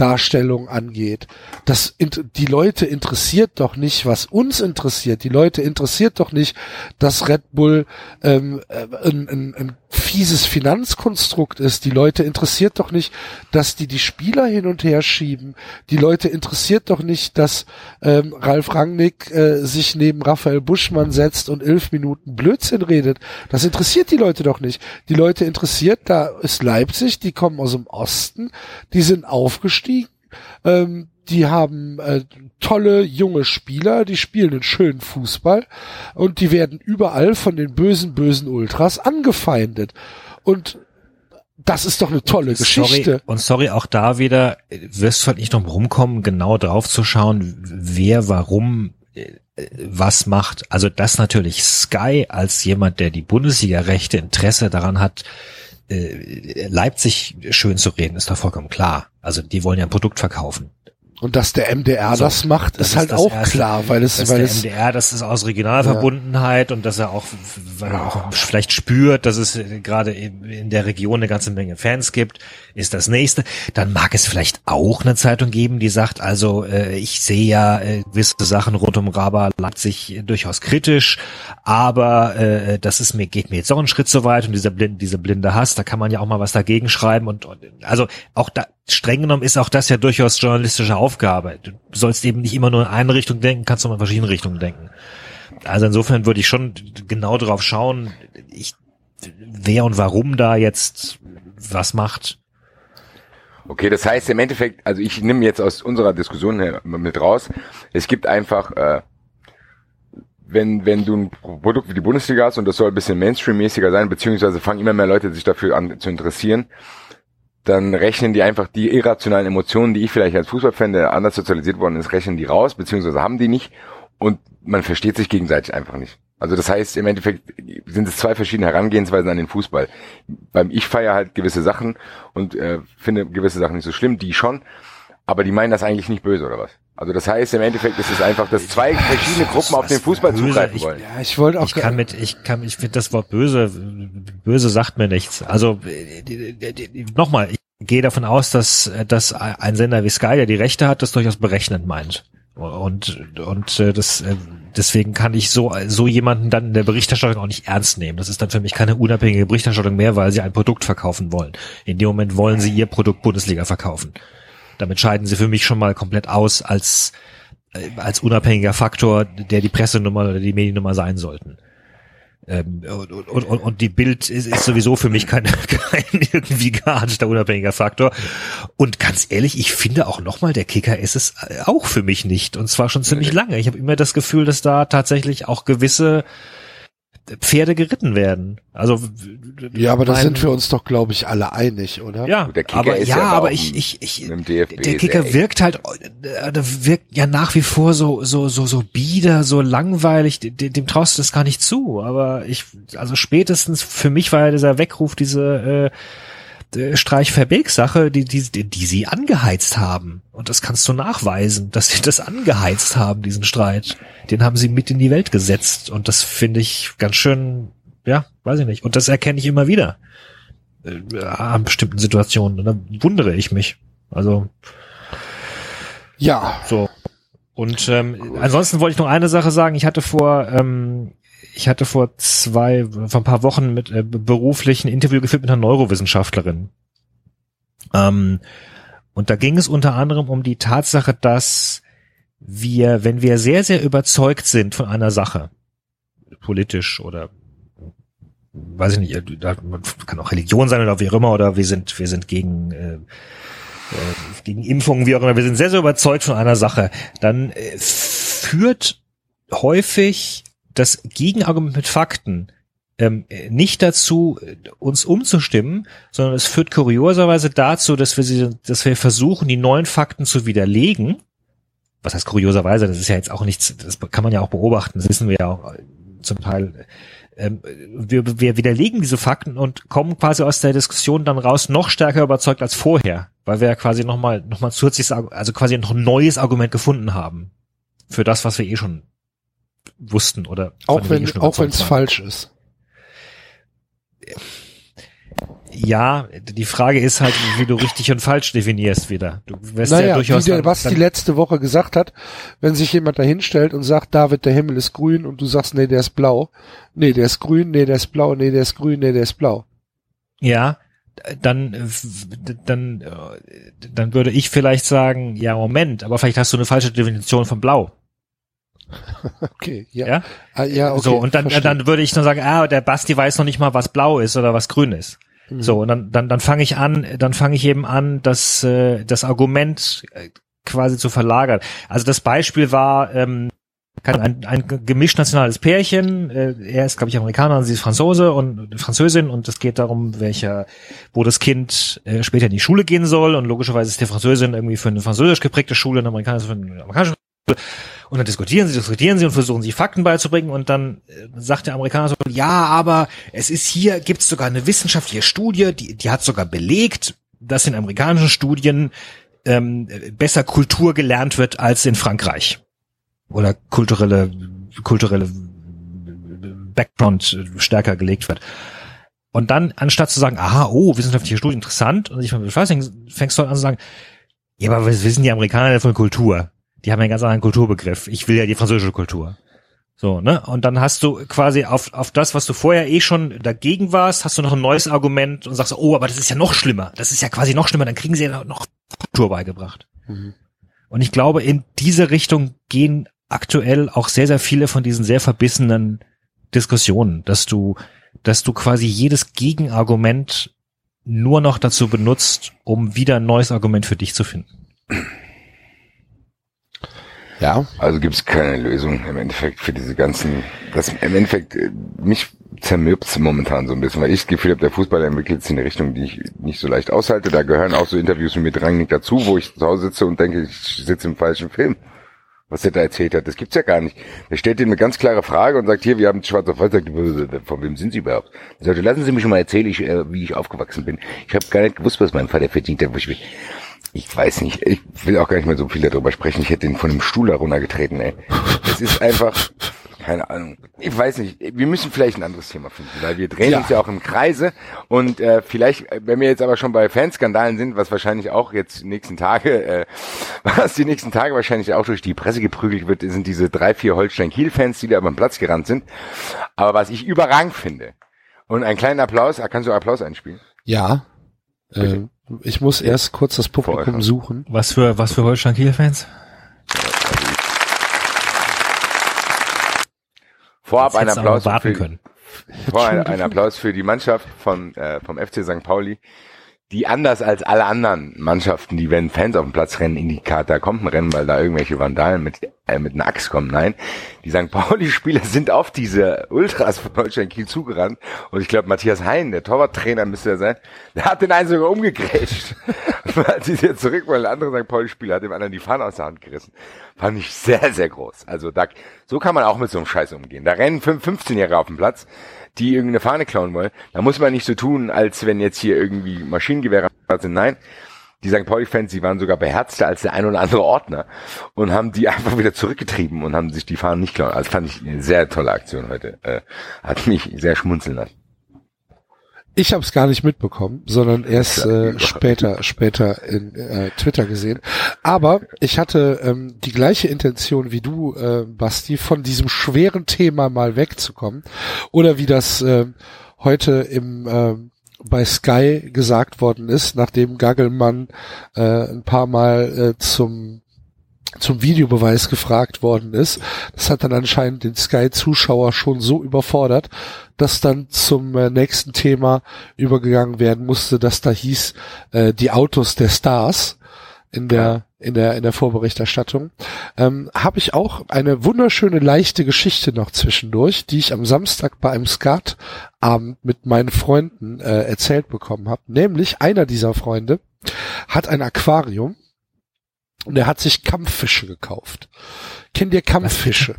Außendarstellung angeht. Das, die Leute interessiert doch nicht, was uns interessiert. Die Leute interessiert doch nicht, dass Red Bull ähm, äh, ein, ein, ein fieses Finanzkonstrukt ist. Die Leute interessiert doch nicht, dass die die Spieler hin und her schieben. Die Leute interessiert doch nicht, dass ähm, Ralf Rangnick äh, sich neben Raphael Buschmann setzt und elf Minuten Blödsinn redet. Das interessiert die Leute doch nicht. Die Leute interessiert, da ist Leipzig, die kommen aus dem Osten, die sind aufgestiegen, ähm, die haben äh, tolle junge Spieler, die spielen einen schönen Fußball und die werden überall von den bösen, bösen Ultras angefeindet. Und das ist doch eine tolle Geschichte. Sorry, und sorry, auch da wieder, wirst du halt nicht drum rumkommen, genau drauf zu schauen, wer warum äh, was macht. Also dass natürlich Sky als jemand, der die Bundesliga-Rechte Interesse daran hat, äh, Leipzig schön zu reden, ist doch vollkommen klar. Also die wollen ja ein Produkt verkaufen. Und dass der MDR So, das macht, das ist ist halt das auch Erste. klar, weil es, weil der es, MDR, das ist aus Regionalverbundenheit und dass er auch, weil er auch vielleicht spürt, dass es gerade in der Region eine ganze Menge Fans gibt, ist das nächste. Dann mag es vielleicht auch eine Zeitung geben, die sagt, also äh, ich sehe ja äh, gewisse Sachen rund um Raba Leipzig äh, durchaus kritisch, aber äh, das ist mir geht mir jetzt auch einen Schritt zu weit und dieser blinde, dieser blinde Hass, da kann man ja auch mal was dagegen schreiben und, und also auch da streng genommen ist auch das ja durchaus journalistische Aufgabe. Du sollst eben nicht immer nur in eine Richtung denken, kannst auch in verschiedene Richtungen denken. Also insofern würde ich schon genau darauf schauen, ich, wer und warum da jetzt was macht. Okay, das heißt im Endeffekt, also ich nehme jetzt aus unserer Diskussion mit raus, es gibt einfach, äh, wenn, wenn du ein Produkt wie die Bundesliga hast und das soll ein bisschen Mainstream-mäßiger sein, beziehungsweise fangen immer mehr Leute sich dafür an zu interessieren, dann rechnen die einfach die irrationalen Emotionen, die ich vielleicht als Fußballfan, der anders sozialisiert worden ist, rechnen die raus, beziehungsweise haben die nicht und man versteht sich gegenseitig einfach nicht. Also das heißt, im Endeffekt sind es zwei verschiedene Herangehensweisen an den Fußball. Beim ich feiere halt gewisse Sachen und äh, finde gewisse Sachen nicht so schlimm, die schon, aber die meinen das eigentlich nicht böse oder was? Also das heißt, im Endeffekt ist es einfach, dass zwei verschiedene Gruppen auf den Fußball böse, zugreifen ich- wollen. Ja, ich wollte auch Ich kann mit, ich kann, ich finde das Wort böse, böse sagt mir nichts. Also äh, nochmal, ich gehe davon aus, dass, äh, dass ein Sender wie Sky, der die Rechte hat, das durchaus berechnend meint. Und, und äh, das, äh, deswegen kann ich so, so jemanden dann in der Berichterstattung auch nicht ernst nehmen. Das ist dann für mich keine unabhängige Berichterstattung mehr, weil sie ein Produkt verkaufen wollen. In dem Moment wollen sie ihr Produkt Bundesliga verkaufen. Damit scheiden sie für mich schon mal komplett aus als, äh, als unabhängiger Faktor, der die Pressenummer oder die Mediennummer sein sollten. Ähm, und, und, und, und die Bild ist, ist sowieso für mich kein, kein irgendwie gearteter unabhängiger Faktor. Und ganz ehrlich, ich finde auch nochmal, der Kicker ist es auch für mich nicht. Und zwar schon ziemlich lange. Ich habe immer das Gefühl, dass da tatsächlich auch gewisse Pferde geritten werden. Also Ja, aber da sind wir uns doch, glaube ich, alle einig, oder? ja, Gut, der Kicker aber ist ja, ja aber ich, ich, ich, der Kicker wirkt halt, äh, der wirkt ja nach wie vor so, so, so, so bieder, so langweilig, dem, dem traust du das gar nicht zu. Aber ich, also spätestens für mich war ja dieser Weckruf diese äh, Streich-Verbeek-Sache, die, die, die, sie angeheizt haben. Und das kannst du nachweisen, dass sie das angeheizt haben, diesen Streit. Den haben sie mit in die Welt gesetzt. Und das finde ich ganz schön, ja, weiß ich nicht. Und das erkenne ich immer wieder. Äh, an bestimmten Situationen. Und dann wundere ich mich. Also, Ja, so. Und ähm, ansonsten wollte ich noch eine Sache sagen. Ich hatte vor, ähm, ich hatte vor zwei, vor ein paar Wochen mit äh, beruflichen Interview geführt mit einer Neurowissenschaftlerin. Ähm, und da ging es unter anderem um die Tatsache, dass wir, wenn wir sehr, sehr überzeugt sind von einer Sache, politisch oder weiß ich nicht, äh, kann auch Religion sein oder wie auch immer, oder wir sind, wir sind gegen äh, äh, gegen Impfungen, wie auch immer, wir sind sehr, sehr überzeugt von einer Sache, dann äh, führt häufig das Gegenargument mit Fakten ähm, äh, nicht dazu, äh, uns umzustimmen, sondern es führt kurioserweise dazu, dass wir sie, dass wir versuchen, die neuen Fakten zu widerlegen. Was heißt kurioserweise? Das ist ja jetzt auch nichts, das kann man ja auch beobachten, das wissen wir ja auch äh, zum Teil. Ähm, wir, wir widerlegen diese Fakten und kommen quasi aus der Diskussion dann raus noch stärker überzeugt als vorher, weil wir ja quasi nochmal noch mal zusätzliches, also quasi noch ein neues Argument gefunden haben für das, was wir eh schon wussten oder auch wenn auch wenn es falsch ist. Ja, die Frage ist halt, wie du richtig und falsch definierst wieder. Du wirst ja Naja, durchaus wie der, was die letzte Woche gesagt hat, wenn sich jemand da hinstellt und sagt, David, der Himmel ist grün und du sagst, nee, der ist blau. Nee, der ist grün, nee, der ist blau, nee, der ist grün, nee, der ist blau. Ja, dann, dann, dann würde ich vielleicht sagen, ja, Moment, aber vielleicht hast du eine falsche Definition von Blau. Okay, ja. Ja? Ah, ja okay, so, und dann, verstehe. dann würde ich nur sagen, ah, der Basti weiß noch nicht mal, was blau ist oder was grün ist. Mhm. So, und dann, dann, dann fange ich an, dann fange ich eben an, das, äh, das Argument äh, quasi zu verlagern. Also das Beispiel war, ähm, kein- ein, ein gemischt nationales Pärchen, äh, er ist, glaube ich, Amerikaner und sie ist Franzose und Französin und es geht darum, welcher, wo das Kind äh, später in die Schule gehen soll und logischerweise ist die Französin irgendwie für eine französisch geprägte Schule, eine amerikanische für eine amerikanische Schule. Und dann diskutieren sie, diskutieren sie und versuchen sie Fakten beizubringen und dann äh, sagt der Amerikaner so, ja, aber es ist hier, gibt es sogar eine wissenschaftliche Studie, die, die hat sogar belegt, dass in amerikanischen Studien ähm, besser Kultur gelernt wird als in Frankreich. Oder kulturelle, kulturelle Background äh, stärker gelegt wird. Und dann, anstatt zu sagen, aha, oh, wissenschaftliche Studie, interessant, und sich mal befassen, fängst du an zu sagen, ja, aber was wissen die Amerikaner denn von Kultur? Die haben ja einen ganz anderen Kulturbegriff. Ich will ja die französische Kultur. So, ne? Und dann hast du quasi auf, auf das, was du vorher eh schon dagegen warst, hast du noch ein neues Argument und sagst, oh, aber das ist ja noch schlimmer. Das ist ja quasi noch schlimmer, dann kriegen sie ja noch Kultur beigebracht. Mhm. Und ich glaube, in diese Richtung gehen aktuell auch sehr, sehr viele von diesen sehr verbissenen Diskussionen, dass du, dass du quasi jedes Gegenargument nur noch dazu benutzt, um wieder ein neues Argument für dich zu finden. Ja. Also gibt es keine Lösung im Endeffekt für diese ganzen, das im Endeffekt, äh, mich zermürbt's momentan so ein bisschen, weil ich das Gefühl habe, der Fußball entwickelt sich in eine Richtung, die ich nicht so leicht aushalte. Da gehören auch so Interviews mit Rangnick dazu, wo ich zu Hause sitze und denke, ich sitze im falschen Film. Was der da erzählt hat, das gibt's ja gar nicht. Der stellt ihm eine ganz klare Frage und sagt, hier, wir haben schwarz auf weiß, sagt, von wem sind Sie überhaupt? Er sagte, lassen Sie mich mal erzählen, ich, äh, wie ich aufgewachsen bin. Ich habe gar nicht gewusst, was mein Vater verdient hat. wo Ich, will- ich weiß nicht, ich will auch gar nicht mehr so viel darüber sprechen. Ich hätte ihn von dem Stuhl da runtergetreten, ey. Es ist einfach, keine Ahnung. Ich weiß nicht, wir müssen vielleicht ein anderes Thema finden, weil wir drehen Ja. uns ja auch im Kreise und äh, vielleicht, äh, wenn wir jetzt aber schon bei Fanskandalen sind, was wahrscheinlich auch jetzt die nächsten Tage, äh, was die nächsten Tage wahrscheinlich auch durch die Presse geprügelt wird, sind diese drei, vier Holstein-Kiel-Fans, die da über den Platz gerannt sind. Aber was ich überragend finde, und einen kleinen Applaus, kannst du Applaus einspielen? Ja. Äh, ich muss erst kurz das Publikum Vorher. suchen. Was für, was für Holstein Kiel-Fans? Vorab Jetzt ein Applaus warten für, können. Vorher ein Applaus für die Mannschaft von, äh, vom FC St. Pauli, die anders als alle anderen Mannschaften, die wenn Fans auf den Platz rennen, in die Katakomben rennen, weil da irgendwelche Vandalen mit, äh, mit einer Axt kommen. Nein, die St. Pauli-Spieler sind auf diese Ultras von Holstein Kiel zugerannt und ich glaube, Matthias Hein, der Torwarttrainer müsste er sein, der hat den einen sogar umgegrätscht. Als sie jetzt zurück wollen, der andere St. Pauli-Spieler hat dem anderen die Fahne aus der Hand gerissen. Fand ich sehr, sehr groß. Also da, so kann man auch mit so einem Scheiß umgehen. Da rennen fünf 15-Jährige auf den Platz, die irgendeine Fahne klauen wollen. Da muss man nicht so tun, als wenn jetzt hier irgendwie Maschinengewehre sind. Nein, die St. Pauli-Fans, die waren sogar beherzter als der ein oder andere Ordner und haben die einfach wieder zurückgetrieben und haben sich die Fahnen nicht klauen. Also fand ich eine sehr tolle Aktion heute. Äh, hat mich sehr schmunzeln lassen. Ich habe es gar nicht mitbekommen, sondern erst äh, später, später in äh, Twitter gesehen. Aber ich hatte ähm, die gleiche Intention wie du, äh, Basti, von diesem schweren Thema mal wegzukommen. Oder wie das äh, heute im äh, bei Sky gesagt worden ist, nachdem Gaggelmann äh, ein paar Mal äh, zum zum Videobeweis gefragt worden ist. Das hat dann anscheinend den Sky-Zuschauer schon so überfordert, dass dann zum äh, nächsten Thema übergegangen werden musste, dass da hieß äh, die Autos der Stars in der in der in der Vorberichterstattung. Ähm, Habe ich auch eine wunderschöne leichte Geschichte noch zwischendurch, die ich am Samstag bei einem Skatabend mit meinen Freunden äh, erzählt bekommen habe. Nämlich einer dieser Freunde hat ein Aquarium und er hat sich Kampffische gekauft. Kennt ihr Kampffische?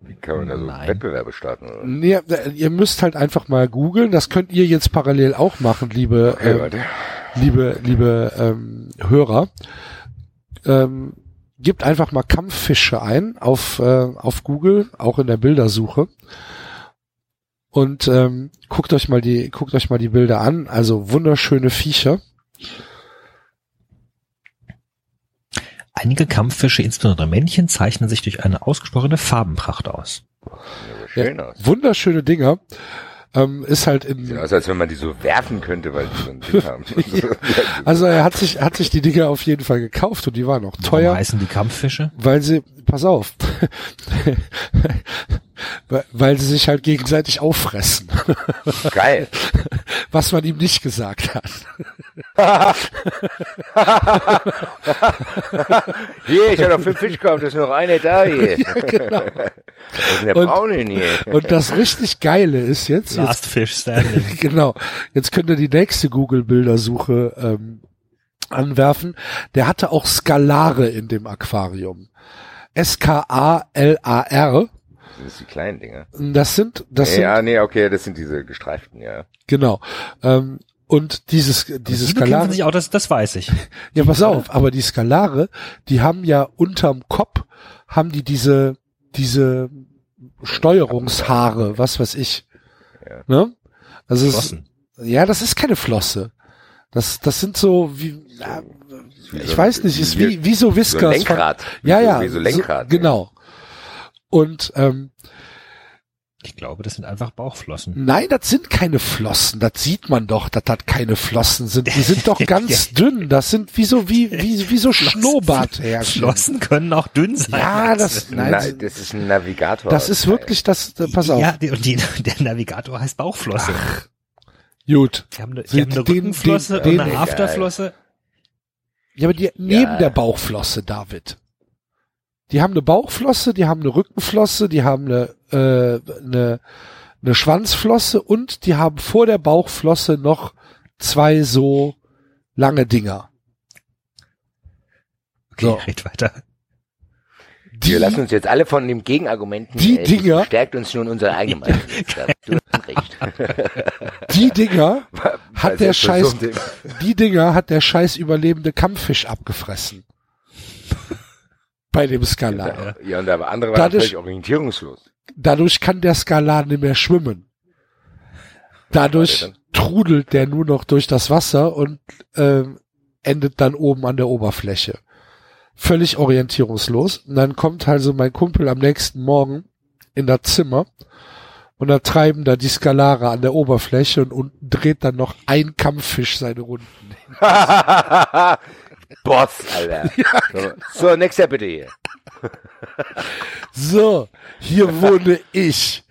Wie kann man da so Nein. Wettbewerbe starten? Oder? Nee, ihr müsst halt einfach mal googeln. Das könnt ihr jetzt parallel auch machen, liebe, Okay, ähm, liebe, liebe ähm, Hörer. Ähm, gebt einfach mal Kampffische ein auf, äh, auf Google, auch in der Bildersuche. Und ähm, guckt euch mal die, guckt euch mal die Bilder an. Also wunderschöne Viecher. Einige Kampffische, insbesondere Männchen, zeichnen sich durch eine ausgesprochene Farbenpracht aus. Ja, schön aus. Wunderschöne Dinger. Ähm, ist halt Sieht in, aus, als wenn man die so werfen könnte, weil die so ein Ding haben. also er hat sich, hat sich die Dinger auf jeden Fall gekauft und die waren auch Warum teuer. heißen die Kampffische? Weil sie, pass auf, Weil- weil sie sich halt gegenseitig auffressen, Geil. was man ihm nicht gesagt hat. Hier, ich habe noch fünf Fisch gekauft, da ist noch einer da hier. genau. Was ist denn der Und- hier? Und das richtig Geile ist jetzt, jetzt Last Fish Standing. genau, jetzt könnt ihr die nächste Google-Bildersuche ähm, anwerfen. Der hatte auch Skalare in dem Aquarium. S-K-A-L-A-R. Das sind die kleinen Dinger. Das sind, das sind, ja, nee, okay, das sind diese gestreiften, ja. genau. Ähm, und dieses, dieses Die bekämpfen Skalare. sich auch, das, das weiß ich. Ja, pass auf, aber die Skalare, die haben ja unterm Kopf, haben die diese, diese Steuerungshaare, was weiß ich. Ja. Ne? Also es, ja, das ist keine Flosse. Das, das sind so wie, ja, Wie ich so- weiß nicht, ist wie, wie so so ein Whiskers. von- Lenkrad. Wie ja, so, ja. Wie so Lenkrad. So, genau. Und ähm, Ich glaube, das sind einfach Bauchflossen. nein, das sind keine Flossen. Das sieht man doch, dass das keine Flossen sind. Die sind doch ganz dünn. Das sind wie so wie wie wie so Schnurrbarthärchen. Flossen können auch dünn sein. Ja, das Nein, nein, das ist ein Navigator. das ist wirklich das. äh, Pass auf. Ja, die, und die, der Navigator heißt Bauchflosse. Gut. Die haben eine, Sie- die haben eine den- Rückenflosse den- und eine den- Afterflosse. Ja, aber die neben Ja. der Bauchflosse, David. Die haben eine Bauchflosse, die haben eine Rückenflosse, die haben eine, äh, eine, eine Schwanzflosse und die haben vor der Bauchflosse noch zwei so lange Dinger. Okay, So. red weiter. Die, Wir lassen uns jetzt alle von dem Gegenargumenten. Die äh, Dinger- das Stärkt uns nun unsere eigene Meinung. Du hast recht. die Dinger hat der Scheiß, die Dinger hat der Scheiß überlebende Kampffisch abgefressen. Bei dem Skalar. Ja, und der andere war Dadurch- völlig orientierungslos. Dadurch kann der Skalar nicht mehr schwimmen. Dadurch war trudelt der nur noch durch das Wasser und ähm, endet dann oben an der Oberfläche. Völlig orientierungslos. Und dann kommt also mein Kumpel am nächsten Morgen in das Zimmer und da treiben da die Skalare an der Oberfläche und unten dreht dann noch ein Kampffisch seine Runden. Boss, Alter. So, so, nächster bitte hier. So, hier wohne ich.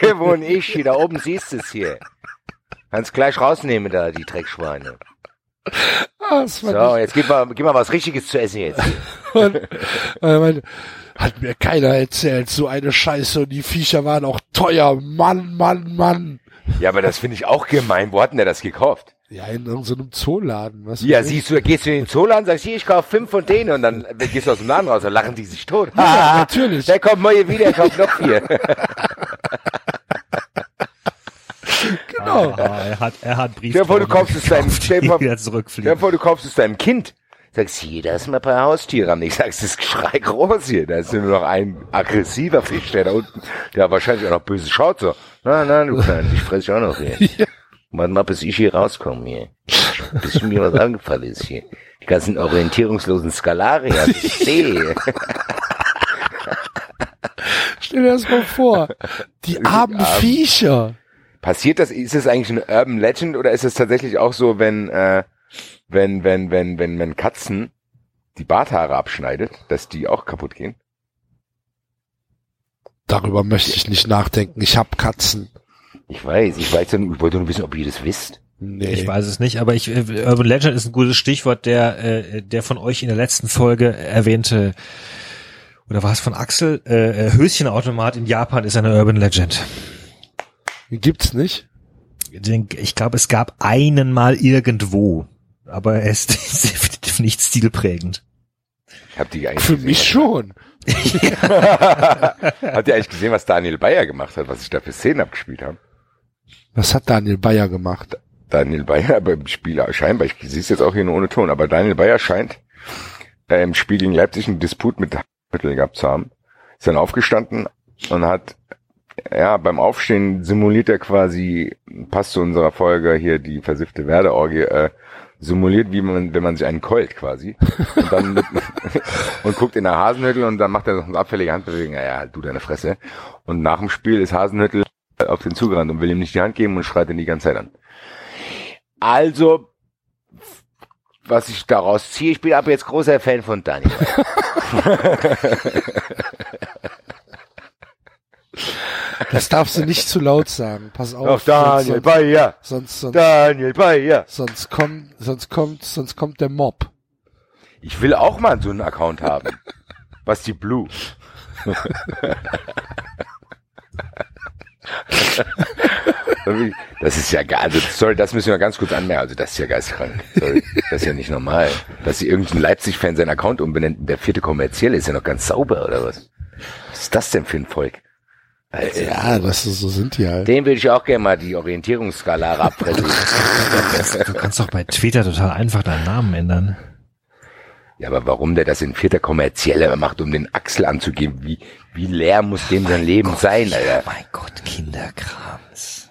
Hier wohne ich, hier da oben siehst du es hier. Kannst gleich rausnehmen da, die Dreckschweine. Ah, So, jetzt gib mal, gib mal was Richtiges zu essen jetzt. Und, meine, hat mir keiner erzählt, so eine Scheiße und die Viecher waren auch teuer. Mann, Mann, Mann. Ja, aber das finde ich auch gemein. Wo hat denn der das gekauft? Ja, in irgendeinem Zooladen. Was Ja, siehst du, gehst du in den Zooladen, sagst, hier, ich kaufe fünf von denen und dann gehst du aus dem Laden raus, dann lachen die sich tot. Ja, natürlich. Der kommt mal hier wieder, ich kaufe noch vier. Genau. Ah, er hat, er hat Brief. Stell du kaufst es deinem, stell dir vor, du kaufst es deinem Kind. Sagst, hier, da ist mal ein paar Haustiere am Ich sagst, das Geschrei groß hier. Da ist nur noch ein aggressiver Fisch, der da unten, der wahrscheinlich auch noch böse schaut, so. Nein, nein, du Klein, ich fress dich auch noch hier. Ja. Warte mal, bis ich hier rauskomme hier. Bis mir was angefallen ist hier. Die ganzen orientierungslosen Skalarier, ich sehe. Stell dir das mal vor. Die armen arm. Viecher. Passiert das, ist es eigentlich eine Urban Legend oder ist es tatsächlich auch so, wenn, äh, wenn, wenn, wenn, wenn, wenn Katzen die Barthaare abschneidet, dass die auch kaputt gehen? Darüber möchte ich nicht nachdenken. Ich hab Katzen. Ich weiß, ich weiß nur, ich wollte nur wissen, ob ihr das wisst. Nee. Ich weiß es nicht, aber ich, äh, Urban Legend ist ein gutes Stichwort, der, äh, der von euch in der letzten Folge erwähnte, oder war es von Axel, äh, äh, Höschenautomat in Japan ist eine Urban Legend. Gibt's nicht? Ich glaube, es gab einen mal irgendwo, aber er ist definitiv nicht stilprägend. Ich hab die eigentlich Für gesehen. mich schon. Habt ihr eigentlich gesehen, was Daniel Bayer gemacht hat, was ich da für Szenen abgespielt habe? Was hat Daniel Bayer gemacht? Daniel Bayer beim Spiel scheinbar, ich sehe es jetzt auch hier nur ohne Ton, aber Daniel Bayer scheint äh, im Spiel gegen Leipzig einen Disput mit Mittel gehabt zu haben. Ist dann aufgestanden und hat, ja, beim Aufstehen simuliert er quasi, passt zu unserer Folge hier, die versiffte Werdeorgie, äh, simuliert, wie man, wenn man sich einen keult quasi. Und dann mit, und guckt in der Hasenhüttel und dann macht er noch eine abfällige Handbewegung, ja, ja, halt du deine Fresse. Und nach dem Spiel ist Hasenhüttel auf den zugerannt und will ihm nicht die Hand geben und schreit ihn die ganze Zeit an. Also, was ich daraus ziehe, ich bin ab jetzt großer Fan von Daniel. Das darfst du nicht zu laut sagen. Pass auf. Auf Daniel sonst, Bayer. sonst, sonst, Daniel Bayer. sonst kommt, sonst kommt, sonst kommt der Mob. Ich will auch mal so einen Account haben. Was die Blue. Das ist ja also sorry, das müssen wir ganz kurz anmerken. Also das ist ja geistkrank. Sorry, das ist ja nicht normal. Dass sie irgendein Leipzig-Fan seinen Account umbenennt, der vierte kommerzielle ist ja noch ganz sauber oder was? Was ist das denn für ein Volk? Also, Ja, das ist, so sind die halt. Den würde ich auch gerne mal die Orientierungsskala abfressen. Du kannst doch bei Twitter total einfach deinen Namen ändern. Ja, aber warum der das in vierter kommerzielle macht, um den Axel anzugeben? Wie, wie leer muss dem sein Leben sein, Alter? Mein Gott, Kinderkrams.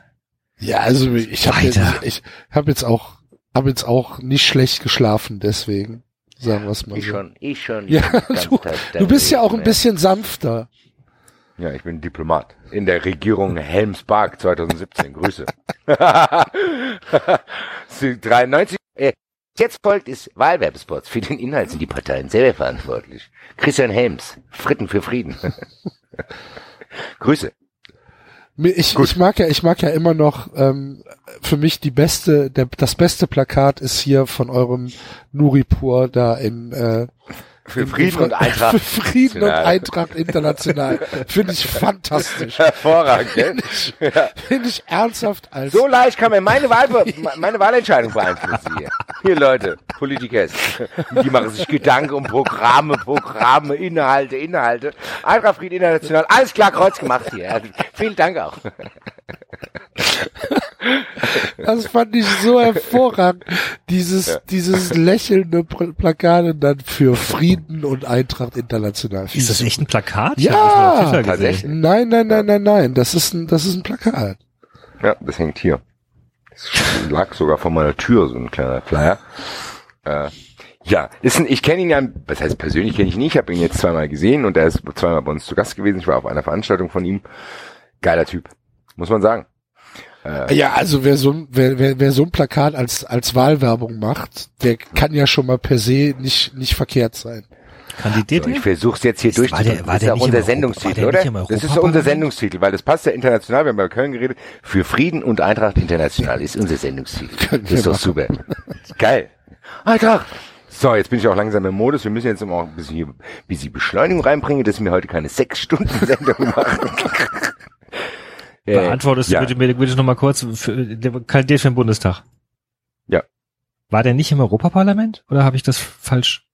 Ja, also ich habe jetzt, ich habe jetzt auch, habe jetzt auch nicht schlecht geschlafen, deswegen sagen wir es mal Ich so. schon, ich schon. Ja, du, Tag du bist ja auch ein bisschen sanfter. Ja, ich bin Diplomat. In der Regierung Helmspark 2017. Grüße. 93. Jetzt folgt ist Wahlwerbespots. Für den Inhalt sind die Parteien selber verantwortlich. Christian Helms. Fritten für Frieden. Grüße. Ich, Gut. ich mag ja, ich mag ja immer noch, ähm, für mich die beste, der, das beste Plakat ist hier von eurem Nuripur da in, äh, Für Frieden und Eintracht. Für Frieden und International. Eintracht international. Finde ich fantastisch. Hervorragend, gell? Ja. Finde ich ernsthaft als So leicht kann man meine, Wahl, meine Wahlentscheidung beeinflussen hier. Hier, Leute, Politikers. Die machen sich Gedanken um Programme, Programme, Inhalte, Inhalte. Eintracht Frieden International. Alles klar, Kreuz gemacht hier. Vielen Dank auch. Das fand ich so hervorragend. Dieses, dieses lächelnde Pl- Plakat und dann für Frieden und Eintracht international. Ist das echt ein Plakat? Ja, tatsächlich. Nein, nein, nein, nein, nein. Das ist ein, das ist ein Plakat. Ja, das hängt hier. Das lag sogar vor meiner Tür, so ein kleiner Flyer. Äh, ja, ist ein, ich kenne ihn ja, was heißt persönlich kenne ich ihn nicht, ich habe ihn jetzt zweimal gesehen und er ist zweimal bei uns zu Gast gewesen. Ich war auf einer Veranstaltung von ihm. Geiler Typ, muss man sagen. Äh, Ja, also wer so, ein- wer, wer, wer so ein Plakat als, als Wahlwerbung macht, der kann ja schon mal per se nicht, nicht verkehrt sein. Kandidiert So, ich versuche es jetzt hier war Das ist ja unser Sendungstitel, der oder? Das ist unser? Sendungstitel, weil das passt ja international. Wir haben über Köln geredet. Für Frieden und Eintracht international ist unser Sendungstitel. Das ist doch super. Geil. Eintracht. So, jetzt bin ich auch langsam im Modus. Wir müssen jetzt auch ein bisschen, hier, ein bisschen Beschleunigung reinbringen, dass wir heute keine sechs Stunden Sendung machen. Äh, Beantwortest ja. du bitte, bitte, bitte noch mal kurz, für, der kandidiert für den Bundestag. Ja. War der nicht im Europaparlament? Oder habe ich das falsch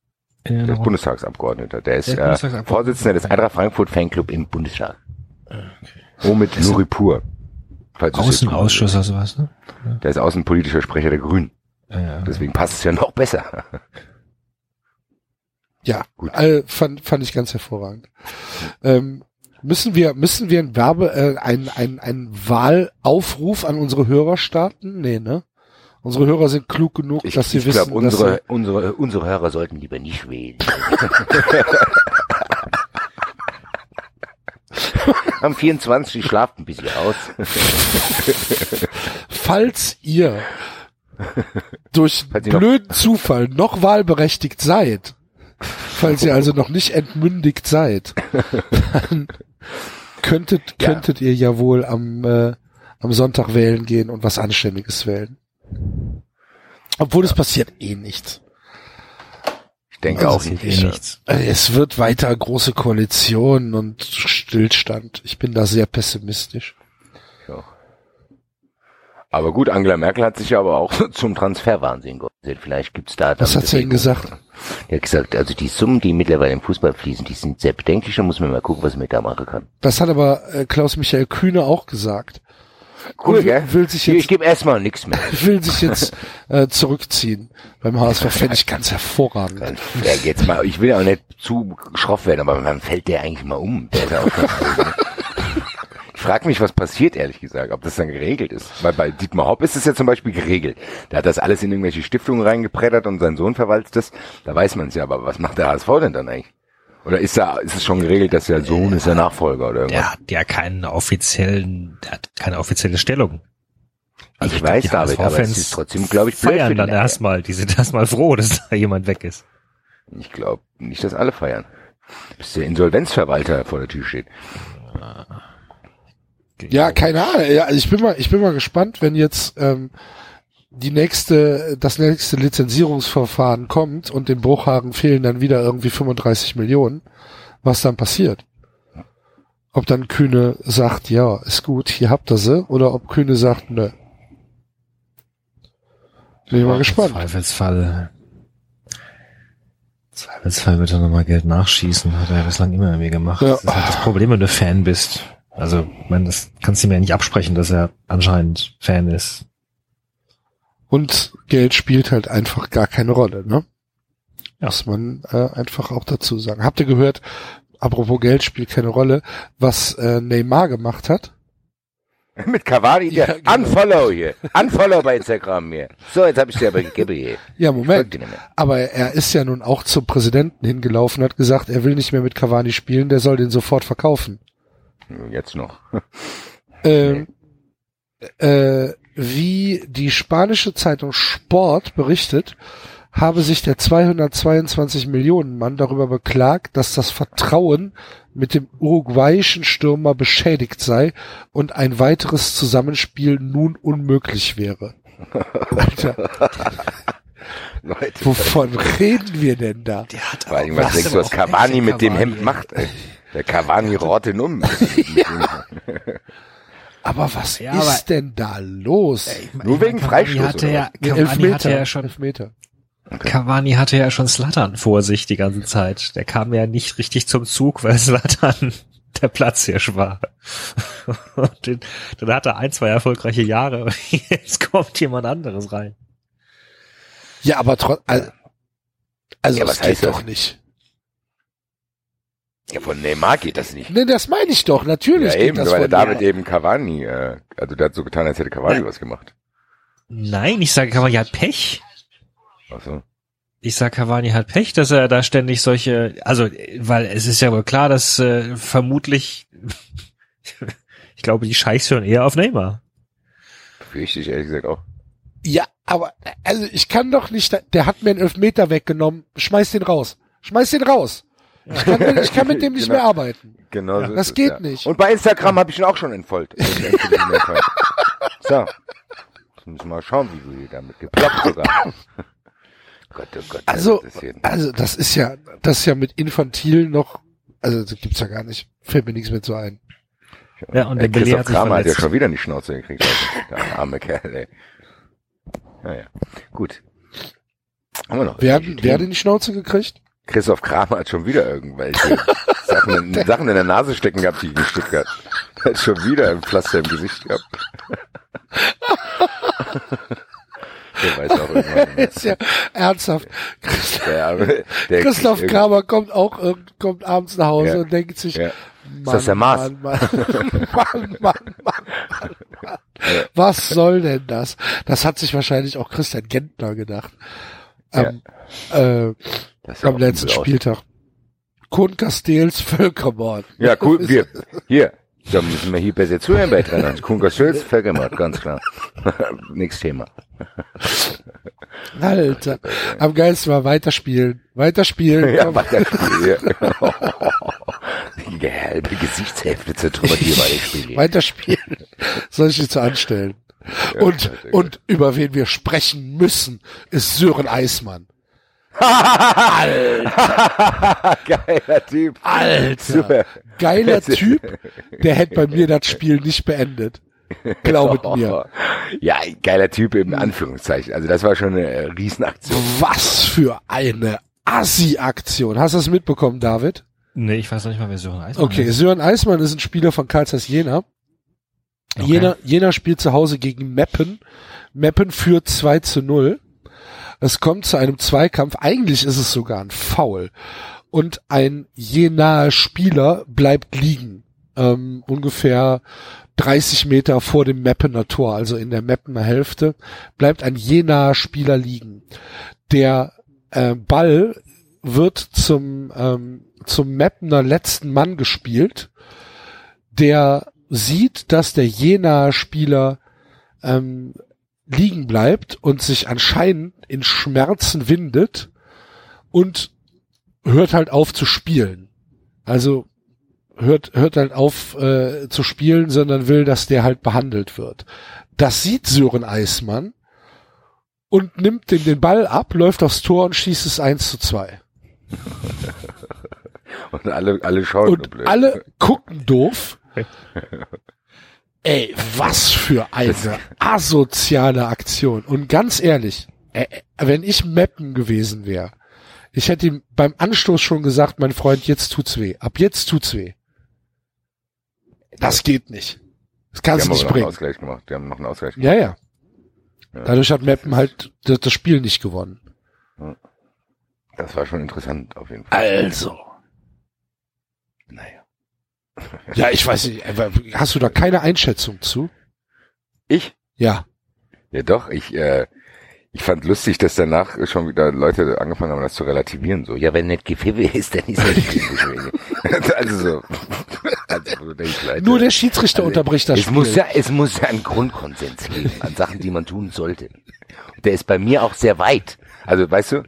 Der ist? Bundestagsabgeordneter. Der ist Der ist äh, Bundestagsabgeordneter. Vorsitzender des Eintracht Frankfurt Fanclub im Bundestag. Womit Nuripur. Falls du es jetzt Außenausschuss oder sowas, ne? Der ist außenpolitischer Sprecher der Grünen. Ja, ja. Deswegen passt es ja noch besser. Ja, Gut. All, fand, fand ich ganz hervorragend. Ähm, müssen wir, müssen wir ein Werbe, äh, ein, ein, ein Wahlaufruf an unsere Hörer starten? Nee, ne? Unsere Hörer sind klug genug, Ich, dass sie ich wissen, glaube, dass unsere, unsere, unsere Hörer sollten lieber nicht wählen. Am 24. schlaft ein bisschen aus. sie, falls ihr durch Falls blöden Zufall noch wahlberechtigt seid, falls ihr also noch nicht entmündigt seid, dann könntet, Ja. könntet ihr ja wohl am, äh, am Sonntag wählen gehen und was Anständiges wählen. Obwohl es passiert eh nichts. Ich denke Also auch nicht. eh nichts. Also Es wird weiter große Koalitionen und Stillstand. Ich bin da sehr pessimistisch. Aber gut, Angela Merkel hat sich ja aber auch zum Transferwahnsinn geäußert. Vielleicht gibt's da Was hat sie denn gesagt? Er hat gesagt, also die Summen, die mittlerweile im Fußball fließen, die sind sehr bedenklich. Da muss man mal gucken, was man da machen kann. Das hat aber äh, Klaus-Michael Kühne auch gesagt. Cool, gell? will sich Hier, ich jetzt, gebe erstmal nichts mehr. will sich jetzt äh, zurückziehen beim HSV. Fände ich ganz hervorragend. Dann, ja, jetzt mal, ich will ja auch nicht zu schroff werden, aber wann fällt der eigentlich mal um? Der ist ja auch ne? Frage mich, was passiert, ehrlich gesagt, ob das dann geregelt ist. Weil bei Dietmar Hopp ist es ja zum Beispiel geregelt. Der hat das alles in irgendwelche Stiftungen reingeprettert und sein Sohn verwaltet das. Da weiß man es ja, aber was macht der HSV denn dann eigentlich? Oder ist da, ist es schon geregelt, dass der Sohn ist der Nachfolger oder irgendwas? Der hat ja keinen offiziellen, der hat keine offizielle Stellung. ich glaub, weiß, die David, aber es ist trotzdem, glaube ich, blöd Feiern dann erstmal, die sind erstmal froh, dass da jemand weg ist. Ich glaube nicht, dass alle feiern. Bis der Insolvenzverwalter vor der Tür steht. Ja, keine Ahnung. Ja, also ich bin mal, ich bin mal gespannt, wenn jetzt ähm, die nächste, das nächste Lizenzierungsverfahren kommt und dem Bruchhagen fehlen dann wieder irgendwie 35 Millionen, was dann passiert. Ob dann Kühne sagt, ja, ist gut, hier habt ihr sie, oder ob Kühne sagt, nö. Bin ich mal gespannt. Zweifelsfall, Zweifelsfall wird er nochmal Geld nachschießen, hat er ja bislang immer irgendwie gemacht. Ja. Das ist halt das Problem, wenn du Fan bist. Also, ich meine, das kannst du mir ja nicht absprechen, dass er anscheinend Fan ist. Und Geld spielt halt einfach gar keine Rolle, ne? Ja. Muss man äh, einfach auch dazu sagen. Habt ihr gehört, apropos Geld spielt keine Rolle, was äh, Neymar gemacht hat? Mit Cavani, der Ja, genau. Unfollow hier. Unfollow bei Instagram hier. So, jetzt habe ich dir aber gegeben hier. Ja, Moment. Aber er ist ja nun auch zum Präsidenten hingelaufen, hat gesagt, er will nicht mehr mit Cavani spielen, der soll den sofort verkaufen. Jetzt noch. Ähm, äh, wie die spanische Zeitung Sport berichtet, habe sich der 222 Millionen Mann darüber beklagt, dass das Vertrauen mit dem uruguayischen Stürmer beschädigt sei und ein weiteres Zusammenspiel nun unmöglich wäre. Alter. Leute. Wovon reden wir denn da? Der hat Vor allem, was denkst du, was aber Cavani mit dem Hemd macht? Ey? Der Cavani rot ihn um. Aber was Ja, aber- ist denn da los? Ich mein, Nur wegen Cavani Freistoß, Hatte oder ja, Cavani hatte ja schon, Elfmeter. Cavani hatte ja schon Slattern vor sich die ganze Zeit. Der kam ja nicht richtig zum Zug, weil Slattern der Platzhirsch war. Und den, dann hat er ein, zwei erfolgreiche Jahre und jetzt kommt jemand anderes rein. Ja, aber trotz, also, also Ja, das geht doch nicht. Ja, von Neymar geht das nicht. Nee, das meine ich doch. Natürlich Ja, geht eben, das weil er damit eben Cavani, äh, also der hat so getan, als hätte Cavani was gemacht. Nein, ich sage Cavani hat Pech. Ach so. Ich sag Cavani hat Pech, dass er da ständig solche, also, weil es ist ja wohl klar, dass äh, vermutlich, ich glaube, die Scheichs hören eher auf Neymar. Fürchte ich ehrlich gesagt auch. Ja, aber also ich kann doch nicht, der hat mir einen Elfmeter weggenommen. Schmeiß den raus. Schmeiß den raus. Ich kann, mit- ich kann mit dem nicht Genau. mehr arbeiten. Genau Ja, so das es, geht ja. nicht. Und bei Instagram habe ich ihn auch schon entfolgt. so. Jetzt müssen wir mal schauen, wie du hier damit geploppt sogar. Gott, oh Gott. Also, das also das ist ja, das ist ja mit infantil noch, also das gibt's ja gar nicht. Fällt mir nichts mehr zu ein. Ja, und der Belay Christoph hat sich Kramer hat ja schon wieder in die Schnauze gekriegt. Also, der arme Kerl, ey. Naja, gut. Haben wir noch Wer, wer hat in die Schnauze gekriegt? Christoph Kramer hat schon wieder irgendwelche Sachen, in, Sachen in der Nase stecken gehabt, die ich nicht Stuttgart. Der hat schon wieder ein Pflaster im Gesicht gehabt. Der weiß auch irgendwann. Ist ja ernsthaft. Der, der Christoph Kramer kommt auch, kommt abends nach Hause Ja. und denkt sich, Ja. Mann, das der Mars? Mann, Mann, Mann, Mann, Mann, Mann. Was soll denn das? Das hat sich wahrscheinlich auch Christian Gentner gedacht. Am, äh, Das am letzten. Spieltag. Kuhn Castells Völkermord. Ja, cool. Wir, hier. Da müssen wir hier besser zuhören bei Trainern. Kunga Schulz, Völkermord, ganz klar. Nächstes Thema. Alter. Am geilsten war weiterspielen. Weiterspielen. Ja, Komm. weiter Spiel. Die halbe Gesichtshälfte zertrümmert hier bei dem Spiel. hier. Weiterspielen. Soll ich zu anstellen? und, sehr gut. und über wen wir sprechen müssen, ist Sören Eismann. Geiler Typ. Alter. Super. Geiler Typ, der hätte bei mir das Spiel nicht beendet. Glaubet mir. Ja, geiler Typ im Anführungszeichen. Also das war schon eine Riesenaktion. Was für eine Assi-Aktion. Hast du das mitbekommen, David? Nee, ich weiß noch nicht mal, wer Sören Eismann Okay, ist. Sören Eismann ist ein Spieler von Karl Zeiss Jena. Okay. Jena, Jena spielt zu Hause gegen Meppen. Meppen führt 2 zu 0. Es kommt zu einem Zweikampf. Eigentlich ist es sogar ein Foul. Und ein Jenaer Spieler bleibt liegen. Ähm, ungefähr 30 Meter vor dem Meppener Tor, also in der Meppener Hälfte, bleibt ein Jenaer Spieler liegen. Der äh, Ball wird zum, ähm, zum Meppener letzten Mann gespielt. Der sieht, dass der Jenaer Spieler ähm, liegen bleibt und sich anscheinend in Schmerzen windet und hört halt auf zu spielen. Also hört, hört halt auf äh, zu spielen, sondern will, dass der halt behandelt wird. Das sieht Sören Eismann und nimmt dem den Ball ab, läuft aufs Tor und schießt es 1 zu 2. Und alle, alle schauen Und blöd. alle gucken doof. Ey, was für eine asoziale Aktion. Und ganz ehrlich, äh, äh, wenn ich Meppen gewesen wäre, ich hätte ihm beim Anstoß schon gesagt, mein Freund, jetzt tut's weh. Ab jetzt tut's weh. Das geht nicht. Das kannst du nicht noch einen bringen. Ausgleich gemacht. Die haben noch einen Ausgleich gemacht. Ja, ja. Dadurch hat Meppen halt das, das Spiel nicht gewonnen. Das war schon interessant, auf jeden Fall. Also. Naja. Ja, ich weiß nicht, hast du da keine Einschätzung zu? Ich? Ja. Ja doch, ich, äh, ich fand lustig, dass danach schon wieder Leute angefangen haben, das zu relativieren. So, ja, wenn nicht Gepfiffen ist, dann ist es nicht Also so. Also, denkst, Leute, Nur der Schiedsrichter also, unterbricht das es Spiel. Muss ja, es muss ja einen Grundkonsens geben an Sachen, die man tun sollte. Der ist bei mir auch sehr weit. Also, weißt du,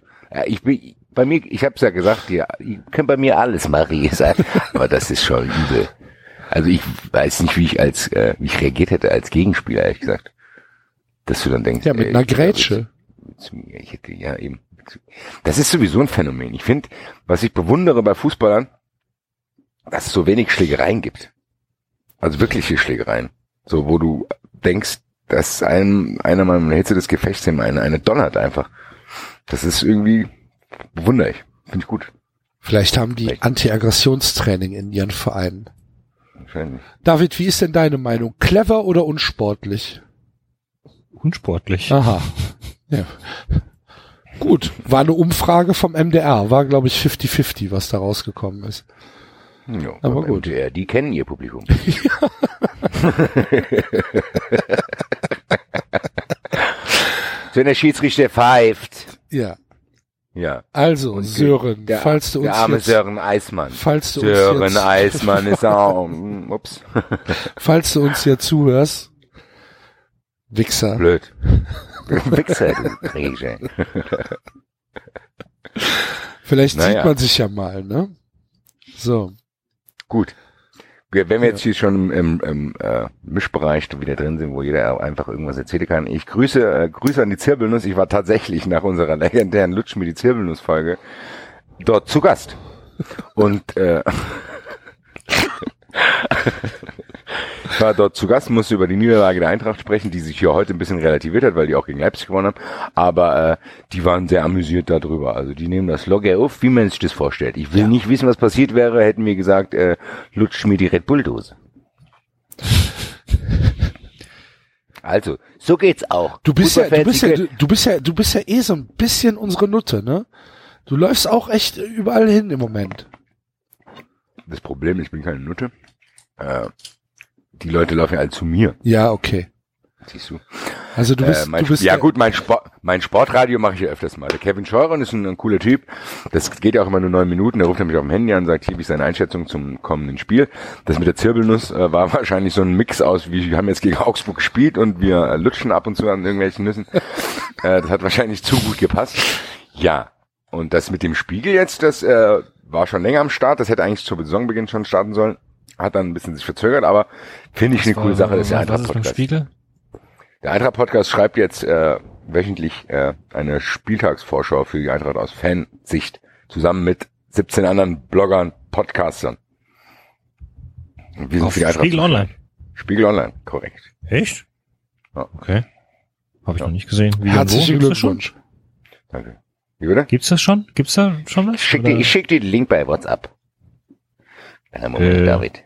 ich bin, bei mir, ich hab's ja gesagt, ja, ihr könnt bei mir alles Marie sein, aber das ist schon übel. Also ich weiß nicht, wie ich als, äh, wie ich reagiert hätte als Gegenspieler, ehrlich gesagt. Dass du dann denkst, Ja, mit ey, einer Grätsche. Ich hätte, ja, eben. Das ist sowieso ein Phänomen. Ich finde, was ich bewundere bei Fußballern, dass es so wenig Schlägereien gibt. Also wirkliche Schlägereien. So, wo du denkst, dass ein, einer mal in der Hitze des Gefechts ihm eine, eine donnert einfach. Das ist irgendwie, bewundere ich. Finde ich gut. Vielleicht haben die. Anti-Aggressionstraining in ihren Vereinen. Wahrscheinlich. David, wie ist denn deine Meinung? Clever oder unsportlich? Unsportlich. Aha. Ja. Gut, war eine Umfrage vom MDR, war glaube ich 50-50, was da rausgekommen ist. Ja, Aber gut. MDR, die kennen ihr Publikum. Wenn der Schiedsrichter pfeift. Ja. Ja. Also, Und Sören, der, falls du uns der arme jetzt, Sören Eismann. falls du uns Sören jetzt, Eismann ist auch, mm, ups, falls du uns hier zuhörst, Wichser. blöd. Wichser, du Dreger. Vielleicht Naja. sieht man sich ja mal, ne? So. Gut. Wenn wir jetzt hier schon im, im äh, Mischbereich wieder drin sind, wo jeder einfach irgendwas erzählen kann. Ich grüße, äh, Grüße an die Zirbelnuss. Ich war tatsächlich nach unserer legendären Lutsch mir die Zirbelnuss-Folge dort zu Gast. Und äh, ich war dort zu Gast, musste über die Niederlage der Eintracht sprechen, die sich hier heute ein bisschen relativiert hat, weil die auch gegen Leipzig gewonnen haben. Aber äh, die waren sehr amüsiert darüber. Also die nehmen das locker auf, wie man sich das vorstellt. Ich will nicht wissen, was passiert wäre, hätten wir gesagt, äh, lutsch mir die Red Bull-Dose. Also, so geht's auch. Du bist ja, du bist ja, du, du bist ja, du bist ja eh so ein bisschen unsere Nutte, ne? Du läufst auch echt überall hin im Moment. Das Problem, ich bin keine Nutte. Äh, die Leute laufen ja alle zu mir, Ja, okay. siehst du. Also du bist, äh, mein, du bist ja gut, mein, Sport, mein Sportradio mache ich ja öfters mal. Der Kevin Scheuren ist ein, ein cooler Typ. Das geht ja auch immer nur neun Minuten. Der ruft nämlich auf dem Handy an, sagt, hier wie ist seine Einschätzung zum kommenden Spiel. Das mit der Zirbelnuss äh, war wahrscheinlich so ein Mix aus, wie wir haben jetzt gegen Augsburg gespielt und wir äh, lutschen ab und zu an irgendwelchen Nüssen. äh, das hat wahrscheinlich zu gut gepasst. Ja. Und das mit dem Spiegel jetzt, das äh, war schon länger am Start. Das hätte eigentlich zu Saisonbeginn schon starten sollen. Hat dann ein bisschen sich verzögert, aber finde ich eine coole Sache, dass der Was ist beim Eintracht-Podcast Spiegel? der Eintracht-Podcast schreibt jetzt äh, wöchentlich äh, eine Spieltagsvorschau für die Eintracht aus Fansicht, zusammen mit 17 anderen Bloggern, Podcastern. Und wir sind Auf für die Eintracht. Spiegel Online. Spiegel Online, korrekt. Echt? Ja. Okay. Habe ich Ja. noch nicht gesehen. Wie herzlichen Gibt's das schon? Glückwunsch. Danke. Wie bitte? Gibt's das schon? Gibt's da schon was? Ich schick, dir, ich schick dir den Link bei WhatsApp. Kleinen Moment, Äh. David.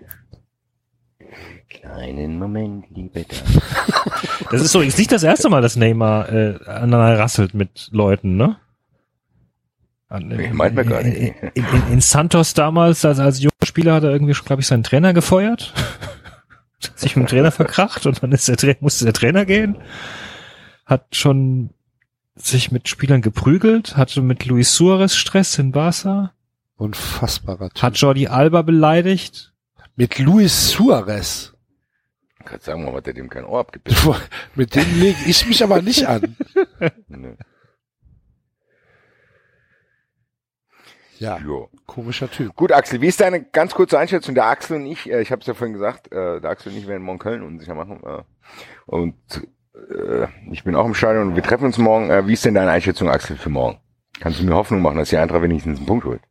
Kleinen Moment, liebe David. Das ist so ist nicht das erste Mal, dass Neymar äh, aneinander rasselt mit Leuten, ne? An- Nee, meint man gar nicht. In, in, in, in Santos damals, als, als junger Spieler, hat er irgendwie, glaube ich, seinen Trainer gefeuert. Hat sich mit dem Trainer verkracht und dann ist der Trainer, musste der Trainer gehen. Hat schon sich mit Spielern geprügelt, hatte mit Luis Suarez Stress in Barca, Unfassbarer Typ. hat Jordi Alba beleidigt. Mit Luis Suarez. Kannst sagen, warum hat er dem kein Ohr abgebissen? Mit dem lege ich mich aber nicht an. Nö. Ja, Jo. komischer Typ. Gut, Axel, wie ist deine ganz kurze Einschätzung? Der Axel und ich, äh, ich habe es ja vorhin gesagt, äh, der Axel und ich werden morgen Köln unsicher machen. Äh, und äh, ich bin auch im Stadion und wir treffen uns morgen. Äh, wie ist denn deine Einschätzung, Axel, für morgen? Kannst du mir Hoffnung machen, dass die Eintracht wenigstens einen Punkt holt?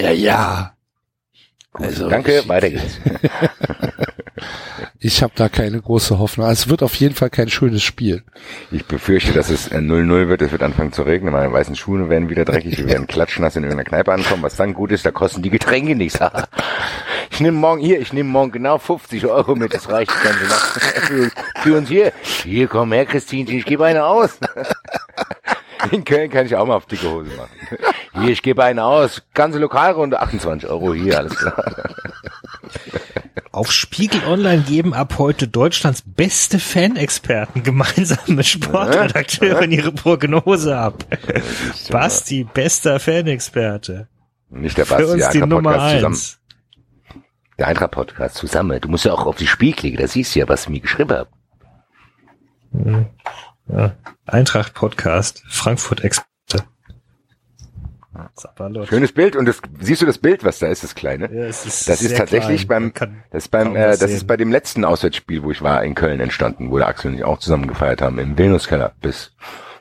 Ja, ja. Gut, Also, danke, ich- weiter geht's. Ich habe da keine große Hoffnung. Es wird auf jeden Fall kein schönes Spiel. Ich befürchte, dass es äh, 0-0 wird. Es wird anfangen zu regnen. Meine weißen Schuhe werden wieder dreckig. Wir werden klatschnass in irgendeiner Kneipe ankommen. Was dann gut ist, da kosten die Getränke nichts. ich nehme morgen hier, ich nehme morgen genau 50 Euro mit. Das reicht Nacht für, für uns hier. Hier, komm her, Christinchen, ich gebe eine aus. In Köln kann ich auch mal auf dicke Hose machen. Hier, ich gebe eine aus. Ganze Lokalrunde, 28 Euro hier, alles klar. Auf Spiegel Online geben ab heute Deutschlands beste Fanexperten gemeinsam mit Sportredakteuren ihre Prognose ab. Basti, bester Fanexperte. Nicht der Für Basti, uns der die Nummer eins. Der Eintracht-Podcast zusammen. Du musst ja auch auf die klicken. Da siehst du ja, was ich mir geschrieben habe. Ja. Eintracht Podcast, Frankfurt Experte. Schönes Bild. Und das, siehst du das Bild, was da ist, das kleine? Ja, es ist Das ist sehr tatsächlich klein. Beim, das ist beim, äh, das sehen. ist bei dem letzten Auswärtsspiel, wo ich war in Köln entstanden, wo der Axel und ich auch zusammen gefeiert haben, im Venuskeller bis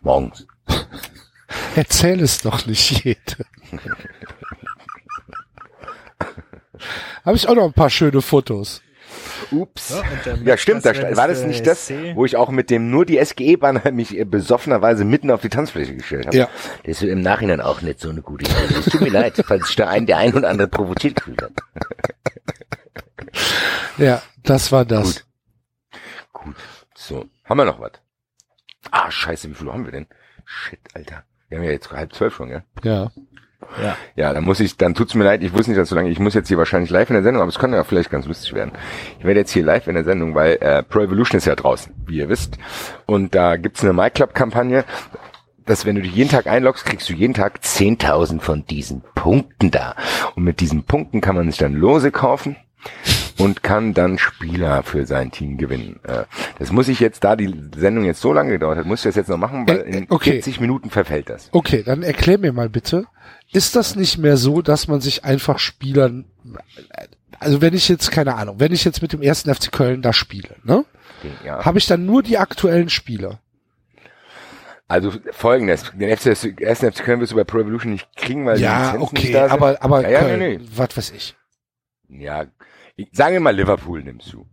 Morgens. Erzähl es doch nicht jedem. Habe ich auch noch ein paar schöne Fotos. Ups. Ja, stimmt, da sta- war das nicht das, wo ich auch mit dem nur die SGE-Banner mich äh, besoffenerweise mitten auf die Tanzfläche gestellt habe. Ja. Das ist im Nachhinein auch nicht so eine gute Idee. Es tut mir leid, falls ich da einen, der ein und andere provoziert gefühlt hat. Ja, das war das. Gut. So. Haben wir noch was? Ah, scheiße, wie viel haben wir denn? Shit, Alter. Wir haben ja jetzt halb zwölf schon, gell? Ja. Ja. Ja, dann muss ich, dann tut's mir leid, ich wusste nicht, dass so lange, ich muss jetzt hier wahrscheinlich live in der Sendung, aber es könnte ja vielleicht ganz lustig werden. Ich werde jetzt hier live in der Sendung, weil äh, Pro Evolution ist ja draußen, wie ihr wisst. Und da gibt's eine MyClub-Kampagne, dass wenn du dich jeden Tag einloggst, kriegst du jeden Tag 10.000 von diesen Punkten da. Und mit diesen Punkten kann man sich dann Lose kaufen und kann dann Spieler für sein Team gewinnen. Äh, Das muss ich jetzt, da die Sendung jetzt so lange gedauert hat, muss ich das jetzt noch machen, weil Äh, äh, in okay. 40 Minuten verfällt das. Okay, dann erklär mir mal bitte, ist das nicht mehr so, dass man sich einfach Spielern, also wenn ich jetzt, keine Ahnung, wenn ich jetzt mit dem ersten FC Köln da spiele, ne, Ja. habe ich dann nur die aktuellen Spieler? Also folgendes, den FC, ersten FC Köln wirst du bei Pro Evolution nicht kriegen, weil die Ja, Lizenzen okay, nicht da sind. aber, aber ja, ja, Köln, nee, nee. was weiß ich. Ja, sagen wir mal Liverpool nimmst du.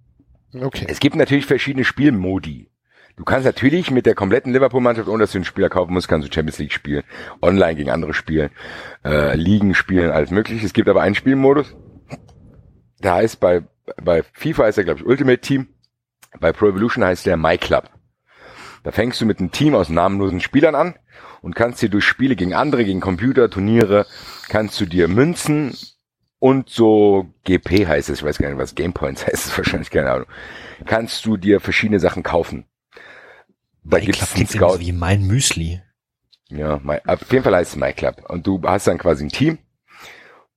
Okay. Es gibt natürlich verschiedene Spielmodi. Du kannst natürlich mit der kompletten Liverpool-Mannschaft, ohne dass du einen Spieler kaufen musst, kannst du Champions League spielen, online gegen andere spielen, äh, Ligen spielen, alles mögliche. Es gibt aber einen Spielmodus, der heißt bei, bei FIFA heißt er, glaube ich, Ultimate Team, bei Pro Evolution heißt der My Club. Da fängst du mit einem Team aus namenlosen Spielern an und kannst dir durch Spiele gegen andere, gegen Computer, Turniere, kannst du dir Münzen und so GP heißt es, ich weiß gar nicht, was Game Points heißt es wahrscheinlich, keine Ahnung, kannst du dir verschiedene Sachen kaufen. Da einen klingt Scout. wie mein Müsli. Ja, my, auf jeden Fall heißt es MyClub. Und du hast dann quasi ein Team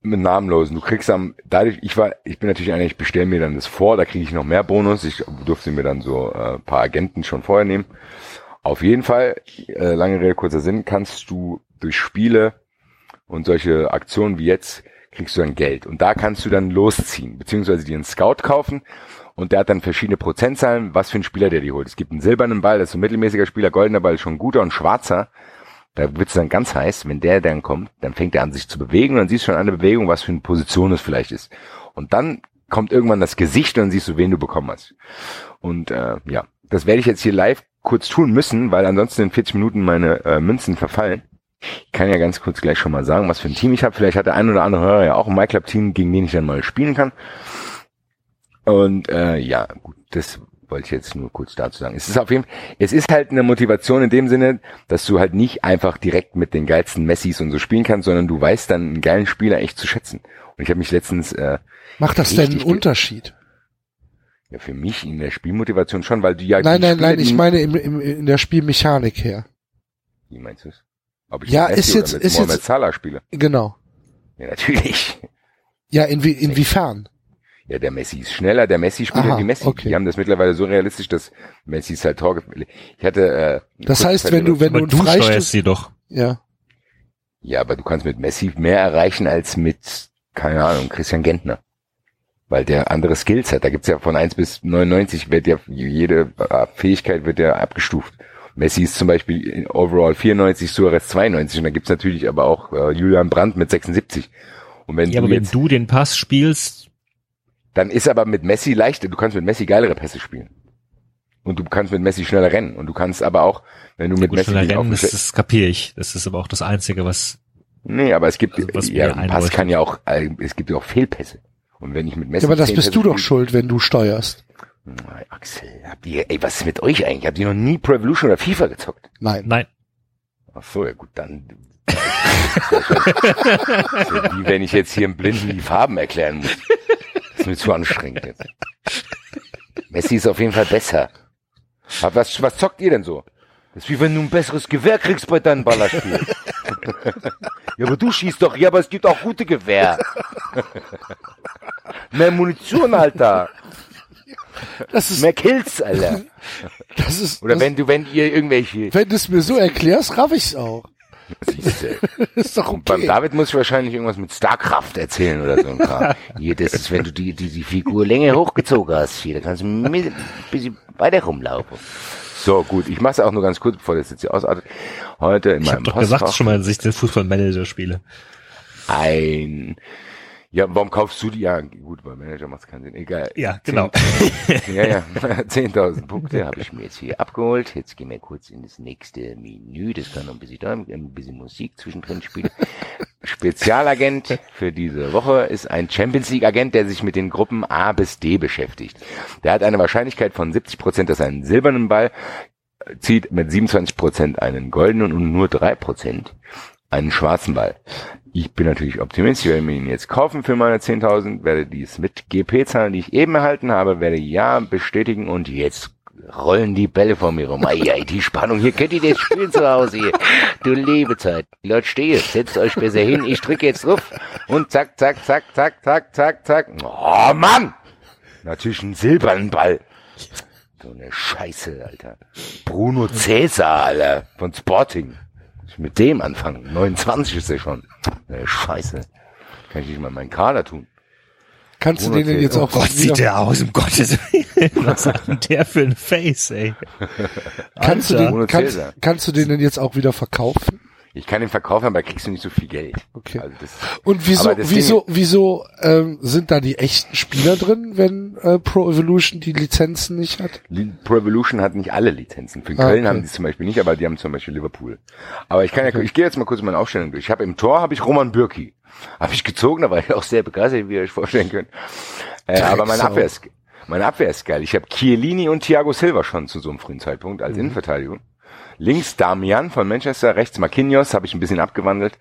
mit Namenlosen. Du kriegst am, dadurch, ich war, ich bin natürlich einer, ich bestelle mir dann das vor, da kriege ich noch mehr Bonus. Ich durfte mir dann so äh, ein paar Agenten schon vorher nehmen. Auf jeden Fall, äh, lange Rede, kurzer Sinn, kannst du durch Spiele und solche Aktionen wie jetzt, kriegst du dann Geld. Und da kannst du dann losziehen, beziehungsweise dir einen Scout kaufen und der hat dann verschiedene Prozentzahlen, was für ein Spieler der dir holt. Es gibt einen silbernen Ball, das ist ein mittelmäßiger Spieler, goldener Ball schon guter und schwarzer. Da wird's dann ganz heiß, wenn der dann kommt, dann fängt er an sich zu bewegen und dann siehst du schon an Bewegung, was für eine Position es vielleicht ist. Und dann kommt irgendwann das Gesicht und dann siehst du, wen du bekommen hast. Und äh, ja, das werde ich jetzt hier live kurz tun müssen, weil ansonsten in 40 Minuten meine äh, Münzen verfallen. Ich kann ja ganz kurz gleich schon mal sagen, was für ein Team ich habe. Vielleicht hat der ein oder andere Hörer ja auch ein MyClub-Team, gegen den ich dann mal spielen kann. Und äh, ja, gut, das wollte ich jetzt nur kurz dazu sagen. Es ist auf jeden Fall, es ist halt eine Motivation in dem Sinne, dass du halt nicht einfach direkt mit den geilsten Messis und so spielen kannst, sondern du weißt dann einen geilen Spieler echt zu schätzen. Und ich habe mich letztens äh, Macht das denn einen Unterschied? ja für mich in der Spielmotivation schon, weil du ja Nein, nein, Spieler, nein, ich meine im, im, in der Spielmechanik her. Wie meinst du Ob ich Ja, ist jetzt- oder mit ist Mohamed jetzt- Salah spiele? Genau. Ja, natürlich. Ja, inwie, inwiefern? Ja, der Messi ist schneller, der Messi spielt Aha, ja wie Messi. okay. Die haben das mittlerweile so realistisch, dass Messi ist halt Tor. Ich hatte. Äh, Das heißt, Zeit wenn du, wenn Aber du du steuerst sie doch. ja, Ja, aber du kannst mit Messi mehr erreichen als mit, keine Ahnung, Christian Gentner. Weil der andere Skills hat. Da gibt's ja von 1 bis 99 wird ja jede äh, Fähigkeit wird ja abgestuft. Messi ist zum Beispiel in overall 94, Suarez 92 und da gibt's natürlich aber auch äh, Julian Brandt mit 76. Und wenn Ja, du aber wenn jetzt, du den Pass spielst, dann ist aber mit Messi leichter, du kannst mit Messi geilere Pässe spielen. Und du kannst mit Messi schneller rennen. Und du kannst aber auch, wenn du mit gut, Messi schneller rennen, das, das kapiere ich. Das ist aber auch das Einzige, was Nee, aber es gibt, Also, ja, ein Pass kann ja auch, äh, es gibt ja auch Fehlpässe. Und wenn ich mit Messi ja aber das bist Pässe du doch spiele- schuld, wenn du steuerst. Na, Axel, habt ihr, ey, was ist mit euch eigentlich? Habt ihr noch nie Pro Evolution oder FIFA gezockt? Nein. Nein. Ach so, ja gut, dann. so wie wenn ich jetzt hier im Blinden die Farben erklären muss. Das ist mir zu anstrengend jetzt. Messi ist auf jeden Fall besser. Aber was, was zockt ihr denn so? Das ist wie wenn du ein besseres Gewehr kriegst bei deinem Ballerspiel. ja, aber du schießt doch. Ja, aber es gibt auch gute Gewehr. Mehr Munition, Alter. Das ist, Mehr Kills, Alter. das ist, Oder das, wenn du, wenn ihr irgendwelche, wenn du es mir so erklärst, raff ich's auch. Siehste. ist doch Und beim okay. David muss ich wahrscheinlich irgendwas mit Starkraft erzählen oder so ein Kram. Hier, das ist, wenn du die, die, die Figur länger hochgezogen hast, hier, da kannst du ein bisschen weiter rumlaufen. So, gut, ich mache es auch nur ganz kurz, bevor das jetzt hier ausartet. Heute in Ich habe meinem doch gesagt, Postfach schon mal, dass ich den Fußballmanager spiele. ein... Ja, warum kaufst du die? Ja, gut, beim Manager macht es keinen Sinn. Egal. Ja, genau. Ja, ja, 10.000 Punkte habe ich mir jetzt hier abgeholt. Jetzt gehen wir kurz in das nächste Menü. Das kann noch ein bisschen dauern, ein bisschen Musik zwischendrin spielen. Spezialagent für diese Woche ist ein Champions League Agent, der sich mit den Gruppen A bis D beschäftigt. Der hat eine Wahrscheinlichkeit von 70 Prozent, dass er einen silbernen Ball zieht, mit 27 Prozent einen goldenen und nur drei Prozent einen schwarzen Ball. Ich bin natürlich Optimist, ich werde mir ihn jetzt kaufen für meine 10.000, werde dies mit GP zahlen, die ich eben erhalten habe, werde ja bestätigen und jetzt rollen die Bälle vor mir rum. Ei, ei, die Spannung, hier könnt ihr das spielen zu Hause hier. Du liebe Zeit. Leute, stehe, setzt euch besser hin, ich drücke jetzt drauf und zack, zack, zack, zack, zack, zack, zack. Oh Mann! Natürlich ein silbernen Ball. So eine Scheiße, Alter. Bruno Cäsar, Alter, von Sporting. Mit dem anfangen. 29 ist er schon. Eine Scheiße. Kann ich nicht mal meinen Kader tun. Kannst du den denn jetzt auch Gott, wieder, sieht der aus, um Gottes Willen. Was hat denn der für ein Face, ey? kannst, du den, kannst, kannst du den denn jetzt auch wieder verkaufen? Ich kann den verkaufen, aber kriegst du nicht so viel Geld. Okay. Also das, Und wieso, das Ding- wieso, wieso ähm, sind da die echten Spieler drin, wenn äh, Pro Evolution die Lizenzen nicht hat? Pro Evolution hat nicht alle Lizenzen. Für Ah, Köln okay. haben die zum Beispiel nicht, aber die haben zum Beispiel Liverpool. Aber ich kann ja, ich gehe jetzt mal kurz meine Aufstellung durch. Ich habe im Tor habe ich Roman Bürki. Habe ich gezogen, da war ich auch sehr begeistert, wie ihr euch vorstellen könnt. Äh, aber meine. Abwehr ist, meine Abwehr ist geil. Ich habe Chiellini und Thiago Silva schon zu so einem frühen Zeitpunkt Mhm. als Innenverteidigung. Links Damian von Manchester, rechts Marquinhos, habe ich ein bisschen abgewandelt.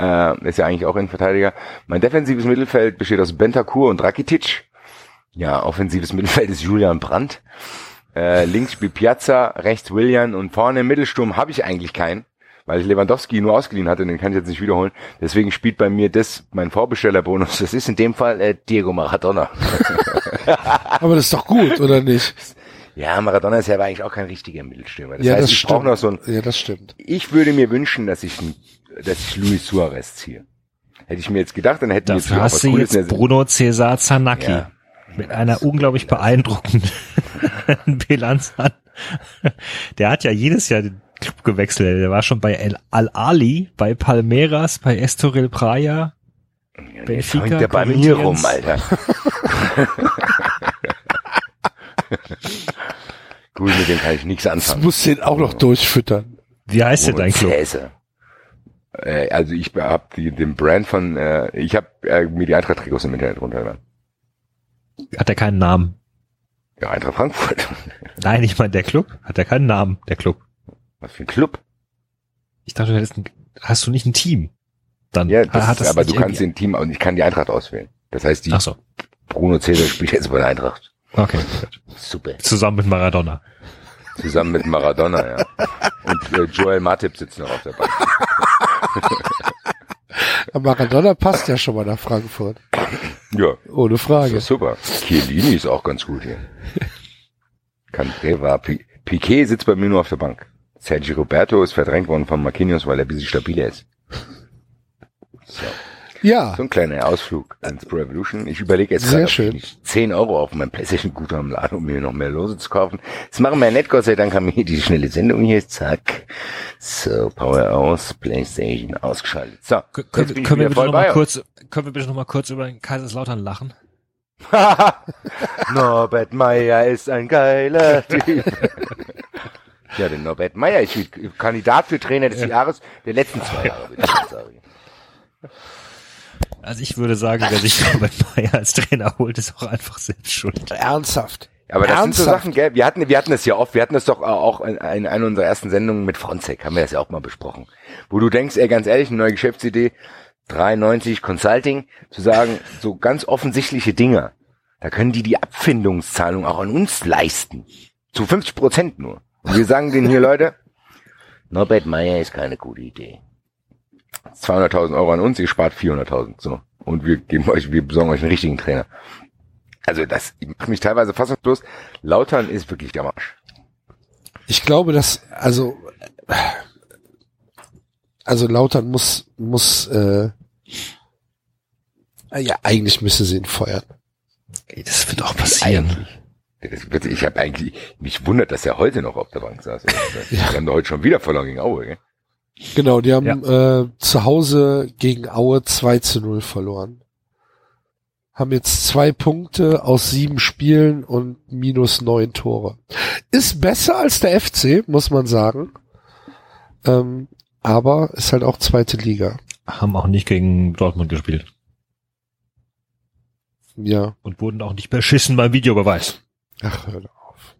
Äh, ist ja eigentlich auch Innenverteidiger. Mein defensives Mittelfeld besteht aus Bentancur und Rakitic. Ja, offensives Mittelfeld ist Julian Brandt. Äh, links spielt Piazza, rechts Willian und vorne im Mittelsturm habe ich eigentlich keinen, weil ich Lewandowski nur ausgeliehen hatte, den kann ich jetzt nicht wiederholen. Deswegen spielt bei mir das mein Vorbestellerbonus. Das ist in dem Fall äh, Diego Maradona. Aber das ist doch gut, oder nicht? Ja, Maradona ist ja aber eigentlich auch kein richtiger Mittelstürmer. Das ja, heißt, das ich brauche stimmt. noch so ein. ja, das stimmt. Ich würde mir wünschen, dass ich, ein- dass ich Luis Suarez ziehe. Hätte ich mir jetzt gedacht, dann hätten wir auch hast was du Cooles jetzt Bruno Cesar Zanacki. Ja. Mit einer unglaublich beeindruckenden Bilanz an. Der hat ja jedes Jahr den Club gewechselt. Der war schon bei El Al-Ali, bei Palmeiras, bei Estoril Praia. Ja, Jetzt Benfica, der bei mir rum, Alter. Gut, mit dem kann ich nichts Das anfangen. muss den auch noch durchfüttern. Wie heißt denn dein Club? Cäsar. Äh, also ich habe den Brand von, äh, ich habe äh, mir die Eintracht-Trikots im Internet runtergeladen. Hat er keinen Namen? Ja, Eintracht Frankfurt. Nein, ich meine der Club. Hat er keinen Namen, der Club. Was für ein Club. Ich dachte, du hättest ein, hast du nicht ein Team? Dann Ja, das hat ist, aber du kannst den Team, und ich kann die Eintracht auswählen. Das heißt, die so. Bruno Cäsar spielt jetzt bei der Eintracht. Okay. Super. Zusammen mit Maradona. Zusammen mit Maradona, ja. Und äh, Joel Matip sitzt noch auf der Bank. Maradona passt ja schon mal nach Frankfurt. Ja, Ohne Frage. ist super. Chiellini ist auch ganz gut hier. Candreva, Pi- Piquet sitzt bei mir nur auf der Bank. Sergio Roberto ist verdrängt worden von Marquinhos, weil er ein bisschen stabiler ist. So, Ja, so ein kleiner Ausflug ins Pro Evolution. Ich überlege jetzt Sehr gerade, ob schön. ich nicht 10 Euro auf mein Playstation-Guthaben lade, um mir noch mehr Lose zu kaufen. Das machen wir nicht, Gott sei Dank haben wir hier die schnelle Sendung hier. Zack. So, Power aus, Playstation ausgeschaltet. So, K- Können, können wir bitte voll noch mal kurz, können wir bitte noch mal kurz über den Kaiserslautern lachen? Norbert Meyer ist ein geiler Typ. ja, den Norbert Meyer ist Kandidat für Trainer des Jahres der letzten zwei Jahre, würde ich sagen. Also ich würde sagen, wer sich Robert Meyer als Trainer holt, ist auch einfach selbst schuld. ernsthaft. Aber das sind so Ernsthaft? Sachen, gell? Wir hatten, wir hatten das ja oft, wir hatten das doch auch in, in einer unserer ersten Sendungen mit Fronzek, haben wir das ja auch mal besprochen. Wo du denkst, ey, ganz ehrlich, eine neue Geschäftsidee, 93 Consulting, zu sagen, so ganz offensichtliche Dinge, da können die die Abfindungszahlung auch an uns leisten. Zu 50 Prozent nur. Und wir sagen denen hier, Leute, Norbert Meyer ist keine gute Idee. 200.000 Euro an uns, ihr spart 400.000. So. Und wir geben euch, wir besorgen euch einen richtigen Trainer. Also das macht mich teilweise fassungslos. Lautern ist wirklich der Marsch. Ich glaube, dass, also, also Lautern muss, muss, äh, ja, eigentlich müsste sie ihn feuern. Ey, das wird auch passieren. Das wird, ich habe eigentlich, mich wundert, dass er heute noch auf der Bank saß. Wir haben doch heute schon wieder verloren gegen Aue, gell? Genau, die haben äh, zu Hause gegen Aue 2 zu 0 verloren. Haben jetzt zwei Punkte aus sieben Spielen und minus neun Tore. Ist besser als der FC, muss man sagen. Ähm, aber ist halt auch zweite Liga. Haben auch nicht gegen Dortmund gespielt. Ja. Und wurden auch nicht beschissen beim Videobeweis. Ach, hör auf.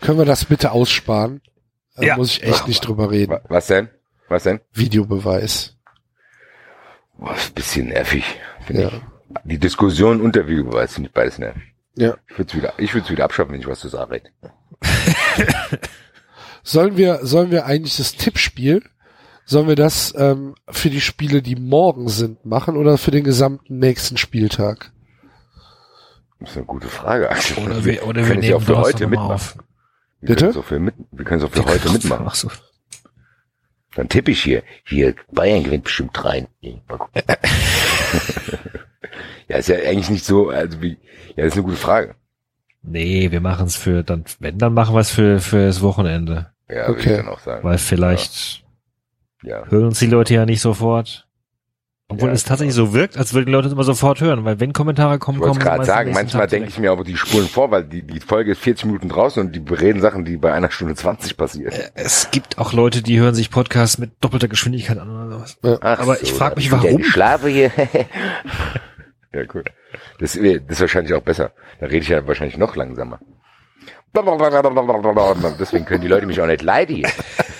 Können wir das bitte aussparen? Da Ja. muss ich echt nicht drüber reden. Wa- Was denn? Was denn? Videobeweis. Boah, ist ein bisschen nervig, finde Ja. ich. Die Diskussion und der Videobeweis finde ich beides nervig. Ja. Ich würde es wieder, ich würde es wieder abschaffen, wenn ich was zu sagen hätte. Sollen wir, sollen wir eigentlich das Tippspiel, sollen wir das ähm, für die Spiele, die morgen sind, machen oder für den gesamten nächsten Spieltag? Das ist eine gute Frage, Axel. Oder wir, oder wir ja nehmen auch für heute mitmachen. auf. Wir Bitte? auch für, mit, wir können auch für heute mitmachen. Ach so. Dann tippe ich hier. Hier, Bayern gewinnt bestimmt rein. Ja, ist ja eigentlich nicht so, also wie, ja, das ist eine gute Frage. Nee, wir machen es für dann, wenn, dann machen wir es für, für das Wochenende. Ja, würde Okay. ich dann auch sagen. Weil vielleicht Ja. hören uns die Leute ja nicht sofort. Obwohl Ja, es tatsächlich so wirkt, als würden die Leute es immer sofort hören, weil wenn Kommentare kommen, Ich wollte kommen gerade meist am sagen, manchmal Tag denke ich mir aber, die spulen vor, weil die, die Folge ist 40 Minuten draußen und die bereden Sachen, die bei einer Stunde 20 passieren. direkt. Es gibt auch Leute, die hören sich Podcasts mit doppelter Geschwindigkeit an oder sowas. Ach aber ich frag da mich, ich warum? Ich schlafe hier. ja, cool. Das, das ist wahrscheinlich auch besser. Da rede ich ja wahrscheinlich noch langsamer. Deswegen können die Leute mich auch nicht leiden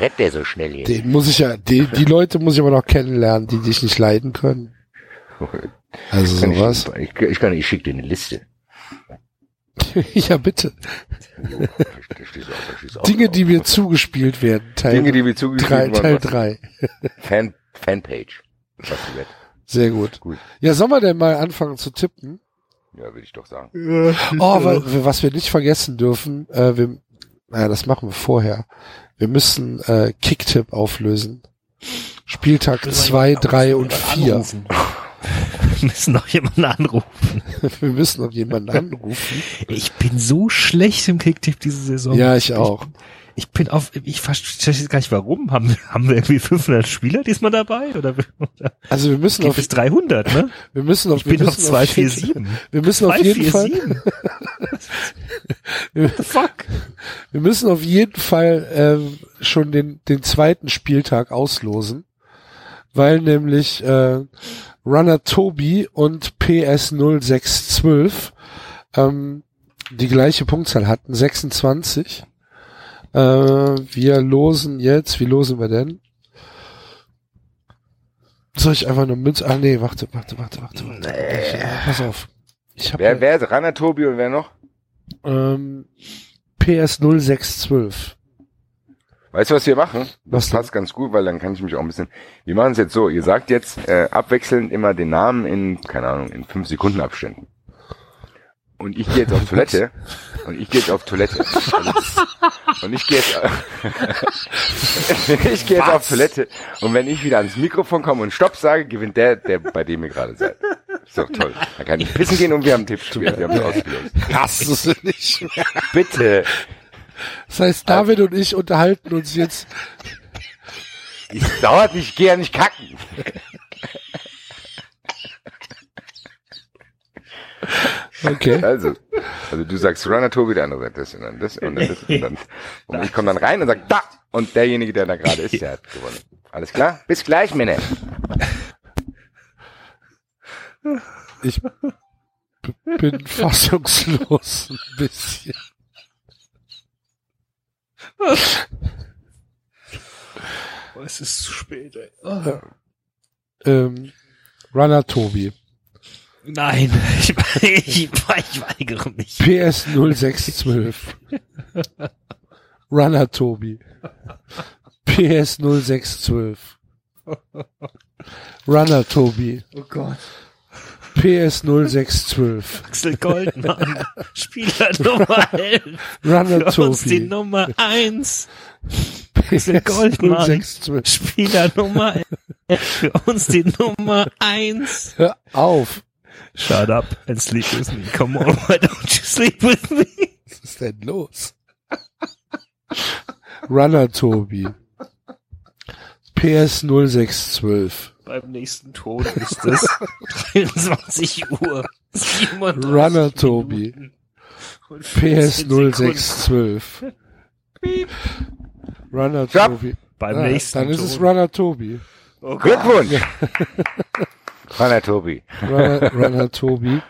rennt der so schnell hier? Den muss ich ja, die, die Leute muss ich aber noch kennenlernen, die dich nicht leiden können. Also Kann sowas. Ich, ich, ich kann, ich schicke dir eine Liste. ja, bitte. Dinge, die mir zugespielt werden. Teil Dinge, die mir drei, zugeschrieben Teil wurden. drei. Fan, Fanpage. Was du wett. Sehr gut. Gut. Ja, sollen wir denn mal anfangen zu tippen? Ja, würde ich doch sagen. Oh, wa- was wir nicht vergessen dürfen, äh, wir, naja, das machen wir vorher. Wir müssen äh, Kicktipp auflösen. Spieltag zwei, drei und vier. Wir müssen noch jemanden anrufen. Wir müssen noch jemanden anrufen. Ich bin so schlecht im Kicktipp diese Saison. Ja, ich auch. Ich bin auf, ich verstehe jetzt gar nicht warum. Haben, haben wir irgendwie 500 Spieler diesmal dabei? Oder, oder Also wir müssen auf, bis 300, ne? wir müssen auf, Ich bin wir auf müssen auf jeden, 247. wir müssen auf jeden Fall, 247. Fuck. wir müssen auf jeden Fall ähm, schon den den zweiten Spieltag auslosen, weil nämlich äh, Runner Tobi und PS 0612 ähm, die gleiche Punktzahl hatten, 26. Äh, wir losen jetzt, wie losen wir denn? Soll ich einfach nur Münz? Ah nee, warte, warte, warte, warte, warte. Ich, äh, pass auf. Ich hab Wer, wer ist Rana, Tobi und wer noch? Ähm, PS 0612. Weißt du, was wir machen? Was Das denn? passt ganz gut, weil dann kann ich mich auch ein bisschen. Wir machen es jetzt so, ihr sagt jetzt äh, abwechselnd immer den Namen in, keine Ahnung, in fünf Sekunden Abständen. Und ich gehe jetzt auf Toilette. Und ich gehe jetzt auf Toilette. Und ich gehe jetzt, ich gehe jetzt auf Toilette. Und wenn ich wieder ans Mikrofon komme und Stopp sage, gewinnt der, der bei dem ihr gerade seid. Ist doch toll. Dann kann ich pissen gehen und wir haben ein Tippspiel. Wir haben es ausgelöst. Hast du sie nicht mehr? Bitte. Das heißt, David und ich unterhalten uns jetzt. Es dauert nicht, geh ja nicht kacken. Okay. Also, also du sagst Runner Tobi, der andere sagt das und dann das und dann das und dann. Und ich komme dann rein und sag da und derjenige, der da gerade ist, der hat gewonnen. Alles klar? Bis gleich, Männer. Ich bin fassungslos ein bisschen. Oh, es ist zu spät, ey. Ähm, Runner Tobi. Nein, ich, ich, ich weigere mich. PS 0612. Runner Tobi. PS 0612. Runner Tobi. Oh Gott. PS 0612. Axel Goldmann, Spieler Nummer 11. Runner Für uns die Tobi. Nummer 1. PS Goldmann. 0612. Spieler Nummer 11. Für uns die Nummer 1. Hör auf. Shut up and sleep with me. Come on, why don't you sleep with me? Was ist denn los? Runner Tobi. PS 0612. Beim nächsten Ton ist es 23 Uhr. 37 Runner Tobi. PS 15 Sekunden. 0612. Runner. Tobi. Beim Ah, nächsten dann ist es Runner Tobi. Oh. Glückwunsch! Runner Tobi. Runner, Runner Tobi.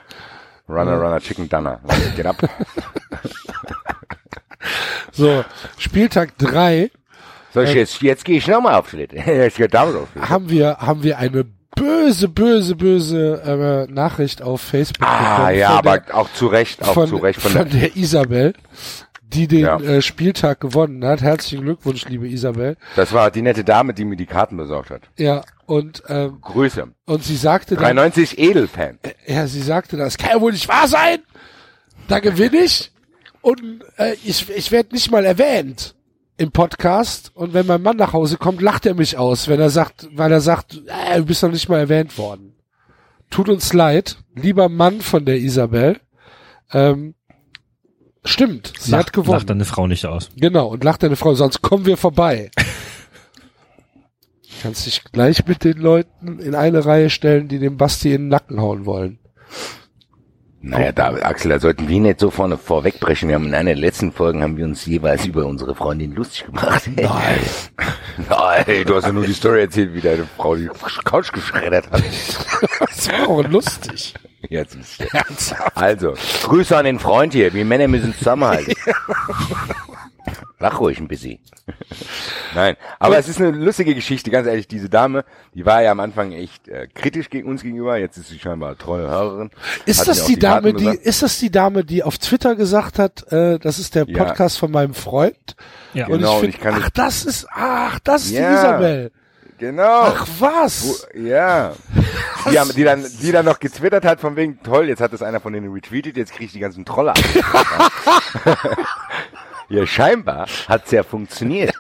Runner, Runner, Chicken Dunner. Geht ab. So, Spieltag 3 So, jetzt, jetzt gehe ich nochmal auf Schritt. Jetzt geht damit auf haben wir, haben wir eine böse, böse, böse äh, Nachricht auf Facebook Ah, ja, aber der, auch zu Recht, auch von, zu Recht von von der, der Isabel, die den Ja. äh, Spieltag gewonnen hat. Herzlichen Glückwunsch, liebe Isabel. das war die nette Dame, die mir die Karten besorgt hat. Ja, und, ähm, Grüße. und sie sagte dann, 93 Edelfan. ja, sie sagte, das kann ja wohl nicht wahr sein. Da gewinne ich und äh, ich, ich werde nicht mal erwähnt im Podcast. Und wenn mein Mann nach Hause kommt, lacht er mich aus, wenn er sagt, weil er sagt, äh, du bist noch nicht mal erwähnt worden. Tut uns leid, lieber Mann von der Isabel. Ähm, stimmt, sie Lach- hat gewonnen. Lacht deine Frau nicht aus. Genau, und lacht deine Frau, sonst kommen wir vorbei. Kannst dich gleich mit den Leuten in eine Reihe stellen, die dem Basti in den Nacken hauen wollen. Naja, da, Axel, da sollten wir nicht so vorne vorwegbrechen. Wir haben in einer der letzten Folgen haben wir uns jeweils über unsere Freundin lustig gemacht. Nein. Nein, du hast ja nur die Story erzählt, wie deine Frau die Couch geschreddert hat. Das war auch lustig. Ja, siehst du. Also, Grüße an den Freund hier. Wir Männer müssen zusammenhalten. Lach ruhig ein bisschen. Nein, aber es ist eine lustige Geschichte, ganz ehrlich. Diese Dame, die war ja am Anfang echt äh, kritisch gegen uns gegenüber. Jetzt ist sie scheinbar treue Hörerin. Ist Hat das auch die Dame, die, ist das die Dame, die auf Twitter gesagt hat, äh, das ist der Ja. Podcast von meinem Freund? Ja. Und Genau, und ich ich kann ach, das ist, ach, das ist die Ja. Isabel. Genau. Ach, was? Wo- Ja. Die, haben, die, dann, die dann noch getwittert hat von wegen, toll, jetzt hat das einer von denen retweetet, jetzt kriege ich die ganzen Trolle ab. ja, scheinbar hat's ja funktioniert.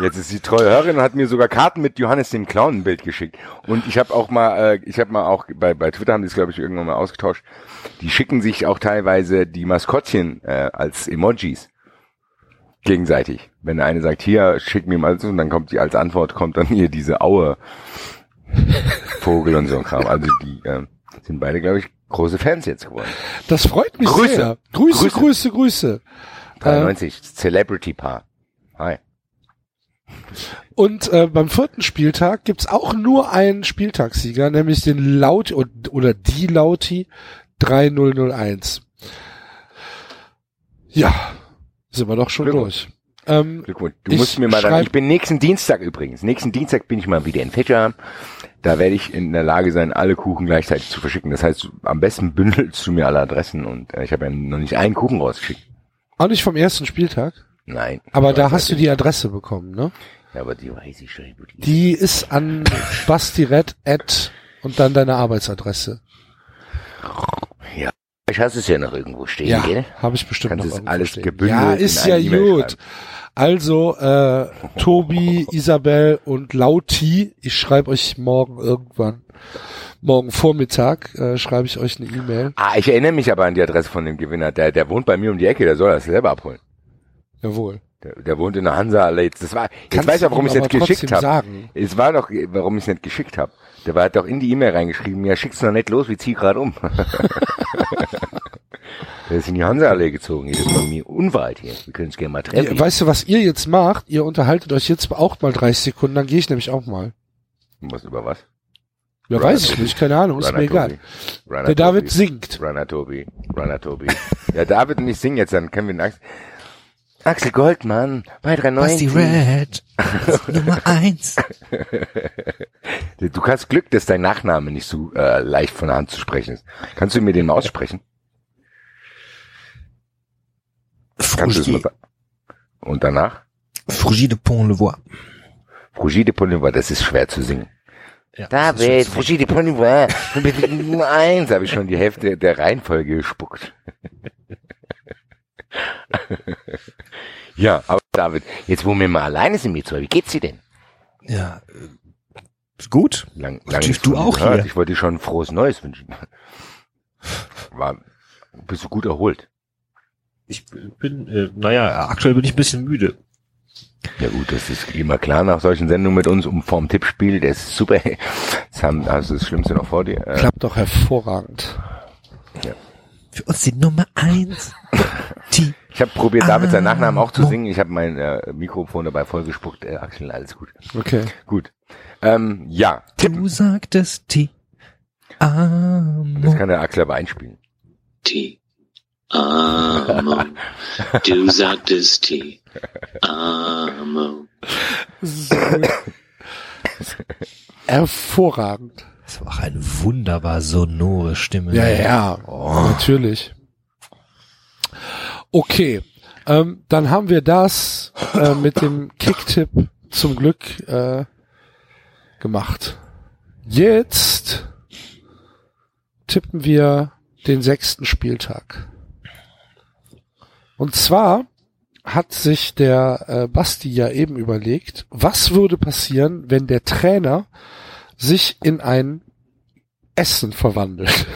Jetzt ist sie treue Hörerin und hat mir sogar Karten mit Johannes dem Clown ein Bild geschickt. Und ich habe auch mal, äh, ich habe mal auch, bei, bei Twitter haben die es, glaube ich, irgendwann mal ausgetauscht, die schicken sich auch teilweise die Maskottchen äh, als Emojis gegenseitig. Wenn der eine sagt, hier, schick mir mal so, und dann kommt die als Antwort, kommt dann hier diese Aue Vogel und so ein Kram. Also die äh, sind beide, glaube ich, große Fans jetzt geworden. Das freut mich Grüße. sehr. Grüße, Grüße. Grüße, Grüße. 93, Celebrity Paar. Hi. Und äh, beim vierten Spieltag gibt's auch nur einen Spieltagssieger, nämlich den Laut oder die Lauti 3001. Ja, sind wir doch schon Glückwunsch. durch. Ähm, Glückwunsch. Du Ich musst mir mal dann, ich bin nächsten Dienstag übrigens, nächsten Dienstag bin ich mal wieder in Fetchern. Da werde ich in der Lage sein, alle Kuchen gleichzeitig zu verschicken. Das heißt, am besten bündelst du mir alle Adressen und äh, ich habe ja noch nicht einen Kuchen rausgeschickt. auch nicht vom ersten Spieltag, Nein. aber da hast du die Adresse bekommen, ne? Ja, aber die weiß ich schon. die- Die ist an bastiret at und dann deine Arbeitsadresse. Ja. Ich hast es ja noch irgendwo stehen, Ja, gell? habe ich bestimmt Kannst noch es alles stehen. gebündelt Ja, ist ja E-Mail gut. Also, äh, Tobi, Isabel und Lauti, ich schreibe euch morgen irgendwann, morgen Vormittag, äh, schreibe ich euch eine E-Mail. Ah, ich erinnere mich aber an die Adresse von dem Gewinner. Der, der wohnt bei mir um die Ecke, der soll das selber abholen. Jawohl. Der, der wohnt in der Hansa Allee. Das war, jetzt Kannst weiß ich warum ich es nicht geschickt habe. Es war doch, warum ich es nicht geschickt habe. Der war, hat doch in die E-Mail reingeschrieben, ja, schick's noch nicht los, wir ziehen gerade um. der ist in die Hansa Allee gezogen, hier ist bei mir unweit hier. Wir können uns gerne mal treffen. Ihr, weißt du, was ihr jetzt macht? Ihr unterhaltet euch jetzt auch mal 30 Sekunden, dann gehe ich nämlich auch mal. was über was? Ja, Runner weiß ich nicht, keine Ahnung, ist Runner mir egal. Runner Der David Tobi. singt. Runner Tobi. Runner Tobi. ja, David und ich singen jetzt, dann können wir den Axel, Axel Goldmann, bei 390. Red, Nummer eins. Du hast Glück, dass dein Nachname nicht so äh, leicht von der Hand zu sprechen ist. Kannst du mir den mal aussprechen? Frugier, Und danach? Frugier de Pont-le-Voix. Frugier de Ponivois, das ist schwer zu singen. Ja, David, Frugier de bitte Nummer eins, habe ich schon die Hälfte der Reihenfolge gespuckt. ja, aber David, jetzt wo wir mal alleine sind, wir zwei, wie geht's dir denn? Ja, äh, Gut. Lang, lange Du- du auch gehört. hier. Ich wollte dir schon ein frohes Neues wünschen. War, bist du gut erholt? Ich bin, äh, naja, aktuell bin ich ein bisschen müde. Ja gut, das ist immer klar nach solchen Sendungen mit uns um vorm Tippspiel. Das ist super. Das haben, also das Schlimmste noch vor dir. Äh, Klappt doch hervorragend. Für uns die Nummer eins. Die ich habe probiert, David seinen Nachnamen auch zu singen. Ich habe mein äh, Mikrofon dabei vollgespuckt. Äh, Axel, alles gut. Okay. Gut. Ähm, ja, Du sagtest die das Amo. kann der Axel aber einspielen. T. Amo. Du sagtest T. Amo. So. Hervorragend. Das war auch eine wunderbar sonore Stimme. Ja, ja, natürlich. Okay, ähm, dann haben wir das äh, mit dem Kicktipp zum Glück äh, gemacht. Jetzt tippen wir den sechsten Spieltag. Und zwar hat sich der äh, Basti ja eben überlegt, was würde passieren, wenn der Trainer sich in ein Essen verwandelt,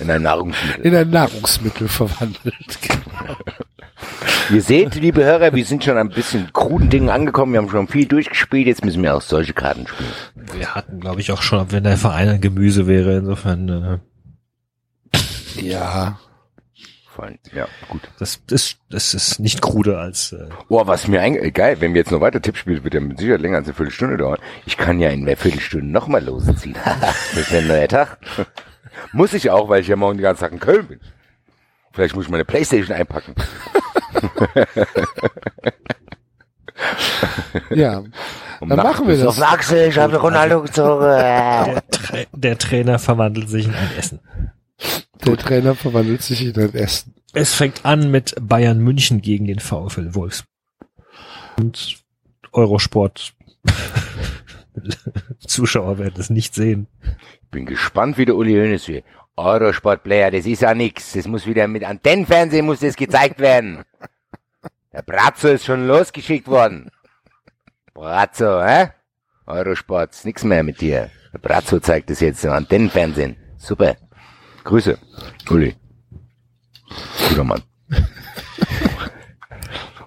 In ein Nahrungsmittel. in ein Nahrungsmittel verwandelt. Ihr seht, liebe Hörer, wir sind schon ein bisschen kruden Dingen angekommen. Wir haben schon viel durchgespielt. Jetzt müssen wir auch solche Karten spielen. Wir hatten, glaube ich, auch schon, wenn der Verein ein Gemüse wäre, insofern, äh, Ja, Allem, ja, gut. das ist, das ist nicht kruder als, äh, Oh, was mir eigentlich, geil, wenn wir jetzt noch weiter Tipps spielen, wird ja mit Sicherheit länger als eine Viertelstunde dauern. Ich kann ja in der Viertelstunde nochmal losziehen. das ist ja ein neuer Tag. muss ich auch, weil ich ja morgen die ganze Tag in Köln bin. Vielleicht muss ich meine Playstation einpacken. ja. Um Dann machen wir das. Axel, ich habe Ronaldo gezogen. der, Tra der Trainer verwandelt sich in ein Essen. Der Trainer verwandelt sich in ein Essen. Es fängt an mit Bayern München gegen den VfL Wolfsburg. Und Eurosport. Zuschauer werden es nicht sehen. Bin gespannt, wie der Uli Hoeneß will. Eurosport-Player, das ist ja nix. Das muss wieder mit Antennenfernsehen muss das gezeigt werden. Der Brazzo ist schon losgeschickt worden. Brazzo, hä? Eurosport, ist nix mehr mit dir. Der Brazzo zeigt das jetzt im Antennenfernsehen. Super. Grüße, Uli. Guter Mann.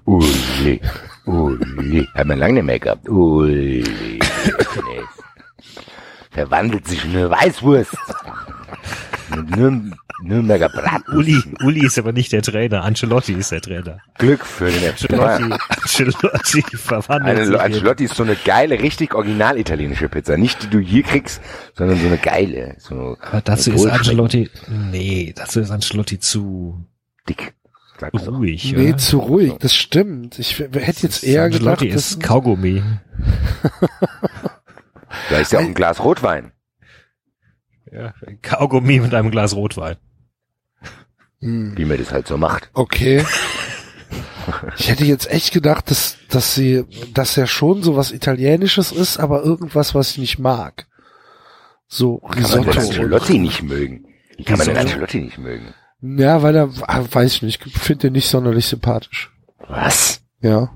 Uli, Uli. Hat man lange nicht mehr gehabt. Uli. Verwandelt sich in eine Weißwurst. Nürn Nürnberger Bratwurst. Uli, Uli ist aber nicht der Trainer. Ancelotti ist der Trainer. Glück für den FC Bayern. Ancelotti, Ancelotti verwandelt Eine sich Ancelotti ist so eine geile, richtig original italienische Pizza. Nicht die du hier kriegst, sondern so eine geile. So Aber dazu ist. Ancelotti, nee, dazu ist Ancelotti zu dick. Ruhig. Nee, oder? zu ruhig, das stimmt. Ich hätte jetzt eher gedacht, Ancelotti das ist Kaugummi. Da ist ja auch ein Glas Rotwein. Ja, Kaugummi mit einem Glas Rotwein. Hm, Wie man das halt so macht. okay. Ich hätte jetzt echt gedacht, dass, dass sie, dass er schon so was Italienisches ist, aber irgendwas, was ich nicht mag. So Kann man den Risotto. Ancelotti nicht mögen? Wie kann man den Risotto? Ancelotti nicht mögen? Ja, weil er, ah, weiß ich nicht, ich finde den nicht sonderlich sympathisch. Was? Ja,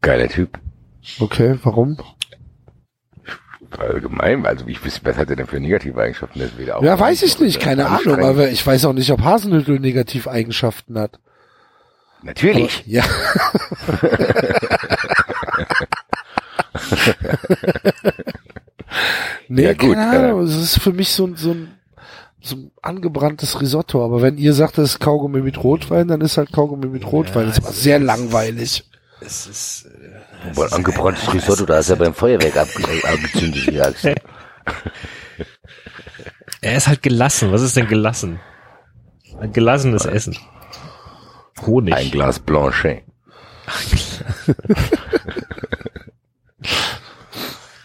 Geiler Typ. okay, warum? Allgemein, also ich weiß, was hat er denn für negative Eigenschaften? Das wieder auch Ja, weiß ich nicht, keine Ahnung, aber ich weiß auch nicht, ob Hasenhüttl Negativeigenschaften hat. Aber, Natürlich. ja. nee, Ja, gut, keine Ahnung, es ist für mich so, ein- so ein so ein angebranntes Risotto, aber wenn ihr sagt, das ist Kaugummi mit Rotwein, dann ist halt Kaugummi mit Rotwein. das ist aber sehr langweilig. Es ist, äh, Boah, angebranntes Risotto, da ist er beim Feuerwerk angezündet, die Achse. er ist halt gelassen. Was ist denn gelassen? Ein gelassenes Essen. Honig. Ein Glas Blanchet.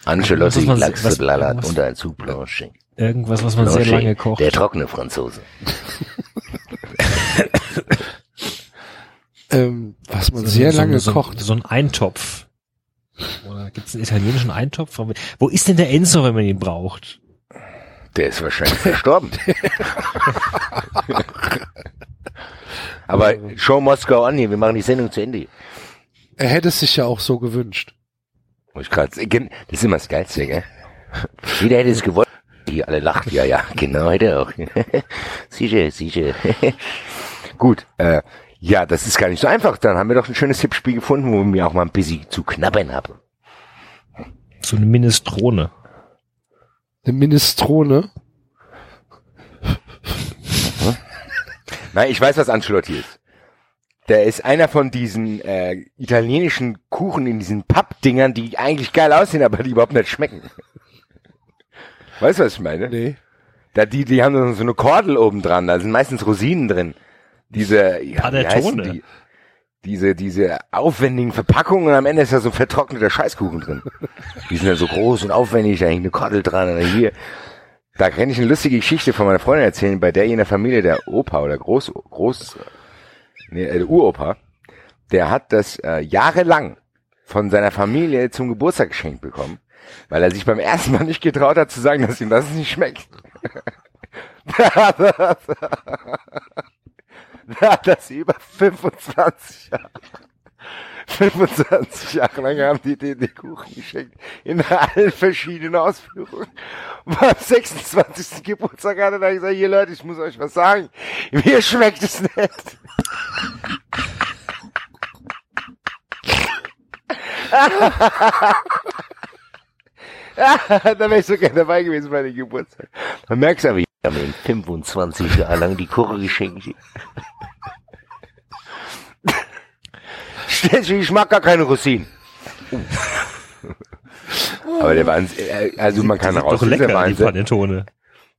Ancelotti, Lachse, Blalat und ein Zug Blanchet. Irgendwas, was man sehr Blanchet, lange kocht. Der trockene Franzose. Ähm, was man So- sehr so- lange so, kocht. So ein Eintopf. Oder gibt's einen italienischen Eintopf? Wo ist denn der Enzo, wenn man ihn braucht? Der ist wahrscheinlich verstorben. Aber Show must go on hier, wir machen die Sendung zu Ende. Er hätte es sich ja auch so gewünscht. Muss ich grad, sagen. das ist immer das Geilste, gell? Jeder hätte es gewollt. Die alle lacht, ja, ja, genau, hätte auch. sicher, sicher. Gut, äh, ja, das ist gar nicht so einfach. Dann haben wir doch ein schönes Tippspiel gefunden, wo wir auch mal ein bisschen zu knabbern haben. So eine Minestrone. Eine Minestrone. Nein, ich weiß, was Ancelotti ist. Der ist einer von diesen äh, italienischen Kuchen in diesen Pappdingern, die eigentlich geil aussehen, aber die überhaupt nicht schmecken. Weißt du, was ich meine? Nee. Da die, die haben so eine Kordel oben dran, da sind meistens Rosinen drin. Diese, ja, Panettone. die? Diese, diese aufwendigen Verpackungen und am Ende ist da so ein vertrockneter Scheißkuchen drin. Die sind ja so groß und aufwendig, da hängt eine Kordel dran oder hier. Da kann ich eine lustige Geschichte von meiner Freundin erzählen, bei der in der Familie der Opa oder Groß, Groß, nee, äh, der Uropa, der hat das äh, jahrelang von seiner Familie zum Geburtstag geschenkt bekommen, weil er sich beim ersten Mal nicht getraut hat zu sagen, dass ihm das nicht schmeckt. Da hat das über 25 Jahre. 25 Jahre lang haben die den, den Kuchen geschenkt. In allen verschiedenen Ausführungen. Und beim 26. Geburtstag hat er dann gesagt, hier Leute, ich muss euch was sagen. Mir schmeckt es nicht. da wäre ich so gerne dabei gewesen bei dem Geburtstag. Man merkt aber, ich habe mir 25 Jahre lang die Kuchen geschenkt. Ich mag gar keine Rosinen. Aber der war ein, äh, also man kann Doch herausfinden, er war, lecker, die Panettone.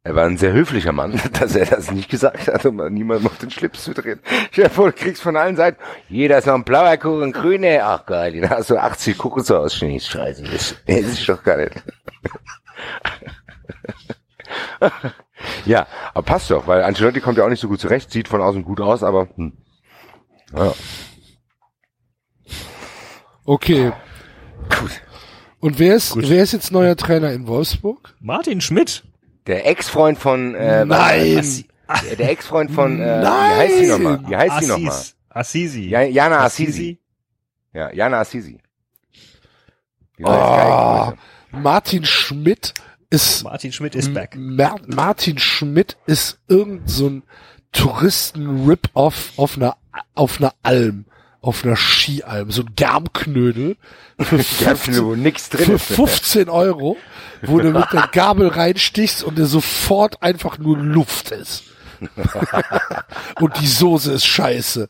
Er war ein sehr höflicher Mann, dass er das nicht gesagt hat, um niemandem auf den Schlips zu drehen. Stell dir vor, du kriegst von allen Seiten, jeder ist noch ein blauer Kuchen, grüne, ach geil, da hast du 80 Kuchen so aus Chinesisch. Scheiße, das, das ist doch gar nicht. ja, aber passt doch, weil Ancelotti kommt ja auch nicht so gut zurecht, sieht von außen gut aus, aber hm. ja, Okay. gut. Und wer ist, wer ist jetzt neuer Trainer in Wolfsburg? Martin Schmidt. Der Ex-Freund von äh, Nein. was- Der, der Ex-Freund von äh, wie Nein. heißt die nochmal? Wie heißt die nochmal? Assis. Assisi. Ja, Jana Assisi. Ja, Jana Assisi. Die Oh. Martin Schmidt ist Martin Schmidt ist back. Mer Martin Schmidt ist irgend so ein Touristen-Rip-Off auf einer, auf einer Alm, auf einer Skialm, so ein Germknödel für Die haben 15, wo nix drin für ist. 15 Euro, wo du mit der Gabel reinstichst und der sofort einfach nur Luft ist. und die Soße ist scheiße.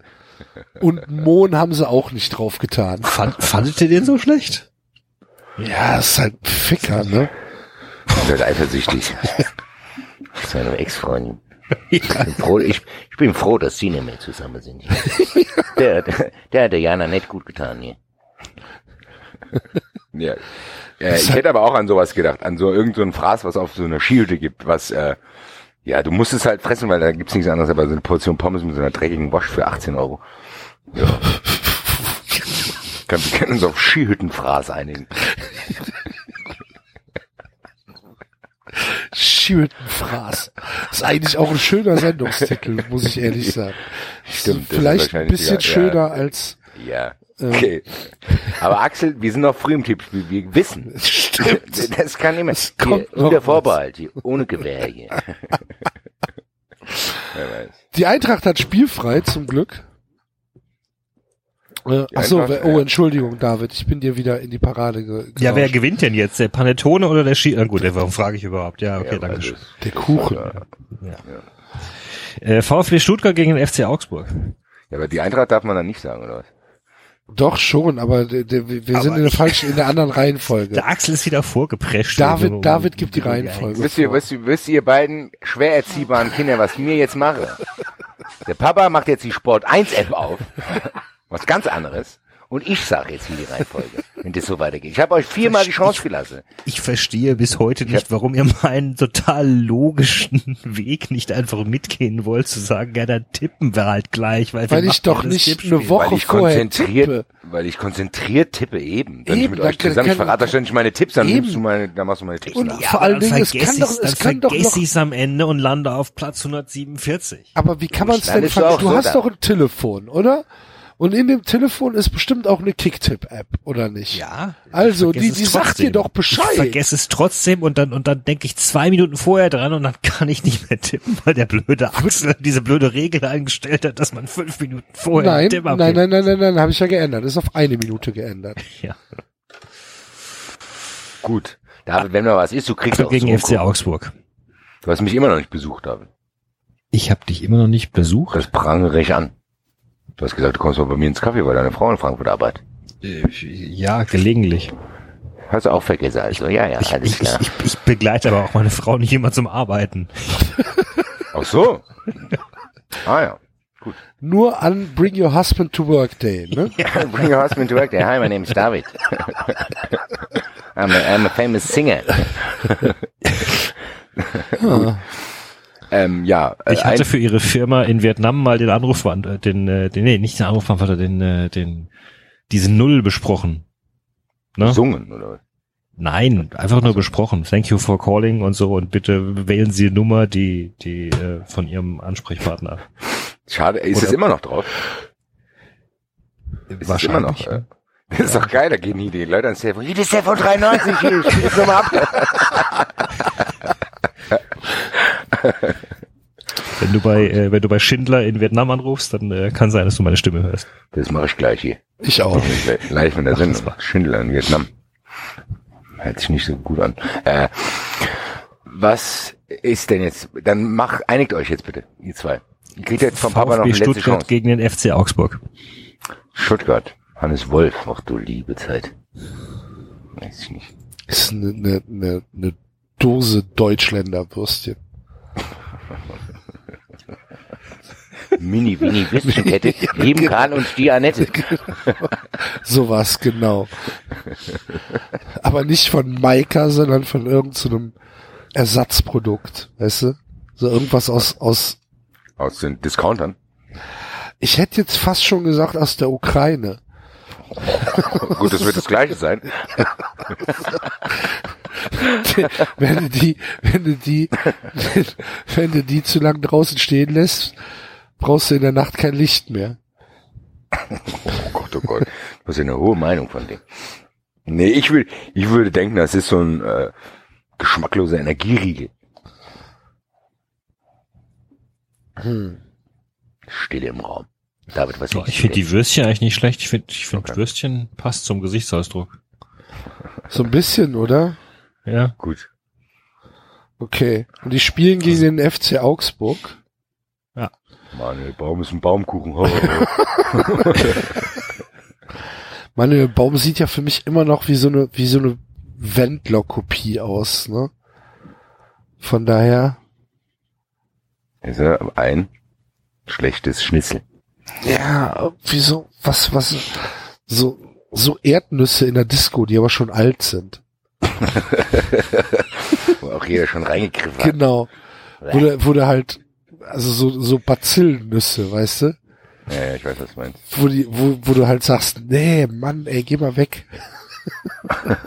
Und Mohn haben sie auch nicht drauf getan. Fand, fandet ihr den so schlecht? Ja, ist halt ein Ficker, ne? Ich bin eifersüchtig. Seine Ex-Freundin. Ich, bin froh, ich, ich bin froh, dass sie nicht mehr zusammen sind. Der, der, der hat der Jana nicht gut getan hier. Ja. Äh, ich hätte aber auch an sowas gedacht, an so irgendein so Fraß, was auf so einer Skihütte gibt, was, äh, ja, du musst es halt fressen, weil da gibt's nichts anderes, aber so eine Portion Pommes mit so einer dreckigen Wasch für 18 Euro. Ja. Kann, wir können uns auf Skihüttenfraß einigen. Schiebenfraß. Ist eigentlich auch ein schöner Sendungstitel, muss ich ehrlich sagen. Stimmt, das Vielleicht ein bisschen sogar- schöner ja. als Ja. Okay. Aber Axel, wir sind noch früh im Tippspiel. Wir wissen. Stimmt. Das kann immer. Es kommt Hier, was. Vorbehalt, hier, ohne Gewehr hier. Wer weiß. Die Eintracht hat spielfrei, zum Glück. Äh, Die ach so, Eintracht, oh, ja. Entschuldigung, David, ich bin dir wieder in die Parade ge Ja, wer gewinnt denn jetzt? Der Panettone oder der Ski? Na gut, warum frage ich überhaupt? Ja, okay, Ja, danke schön. Der Kuchen. Äh, VfB Stuttgart gegen den FC Augsburg. Ja, aber die Eintracht darf man dann nicht sagen, oder was? Doch schon, aber wir Aber sind in der falschen, in der anderen Reihenfolge. Der Axel ist wieder vorgeprescht. David, Also, David gibt die Reihenfolge. Wisst ihr, wisst ihr, wisst ihr beiden schwer erziehbaren Kinder, was ich mir jetzt mache? Der Papa macht jetzt die Sport 1 App auf. Was ganz anderes. Und ich sage jetzt hier die Reihenfolge, wenn das so weitergeht. Ich habe euch viermal die Chance gelassen. Ich verstehe bis heute nicht, warum ihr meinen total logischen Weg nicht einfach mitgehen wollt, zu sagen, ja, dann tippen wir halt gleich, weil, wir Weil ich machen doch nicht Tippspiel. eine Woche weil ich vorher konzentriert, tippe. weil ich konzentriert tippe eben. Wenn ich Eben, mit dann euch zusammen, ich verrate ständig meine Tipps, dann Eben. nimmst du meine, dann machst du meine Tipps Und nach. Ja, Vor allen dann Dingen, es kann doch- es dann kann doch vergess noch- ich's am Ende und lande auf Platz 147. Aber wie kann man es Dann denn Du so hast da. doch ein Telefon, oder? Und in dem Telefon ist bestimmt auch eine Kicktipp-App, oder nicht? Ja. Also, die, die sagt dir doch Bescheid. Ich vergesse es trotzdem und dann, und dann denke ich zwei Minuten vorher dran und dann kann ich nicht mehr tippen, weil der blöde Axel diese blöde Regel eingestellt hat, dass man fünf Minuten vorher nein, Tipp nein, abgibt. nein, nein, nein, nein, habe ich ja geändert. Ist auf eine Minute geändert. Ja. Gut. David, wenn da was ist, du kriegst auch Gegen so FC Augsburg. Du hast mich immer noch nicht besucht, David. Ich habe dich immer noch nicht besucht. Das prangere ich an. Du hast gesagt, du kommst mal bei mir ins Café, weil deine Frau in Frankfurt arbeitet. Äh, Ja, gelegentlich. Hast du auch vergessen, also. Ja, ja, Ich, alles ich, klar. ich, ich begleite aber auch meine Frau nicht immer zum Arbeiten. Ach so. ah ja. Nur an Bring Your Husband to Work Day, ne? Bring your husband to work there. Hi, my name is David. I'm a, I'm a famous singer. ähm, ja, äh, Ich hatte für ihre Firma in Vietnam mal den Anruf, äh, den, äh, den nee, nicht den Anruf, warte, den, äh, den, diese Null besprochen. Ne? gesungen, oder? Nein, einfach nur besprochen. Thank you for calling und so und bitte wählen Sie Nummer, die, die äh, von Ihrem Ansprechpartner. Schade, ist Oder- es immer noch drauf? Ist es immer noch? Äh, das ist doch geil, da gehen die, die Leute ans Telefon. Hier ist der von 93, hier, spiel es nochmal ab. Wenn du bei, äh, wenn du bei Schindler in Vietnam anrufst, dann äh, kann sein, dass du meine Stimme hörst. Das mache ich gleich hier. Ich auch. Live in der Sendung. Schindler in Vietnam. Hört sich nicht so gut an. Äh, was ist denn jetzt? Dann mach, einigt euch jetzt bitte, ihr zwei. Ihr kriegt jetzt vom Papa noch eine VfB letzte Stuttgart Chance. gegen den FC Augsburg. Stuttgart. Hannes Wolf. Ach du liebe Zeit. Weiß ich nicht. Ist eine, eine, eine, eine Dose Deutschländerwürstchen. Mini, Mini, Würstchenkette. Lieben Kahn und die Annette. Sowas, genau. Aber nicht von Maika, sondern von irgendeinem Ersatzprodukt, weißt du? So irgendwas aus, aus, Aus den Discountern. ich hätte jetzt fast schon gesagt aus der Ukraine. Gut, das wird das gleiche sein. wenn du die, wenn du die, wenn du die zu lang draußen stehen lässt, brauchst du in der Nacht kein Licht mehr. Oh Gott, oh Gott. Du hast ja eine hohe Meinung von dem. Nee, ich will, ich würde denken, das ist so ein äh, geschmackloser Energieriegel. Hm. Stille im Raum. David, was ich finde die Würstchen eigentlich nicht schlecht. Ich finde, ich finde Okay. Würstchen passt zum Gesichtsausdruck. So ein bisschen, oder? Ja. Gut. Okay. Und die spielen gegen den FC Augsburg. Manuel Baum ist ein Baumkuchen. Manuel Baum sieht ja für mich immer noch wie so eine, wie so eine Wendler-Kopie aus, ne? Von daher, ist er ein schlechtes Schnitzel. ja, wie so, was, was, so, so Erdnüsse in der Disco, die aber schon alt sind. Wo auch jeder schon reingegriffen hat. Genau. Wo du, wo du halt, also so, so Bazillennüsse, weißt du? Ja, ja, ich weiß, was du meinst. Wo die, wo, wo du halt sagst, nee, Mann, ey, geh mal weg.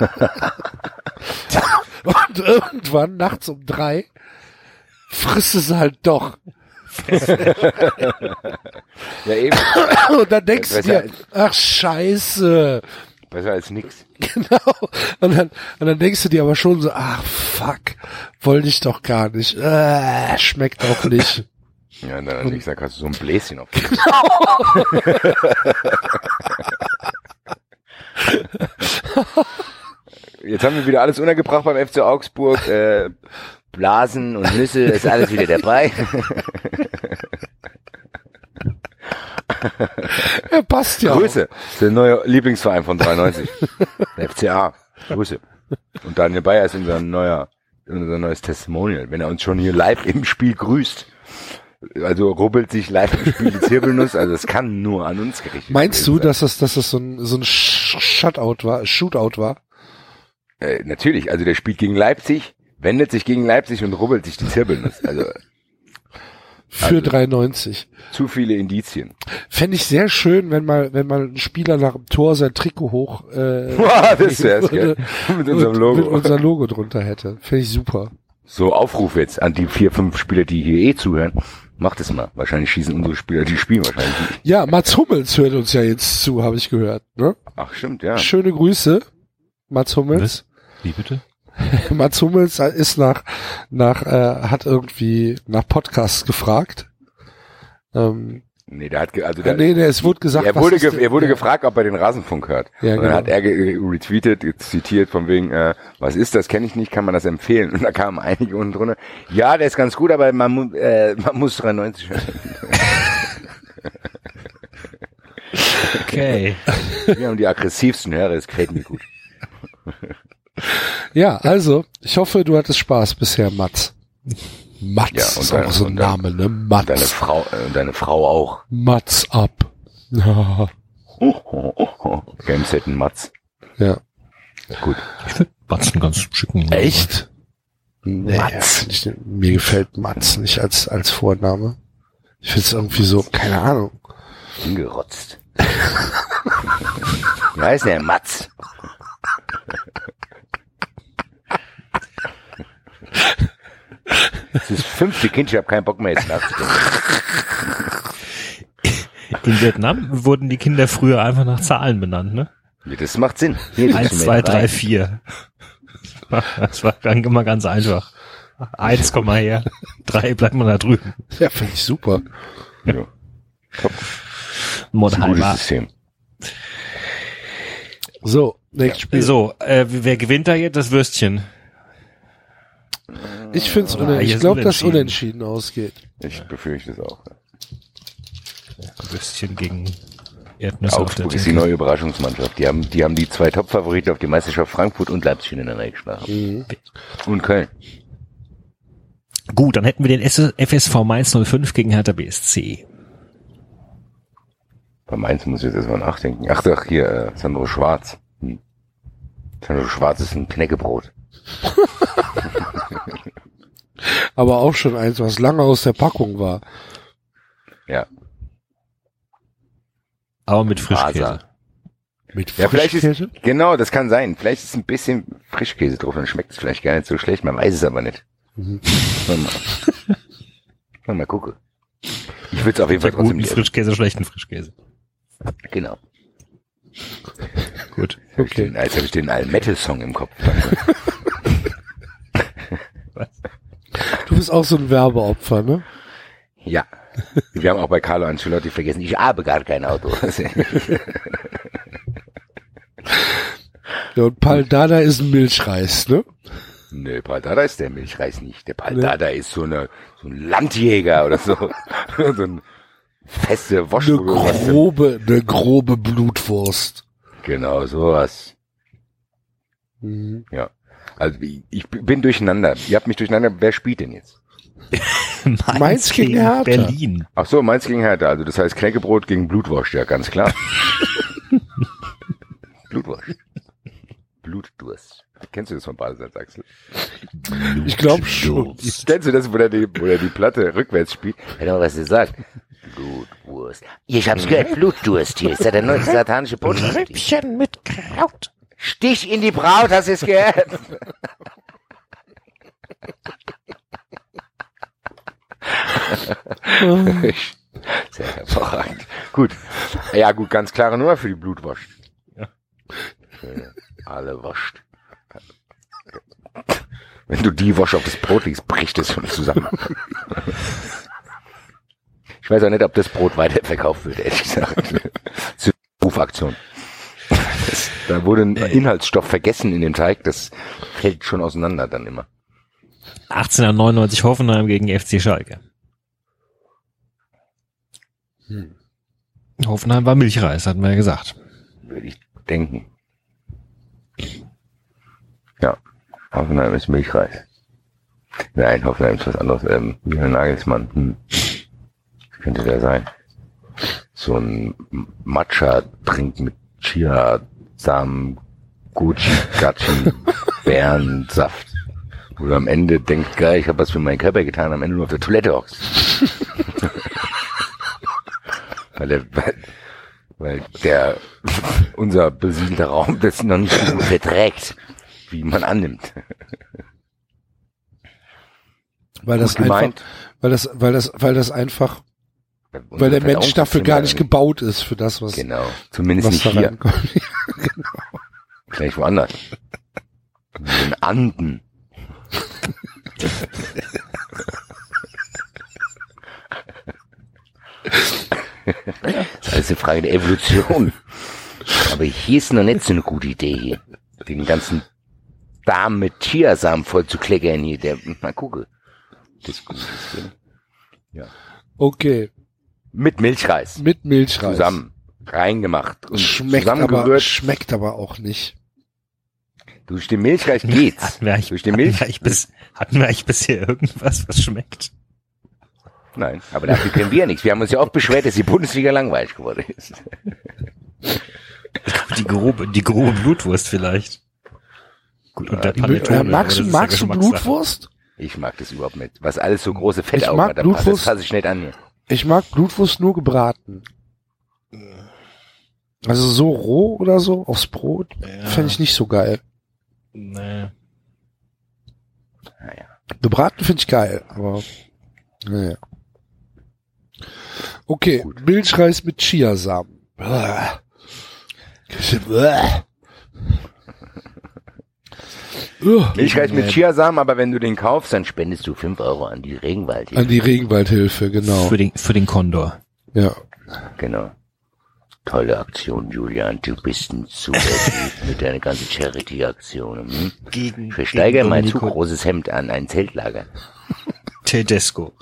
Und irgendwann, nachts um drei, frisst es halt doch. Ja, eben. Und dann denkst du dir, ach scheiße. Besser als nix. Genau. Und dann, und dann denkst du dir aber schon so, ach fuck, wollte ich doch gar nicht. Äh, schmeckt auch nicht. Ja, und dann am nächsten Tag hast du so ein Bläschen auf. Jetzt haben wir wieder alles untergebracht beim FC Augsburg. Äh, Blasen und Nüsse ist alles wieder dabei. Ja, passt ja. Grüße. Das ist der neue Lieblingsverein von 93. Der FCA. Grüße. Und Daniel Bayer ist unser neuer, unser neues Testimonial, wenn er uns schon hier live im Spiel grüßt. Also rubbelt sich live im Spiel die Zirbelnuss, also es kann nur an uns gerichtet Meinst du, sein. dass das, dass das so ein, so ein Sh- Shutout war, Shootout war? Äh, natürlich, also der spielt gegen Leipzig, wendet sich gegen Leipzig und rubbelt sich die Zirbelnuss. Also Für Also- 93. zu viele Indizien. Fände ich sehr schön, wenn mal, wenn mal ein Spieler nach dem Tor sein Trikot hoch, äh, das wär's, gell? Mit unserem Logo. Mit unserem Logo drunter hätte. Fände ich super. So, Aufruf jetzt an die vier, fünf Spieler, die hier eh zuhören. Macht es mal. Wahrscheinlich schießen unsere Spieler, die spielen wahrscheinlich nicht. Ja, Mats Hummels hört uns ja jetzt zu, habe ich gehört. Ne? Ach, stimmt, ja. Schöne Grüße, Mats Hummels. Wie bitte? Mats Hummels ist nach, nach äh, hat irgendwie nach Podcasts gefragt. Ähm, Nee, der hat, ge- also der, nee, nee, es wurde gesagt, er wurde, ge er wurde ja. gefragt, ob er den Rasenfunk hört. Ja, und dann genau. hat er ge- retweetet, zitiert von wegen, äh, was ist das, kenne ich nicht, kann man das empfehlen? Und da kamen einige unten drunter, ja, der ist ganz gut, aber man, mu äh, man muss 93 hören. Okay. Wir haben die aggressivsten Hörer, das gefällt mir gut. Ja, also, ich hoffe, du hattest Spaß bisher, Mats. Mats Ja, und ist dann- auch so ein Name, ne? Und deine Mats. Frau, äh, und deine Frau auch. Mats ab. Ja. Oh, oh, oh. Gameset Mats. ja. Gut. Ich finde Batzen ganz schicken. Namen. Echt? Nee, Mats. ich, nicht. mir gefällt Mats nicht als, als Vorname. Ich finde es irgendwie so, keine Ahnung. Hingerotzt. Wie heißt der? Mats. Das ist das fünfte Kind, ich habe keinen Bock mehr jetzt nachzudenken. In Vietnam wurden die Kinder früher einfach nach Zahlen benannt, ne? Ja, Das macht Sinn. Hier, das Eins, zwei, drei, vier. Das war dann immer ganz einfach. Eins, komm mal her. Drei bleibt man da drüben. Ja, finde ich super. Ja. Das ist ein gutes Modheimer. System. So, nächstes Spiel. So, äh, wer gewinnt da jetzt das Würstchen? Ich finde es Ah, unentschieden. Ich glaube, dass unentschieden. unentschieden ausgeht. Ich befürchte es auch. Würstchen gegen Erdnüsse auf der Augsburg ist die neue Überraschungsmannschaft. Die haben, die haben die zwei Top-Favoriten auf die Meisterschaft Frankfurt und Leipzig ineinander geschlagen. Und Köln. Gut, dann hätten wir den FSV Mainz 05 gegen Hertha BSC. Bei Mainz muss ich jetzt erstmal nachdenken. Ach, ach hier, äh, Sandro Schwarz. Hm. Sandro Schwarz ist ein Knäckebrot. Aber auch schon eins, was lange aus der Packung war. Ja. Aber mit Frischkäse. Faser. Mit Ja, vielleicht ist, Frischkäse? genau, das kann sein. Vielleicht ist ein bisschen Frischkäse drauf, dann schmeckt es vielleicht gar nicht so schlecht, man weiß es aber nicht. Mhm. Mal, mal. mal, gucken. Ich würde es auf jeden Fall trotzdem Guten. Frischkäse, schlechten Frischkäse. Genau. Gut. Hab ich den, als habe ich den All-Metal-Song im Kopf. Du bist auch so ein Werbeopfer, ne? ja. Wir haben auch bei Carlo Ancelotti vergessen, ich habe gar kein Auto. Ja, und Paldada ist ein Milchreis, ne? Nö, Paldada ist der Milchreis nicht. Der Paldada ist so eine, so ein Landjäger oder so. so ein feste Eine Waschbrühe. grobe, eine grobe Blutwurst. Genau, sowas. Mhm. Ja. Also ich, ich bin durcheinander. Ihr habt mich durcheinander. Wer spielt denn jetzt? Mainz gegen Hertha. Berlin. Ach so, Mainz gegen Hertha. Also das heißt Knäckebrot gegen Blutwurst, ja, ganz klar. Blutwurst. Blutdurst. Kennst du das von Badesalz, Axel? Ich glaube schon. Kennst du das, wo er die, wo er die Platte rückwärts spielt? Hör doch, was er sagt. Blutwurst. Ich hab's gehört, Blutdurst hier. Ist ja der neue satanische Botschaft. Rippchen mit Kraut. Stich in die Braut, hast du es gehört? Sehr hervorragend. Gut. Ja, gut, ganz klare Nummer für die Blutwurst. Ja. Alle wascht. Wenn du die Wasch auf das Brot legst, bricht es schon zusammen. Ich weiß auch nicht, ob das Brot weiterverkauft wird, ehrlich gesagt. Rufaktion. Das, da wurde ein Inhaltsstoff vergessen in dem Teig, das fällt schon auseinander dann immer. 1899 Hoffenheim gegen FC Schalke. Hm. Hoffenheim war Milchreis, hatten wir ja gesagt. Würde ich denken. Ja. Hoffenheim ist Milchreis. Nein, Hoffenheim ist was anderes. Ähm, Julian Nagelsmann. Hm. Könnte der sein. So ein Matcha-Trink mit Chia, Samen, Gucci, Gachi, Bärensaft. Wo du am Ende denkst, geil, ich habe was für meinen Körper getan, am Ende nur auf der Toilette hockst. weil der, weil, weil der, unser besiedelter Raum das noch nicht so gut verträgt, wie man annimmt. Weil das einfach, weil das, weil das, weil das einfach, weil der Mensch dafür gar nicht gebaut ist für das, was, Genau. Zumindest was nicht hier. reinkommt. Vielleicht woanders. In den Anden. Das ist alles eine Frage der Evolution. Aber hier ist noch nicht so eine gute Idee hier. Den ganzen Darm mit Chiasamen voll zu kleckern hier. Der, mal gucke. Das ist gut. Geht. Okay, Mit Milchreis. mit Milchreis. Zusammen. Reingemacht. Und Schmeckt aber, zusammengerührt. schmeckt aber auch nicht. Durch den Milchreis geht's. Hatten wir eigentlich, Durch den hatten Milch? wir eigentlich, bis, hatten wir eigentlich bisher irgendwas, was schmeckt? Nein, aber dafür können wir ja nichts. Wir haben uns ja oft beschwert, dass die Bundesliga langweilig geworden ist. Die grobe, die grobe Blutwurst vielleicht. Gut, und der Panettone. Äh, magst du, ja magst du. Blutwurst? Ich mag das überhaupt nicht. Was alles so große Fettaugen hat, da passt- das fasse ich nicht an mir. Ich mag Blutwurst nur gebraten. Also so roh oder so aufs Brot Ja. fände ich nicht so geil. Nee. Naja. Gebraten finde ich geil, aber naja. Okay, Milchreis mit Chiasamen. Bäh. Bäh. Milchreis mit Chiasamen, aber wenn du den kaufst, dann spendest du 5 Euro an die Regenwald. An die Regenwaldhilfe, genau. Für den, für den Kondor. Ja. Genau. Tolle Aktion, Julian. Du bist ein super Typ mit deiner ganzen Charity-Aktion. Hm? Gegen, Ich versteigere gegen mein zu großes Hemd an ein Zeltlager. Tedesco.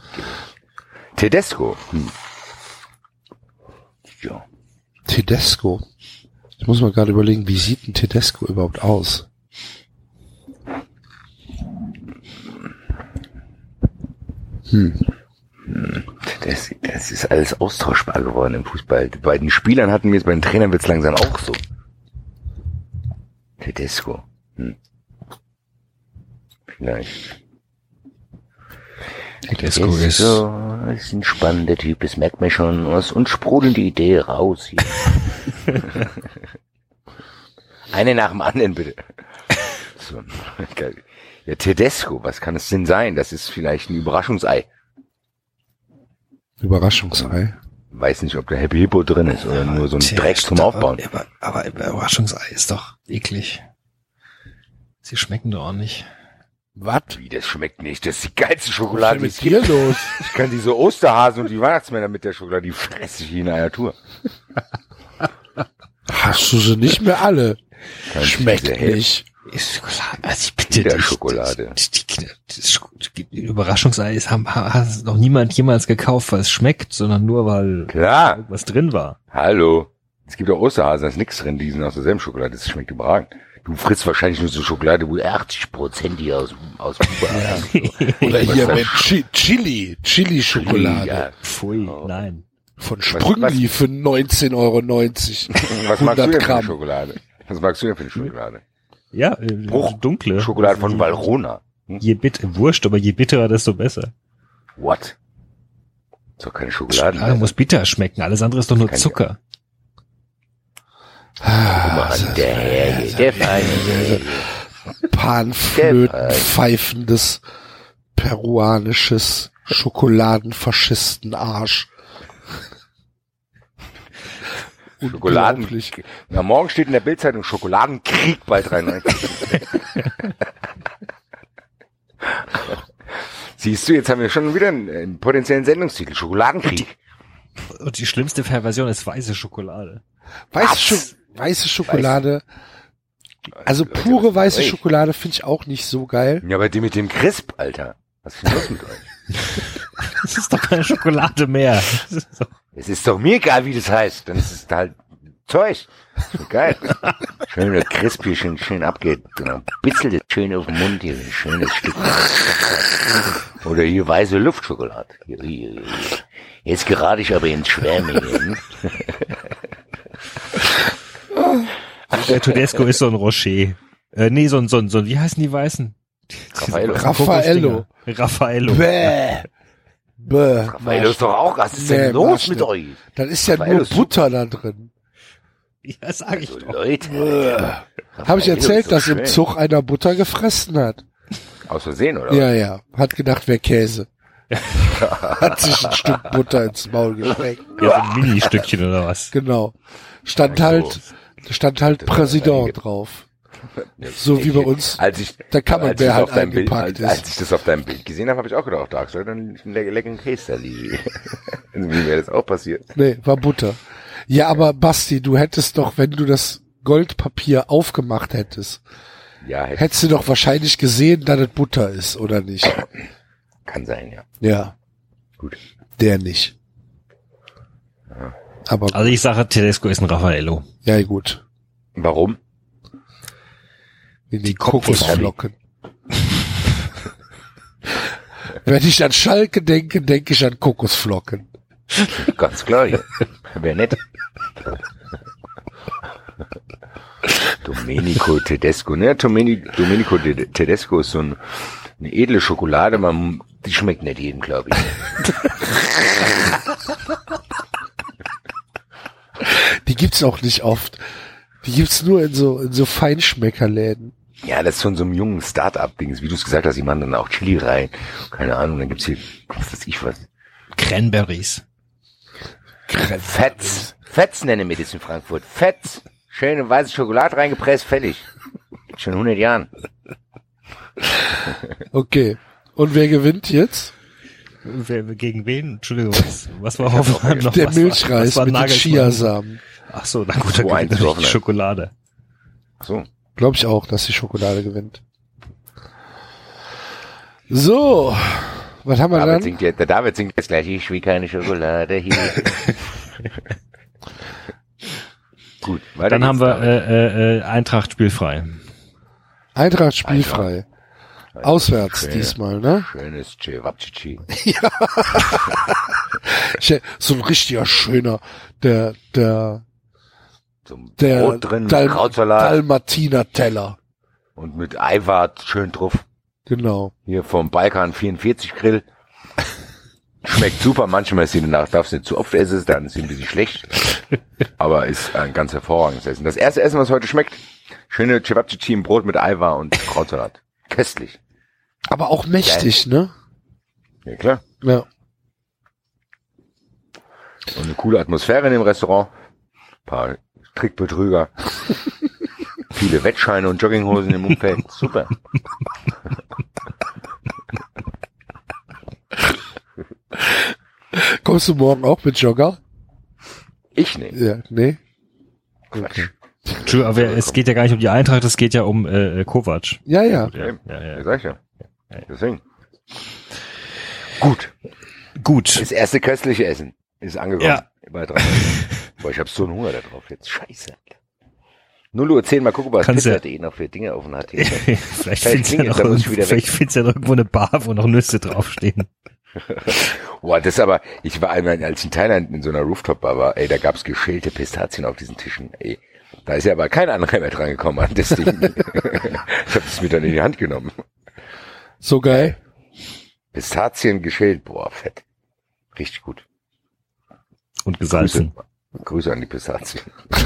Tedesco. Hm. Ja. Tedesco. Ich muss mal gerade überlegen, wie sieht ein Tedesco überhaupt aus? Das, das ist alles austauschbar geworden im Fußball. Bei den Spielern hatten wir es, bei den Trainern wird es langsam auch so. Tedesco. Hm. Vielleicht. Tedesco ist ist, ein spannender Typ, das merkt man schon. Was und sprudeln die Idee raus hier. Eine nach dem anderen, bitte. So, geil. Ja, Tedesco, was kann es denn sein? Das ist vielleicht ein Überraschungsei. Überraschungsei. Weiß nicht, ob der Happy Hippo drin ist oder nur so ein Tja, Dreck zum Aufbauen. Aber, aber Überraschungsei ist doch eklig. Sie schmecken doch auch nicht. Was? Wie, das schmeckt nicht. Das ist die geilste Schokolade, die Was es dir gibt. los? Ich kann diese Osterhasen und die Weihnachtsmänner mit der Schokolade, die fresse ich wie in einer Tour. Hast du sie nicht mehr alle? Kann ich Schmeckt nicht. Ist Schokolade, also ich bitte Wieder dich, Schokolade. Das, die, die, das Überraschungsei ist, haben, hat noch niemand jemals gekauft, weil es schmeckt, sondern nur weil Klar. irgendwas drin war. Hallo. Es gibt auch Osterhasen, da ist nichts drin, die sind aus derselben Schokolade. Das schmeckt überragend. Du frisst wahrscheinlich nur so Schokolade, wo 80 Prozent die aus, aus Kuba haben. Oder Was hier mit Chi Chili, Chili-Schokolade. Ja. Pfui, Oh. nein. Von Sprüngli für 19,90 Euro. Was magst du 100 denn für eine. Schokolade? Was magst du denn für eine Schokolade? Ja, äh, Bruch. dunkle. Schokolade von Je- Valrhona. Je bitter, wurscht, aber je bitterer, desto besser. What? Ist doch keine Schokolade. Schokolade muss bitter schmecken, alles andere ist doch nur Kann Zucker. An, der Herr hier, der feine Herr hier. Panflöten, pfeifendes, peruanisches Schokoladenfaschisten-Arsch. Schokoladen. Na, morgen steht in der Bildzeitung Schokoladenkrieg bei 93. Siehst du, jetzt haben wir schon wieder einen, einen potenziellen Sendungstitel. Schokoladenkrieg. Und die schlimmste Version ist weiße Schokolade. Weiße, Scho weiße Schokolade. Also pure weiße Ey. Schokolade finde ich auch nicht so geil. Ja, aber die mit dem Crisp, Alter. Was ist denn los mit euch? Das ist doch keine Schokolade mehr. Das ist doch- Es ist doch mir egal, wie das heißt. Dann ist es halt Zeug. Doch geil. Schön, der Crisp hier schön, schön abgeht. Genau. Bitzelt es schön auf den Mund hier. Ein schönes Stück. Oder hier weiße Luftschokolade. Jetzt gerate ich aber ins Schwärme hier. Hm? Der Tedesco ist so ein Rocher. Äh, nee, so ein, so ein, so ein, wie heißen die Weißen? Raffaello. Raffaello. Raffaello. Bäh. Bäh. Raffaello ist doch auch, was ist Nee, denn los mit nicht. euch? Dann ist ja Raffaello nur. Butter da drin. Ja, sag ich Also doch. Leute. Habe ich erzählt, so dass im schön. Zug einer Butter gefressen hat? Aus Versehen, oder? Ja, ja. Hat gedacht, wer Käse. Hat sich ein Stück Butter ins Maul gesteckt. Ja, so ein Mini-Stückchen oder was? Genau. Stand halt, stand halt Präsident drauf. So wie bei uns Als ich, Camembert als ich das halt auf deinem Bild, eingepackt als, ist. als ich das auf deinem Bild gesehen habe, habe ich auch gedacht, da soll dann leckeren Käse da liegen. Wie wäre das auch passiert? Nee, war Butter. Ja, aber Basti, du hättest doch, wenn du das Goldpapier aufgemacht hättest, Ja, hätte, hättest du doch wahrscheinlich gesehen, dass es Butter ist, oder nicht? kann sein, ja. Ja. Gut. Der nicht. Aber, Also ich sage, Tedesco ist ein Raffaello. ja gut. Warum? In die Kokosflocken. Kokosflocken. Wenn ich an Schalke denke, denke ich an Kokosflocken. Ganz klar, ja. Wäre nett. Domenico Tedesco, ne? Domeni, Domenico Te- Tedesco ist so ein, eine edle Schokolade, man, die schmeckt nicht jedem, glaube ich. Die gibt's auch nicht oft. Die gibt's nur in so, in so Feinschmeckerläden. Ja, das ist von so einem jungen Start-up-Dings, wie du es gesagt hast, die machen dann auch Chili rein. Keine Ahnung, dann gibt's hier, was weiß ich was. Cranberries. Fetz. Fetz nennen wir das in Frankfurt. Fetz. Schöne weiße Schokolade reingepresst, fertig. Gibt Schon 100 Jahren. Okay. Und wer gewinnt jetzt? Wer, gegen wen? Entschuldigung, was, was war Hoffenheim noch? Der was war- Milchreis was war mit den? Chiasamen. Ach so, na gut, da 2-1 gewinnt Hoffenheim. Schokolade. Ach so. Glaube ich auch, dass die Schokolade gewinnt. So. Was haben wir David dann? singt jetzt, der David singt jetzt gleich, ich wie keine Schokolade hier. Gut, weiter Dann haben wir äh, äh, äh, Eintracht spielfrei. Eintracht spielfrei. Auswärts Schön. diesmal, ne? Schönes Cevapcici. Ich- So ein richtiger schöner, der, der, Zum der Brot drin, Dal Krautsalat Dalmatiner Teller. und mit Eiwart schön drauf. Genau. Hier vom Balkan 44 Grill. Schmeckt super, manchmal ist sie danach, darfst du nicht zu oft essen, dann ist sie ein bisschen schlecht. Aber ist ein ganz hervorragendes Essen. Das erste Essen, was heute schmeckt, schöne Cevapcici im Brot mit Eiwart und Krautsalat. Köstlich. Aber auch mächtig, ne? Ja, klar. Ja. Und eine coole Atmosphäre in dem Restaurant. Ein paar Trickbetrüger. Viele Wettscheine und Jogginghosen im Umfeld. Super. Kommst du morgen auch mit Jogger? Ich nicht. Ja, nee. Quatsch. Entschuldigung, aber es geht ja gar nicht um die Eintracht, es geht ja um äh, äh, Kovac. Ja, ja. Ja, ja, Ja, ja. sag ich ja. Deswegen. Gut. Gut. Das erste köstliche Essen ist angekommen. Ja. Bei drei. Boah, ich hab so einen Hunger da drauf jetzt. Scheiße. 0 Uhr 10, mal gucken, was Kannst ja- Pizza.de noch für Dinge offen hat hier. vielleicht Vielleicht findest du ja noch, da muss ich wieder vielleicht findest du ja noch irgendwo eine Bar, wo noch Nüsse draufstehen. Boah, das aber, ich war einmal, als ich in Thailand in so einer Rooftop-Bar war, ey, da gab's geschälte Pistazien auf diesen Tischen, ey. Da ist ja aber kein anderer mehr dran gekommen an das Ding. ich habe es mir dann in die Hand genommen. So geil. Pistazien geschält, boah, fett. Richtig gut. Und gesalzen. Grüße, Grüße an die Pistazien.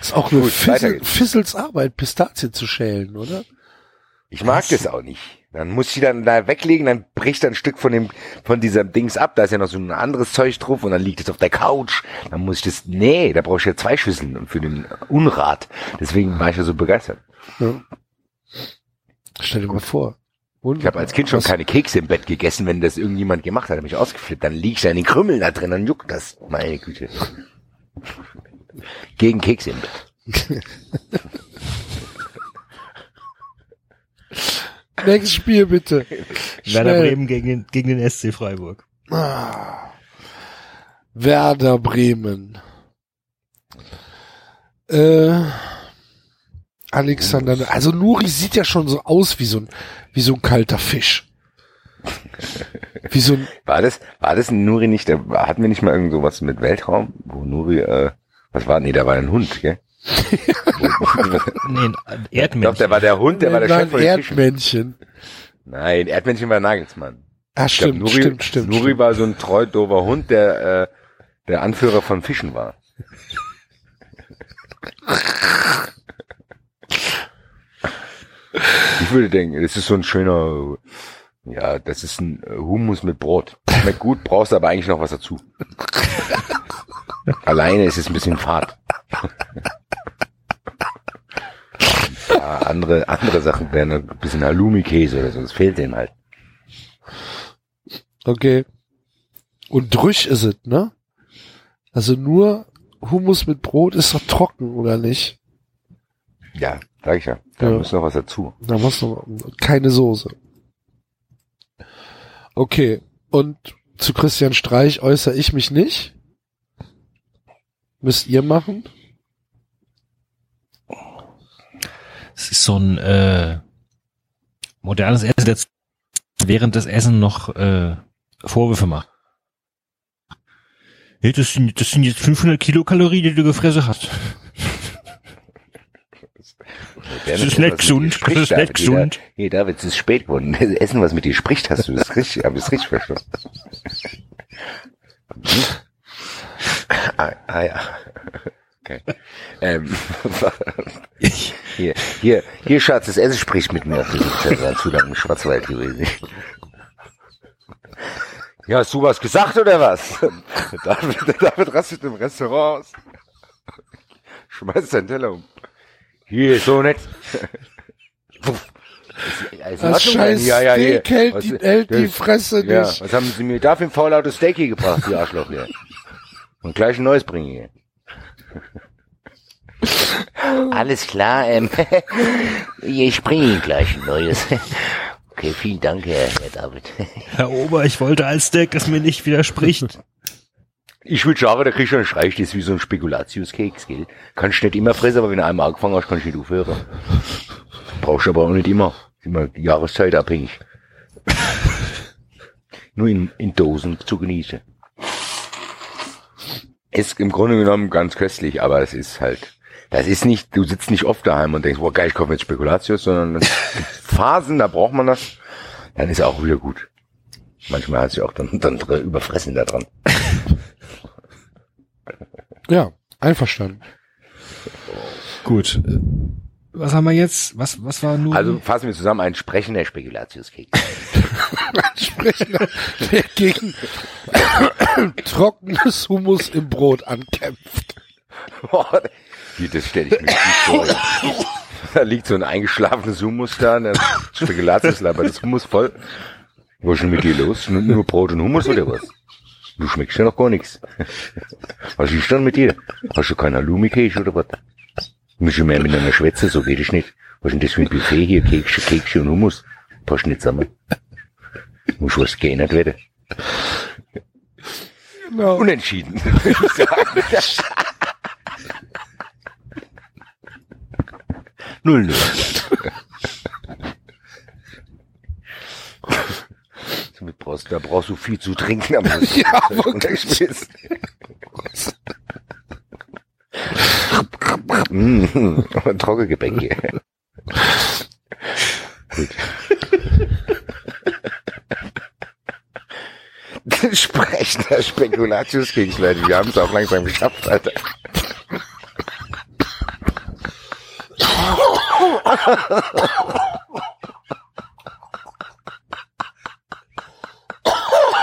Ist auch weiter Fissel. Fissels Arbeit, Pistazien zu schälen, oder? Ich mag das auch nicht. Dann muss ich die dann da weglegen, dann bricht ein Stück von dem, von diesem Dings ab. Da ist ja noch so ein anderes Zeug drauf und dann liegt es auf der Couch. Dann muss ich das, nee, da brauche ich ja zwei Schüsseln für den Unrat. Deswegen war ich ja so begeistert. Ja. Stell dir mal vor. Ich habe als Kind schon Was- keine Kekse im Bett gegessen, wenn das irgendjemand gemacht hat, hat mich ausgeflippt. Dann lieg ich da in den Krümmeln da drin, dann juckt das. Meine Güte. Gegen Kekse im Bett. Nächstes Spiel bitte. Werder. Bremen gegen den, gegen den SC Freiburg. Ah. Werder Bremen. Äh, Alexander, also Nuri sieht ja schon so aus wie so ein, wie so ein kalter Fisch. Wie so ein, War das, war das ein Nuri nicht, da hatten wir nicht mal irgend sowas mit Weltraum, wo Nuri, äh, was war, nee, da war ein Hund, gell? Nee, ein Ich Erdmännchen. glaube, der war der Hund, der war der Nein, Chef von den Fischen. Erdmännchen. Nein, Erdmännchen war Nagelsmann. Ah, Ich glaub, stimmt, Nuri, stimmt, stimmt. Nuri stimmt. war so ein treu dover Hund, der, äh, der Anführer von Fischen war. Ich würde denken, das ist so ein schöner, ja, das ist ein Hummus mit Brot. Schmeckt gut, brauchst aber eigentlich noch was dazu. Alleine ist es ein bisschen fad. ja, andere, andere Sachen wären ein bisschen Halloumi-Käse oder so, das fehlt denen halt. Okay. Und Drüsch ist es, ne? Also nur Hummus mit Brot ist doch trocken, oder nicht? Ja, sag ich ja. Da Ja. muss noch was dazu. Da muss noch keine Soße. Okay. Und zu Christian Streich äußere ich mich nicht. Müsst ihr machen? Es ist so ein äh, modernes Essen, das während des Essen noch äh, Vorwürfe macht. Hey, das, sind, das sind jetzt 500 Kilokalorien, die du gefressen hast. Das ist nicht gesund, das ist nicht gesund. Hey David, es ist spät geworden. Essen, was mit dir spricht, hast du das richtig, hab ich richtig verstanden. ah, ah ja. Okay. Ähm, hier, hier, hier, Schatz, das Essen spricht mit mir. Zu lang im Schwarzwald gewesen. Ja, hast du was gesagt oder was? David, David rastet im Restaurant aus. Schmeißt seinen Teller um. Hier, so nett. In Das scheiß Ja, ja, hier. Steak hält Was- die, hält die das- Fresse Ja, nicht. was haben sie mir dafür ein faulautes Steak hier gebracht, die Arschloch hier? Und gleich ein neues bringen hier. Alles klar, ähm, ich bringe Ihnen gleich ein neues. Okay, vielen Dank, Herr, Herr David. Herr Ober, ich wollte als Steak, das mir nicht widerspricht. Ich würde sagen, der Christian Streich, das ist wie so ein Spekulatiuskeks, gell? Kannst nicht immer fressen, aber wenn du einmal angefangen hast, kannst du nicht aufhören. Brauchst du aber auch nicht immer. Ist immer die Jahreszeit abhängig. Nur in, in Dosen zu genießen. Ist im Grunde genommen ganz köstlich, aber es ist halt, das ist nicht, du sitzt nicht oft daheim und denkst, boah geil, ich kaufe jetzt Spekulatius, sondern Phasen, da braucht man das, dann ist auch wieder gut. Manchmal hat sich auch dann, dann überfressen da dran. Ja, einverstanden. Gut. Was haben wir jetzt? Was, was war nur? Also fassen wir zusammen, ein sprechender Spekulatiuskeks. Sprechender, der gegen trockenes Hummus im Brot ankämpft. Boah, Wie, das stelle ich mir nicht vor. Da liegt so ein eingeschlafenes Hummus da, der Spekulatius labert das Hummus voll. Was ist denn mit dir los? Nur, nur Brot und Hummus oder was? Du schmeckst ja noch gar nichts. Was ist denn mit dir? Hast du keinen Halloumi-Käse oder was? Müssen wir mehr einer schwätzen, so geht es nicht. Was ist denn das für ein Buffet hier? Kekse, Kekse und Hummus. Passt nicht zusammen. Muss was geändert werden. Genau. Unentschieden, Null, null. mit mitbrauchst. Da brauchst du viel zu trinken am Schluss. ja, wirklich. mmh, Trockengebäck hier. Gut. Sprechender Spekulatius gegen Wir haben es auch langsam geschafft, Alter.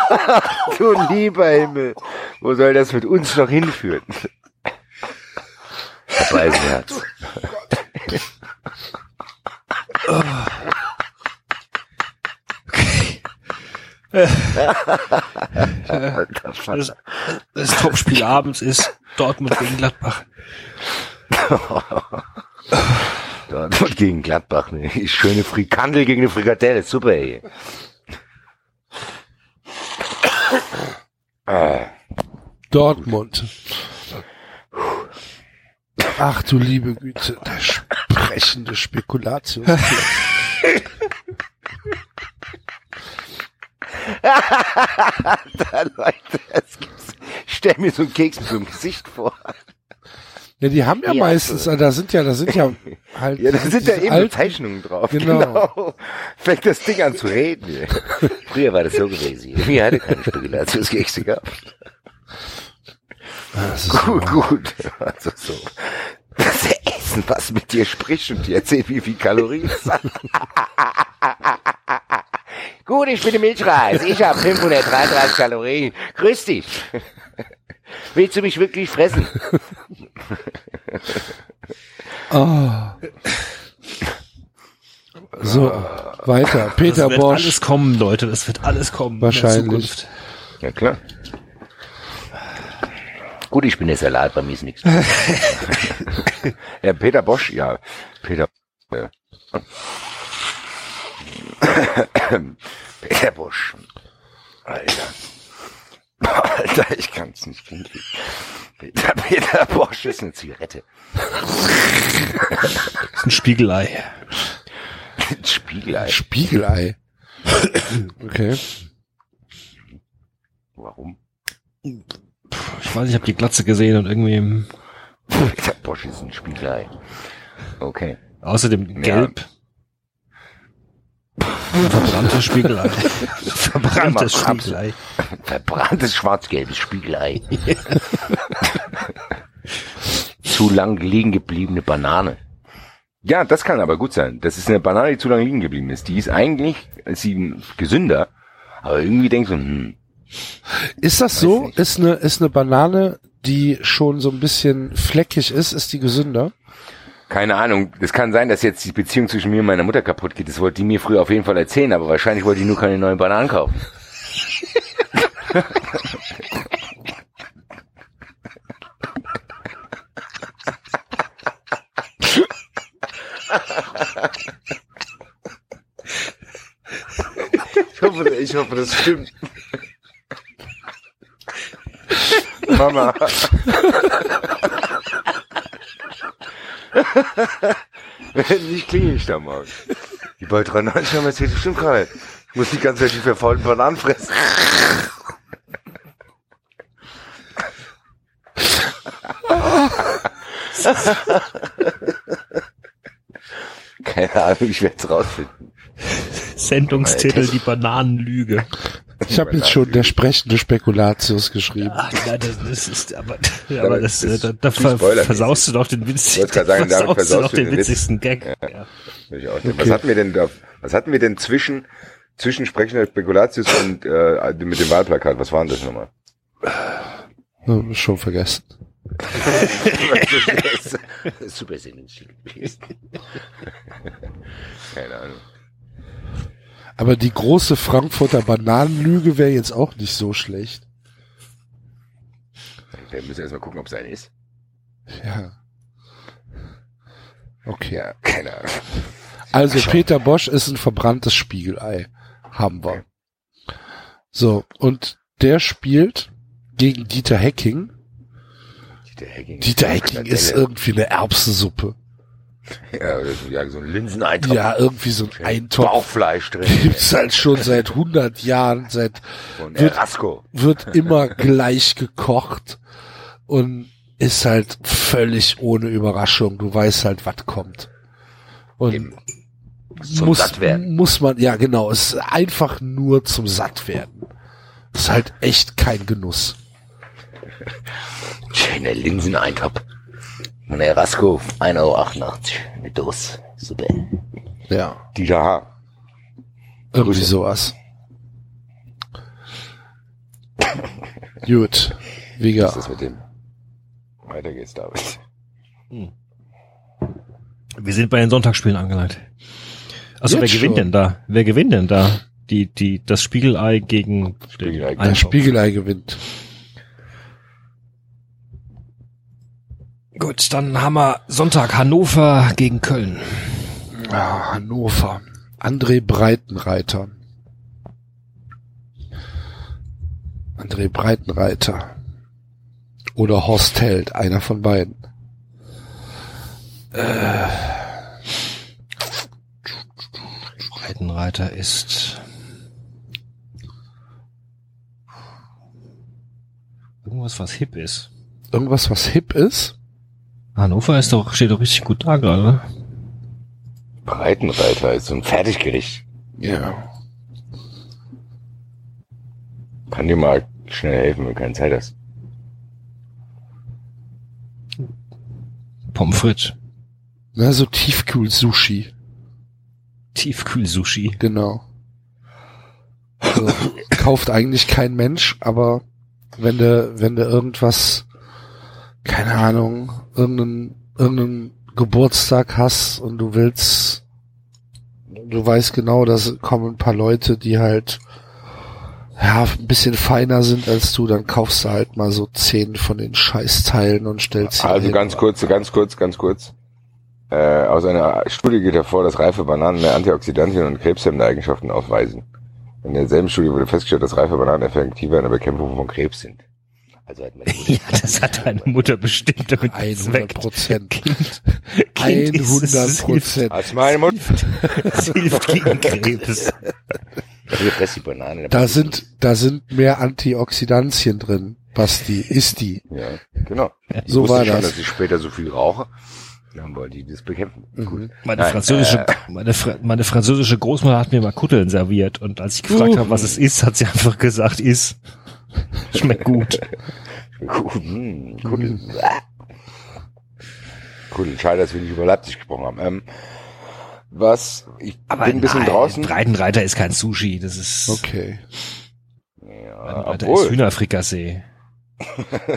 du lieber Himmel, wo soll das mit uns noch hinführen? Herr Beisenherz. Vater. das, das Topspiel abends ist Dortmund gegen Gladbach. Dortmund gegen Gladbach, ne? Schöne Frikandel gegen eine Frikadelle, super, ey. Ah, Dortmund. Ach du liebe Güte, der sprechende Spekulatius. da, Leute, es gibt's. Stell mir so einen Keks mit so einem Gesicht vor. Ja, die haben ja, Ja, meistens, so. da sind ja, da sind ja halt. Ja, da sind ja eben so alten- Zeichnungen drauf. Genau. Fängt das Ding an zu reden. Früher war das so gewesen. Wir hatten keine Spekulationskekse gehabt. Das ist Gut, gut. Also so. Das Essen was mit dir spricht und dir erzählt, wie viel Kalorien es hat. Gut, ich bin der Milchreis. Ich habe 533 Kalorien. Grüß dich. Willst du mich wirklich fressen? Ah. So, weiter. Peter das wird Bosch. alles kommen, Leute. Das wird alles kommen. in der Wahrscheinlich. Zukunft. Ja, klar. Gut, ich bin der Salat, bei mir ist nichts. ja, Peter Bosch, ja. Peter, äh, Peter Bosch. Alter. Alter, ich kann's nicht hinkriegen. Peter, Peter Bosch ist eine Zigarette. Das ist ein Spiegelei. Ein Spiegelei. Spiegelei. Okay. Warum? Ich weiß, ich habe die Glatze gesehen und irgendwie Peter Bosch ist ein Spiegelei. Okay. außerdem gelb. Verbranntes Spiegelei. Verbranntes Spiegelei. Verbranntes schwarz-gelbes Spiegelei. zu lang liegen gebliebene Banane. Ja, das kann aber gut sein. Das ist eine Banane, die zu lange liegen geblieben ist. Die ist eigentlich ist sie gesünder, aber irgendwie denkst du, hm, Ist das so? nicht. Ist eine, ist eine Banane, die schon so ein bisschen fleckig ist, ist die gesünder? Keine Ahnung. Es kann sein, dass jetzt die Beziehung zwischen mir und meiner Mutter kaputt geht. Das wollte die mir früher auf jeden Fall erzählen, aber wahrscheinlich wollte die nur keine neuen Bananen kaufen. Ich hoffe, ich hoffe, das stimmt. Mama. Wenn nicht, klinge ich da morgen. Die bei 93 haben erzählt, stimmt gar nicht. Ich muss die ganze Zeit die verfaulten Bananen fressen. Keine Ahnung, ich werde es rausfinden. Sendungstitel Die Bananenlüge. Ich habe jetzt schon der sprechende Spekulatius geschrieben. Ach, ja, das, das ist aber, aber aber das, das äh, da, da versaust du doch den gerade sagen, versaust du versaust doch du den den Witz. witzigsten Gag. Ja. Ja. Will ich auch nicht. Okay. Was hatten wir denn da? Was hatten wir denn zwischen zwischen sprechender Spekulatius und äh, mit dem Wahlplakat? Was waren das nochmal? Hm, Schon vergessen. Super gewesen. Keine Ahnung. Aber die große Frankfurter Bananenlüge wäre jetzt auch nicht so schlecht. Wir müssen erstmal gucken, ob es eine ist. Ja. Okay. Ja, keine Ahnung. Also Schon. Peter Bosch ist ein verbranntes Spiegelei. Haben wir. So, und der spielt gegen Dieter Hecking. Dieter Hecking. Dieter Hecking ist irgendwie eine Erbsensuppe. Ja, ja, so ein Linseneintopf. Ja, irgendwie so ein Eintopf. Bauchfleisch drin. Gibt's halt schon seit 100 Jahren, seit, Und wird- Erasco. wird immer gleich gekocht und ist halt völlig ohne Überraschung. Du weißt halt, was kommt. Und Eben. Zum muss, Sattwerden. muss man, ja genau, es ist einfach nur zum Sattwerden. Das ist halt echt kein Genuss. Schöner Linseneintopf. Und Erasco, 1,88 Euro. Eine Dose. Super. Ja. Dieter H. Irgendwie sowas. Gut. Was Viga. ist das mit dem? Weiter geht's, David. Wir sind bei den Sonntagsspielen angelangt. Also wer Jetzt gewinnt schon? denn da? Wer gewinnt denn da? Die, die, das Spiegelei gegen Spiegelei. Der Eintopf. Spiegelei gewinnt. Gut, dann haben wir Sonntag Hannover gegen Köln. Ah, Hannover. André Breitenreiter. André Breitenreiter. Oder Horst Held, einer von beiden. Breitenreiter ist irgendwas, was hip ist. Irgendwas, was hip ist? Hannover ist doch, steht doch richtig gut da gerade. oder? Breitenreiter ist so ein Fertiggericht. Ja. Kann dir mal schnell helfen, wenn du keine Zeit hast. Pommes frites. Na, so Tiefkühl-Sushi. Tiefkühl-Sushi. Genau. Also, kauft eigentlich kein Mensch, aber wenn du, wenn du irgendwas, keine Ahnung, irgendeinen, irgendeinen Geburtstag hast und du willst, du weißt genau, dass kommen ein paar Leute, die halt, ja, ein bisschen feiner sind als du, dann kaufst du halt mal so zehn von den Scheißteilen und stellst sie Also hin. ganz kurz, ganz kurz, ganz kurz. Äh, aus einer Studie geht hervor, dass reife Bananen mehr Antioxidantien und krebshemmende Eigenschaften aufweisen. In derselben Studie wurde festgestellt, dass reife Bananen effektiver in der Bekämpfung von Krebs sind. Also hat man Ja, das hat deine Mutter bestimmt damit 100 bezweckt. Prozent. Kind, kind ist es, 100 es hilft, Prozent. Als meine Mutter. es hilft gegen Krebs. Hier fresst die Banane. Da sind, da sind mehr Antioxidantien drin, Basti, ist die. Ja, genau. Ich So war schon, das. dass ich später so viel rauche. Dann wollte die das bekämpfen. Gut. Mhm. Meine Nein, französische, äh, meine, Fra meine französische Großmutter hat mir mal Kutteln serviert und als ich gefragt Uh. habe, was es ist, hat sie einfach gesagt, ist. Schmeckt gut. Hm, Kudel. Kudel, schade, dass wir nicht über Leipzig gesprochen haben. Ähm, was, ich bin ein bisschen nein, draußen. Breitenreiter ist kein Sushi, das ist, Okay. Ja, Breitenreiter ist obwohl, Hühnerfrikassee.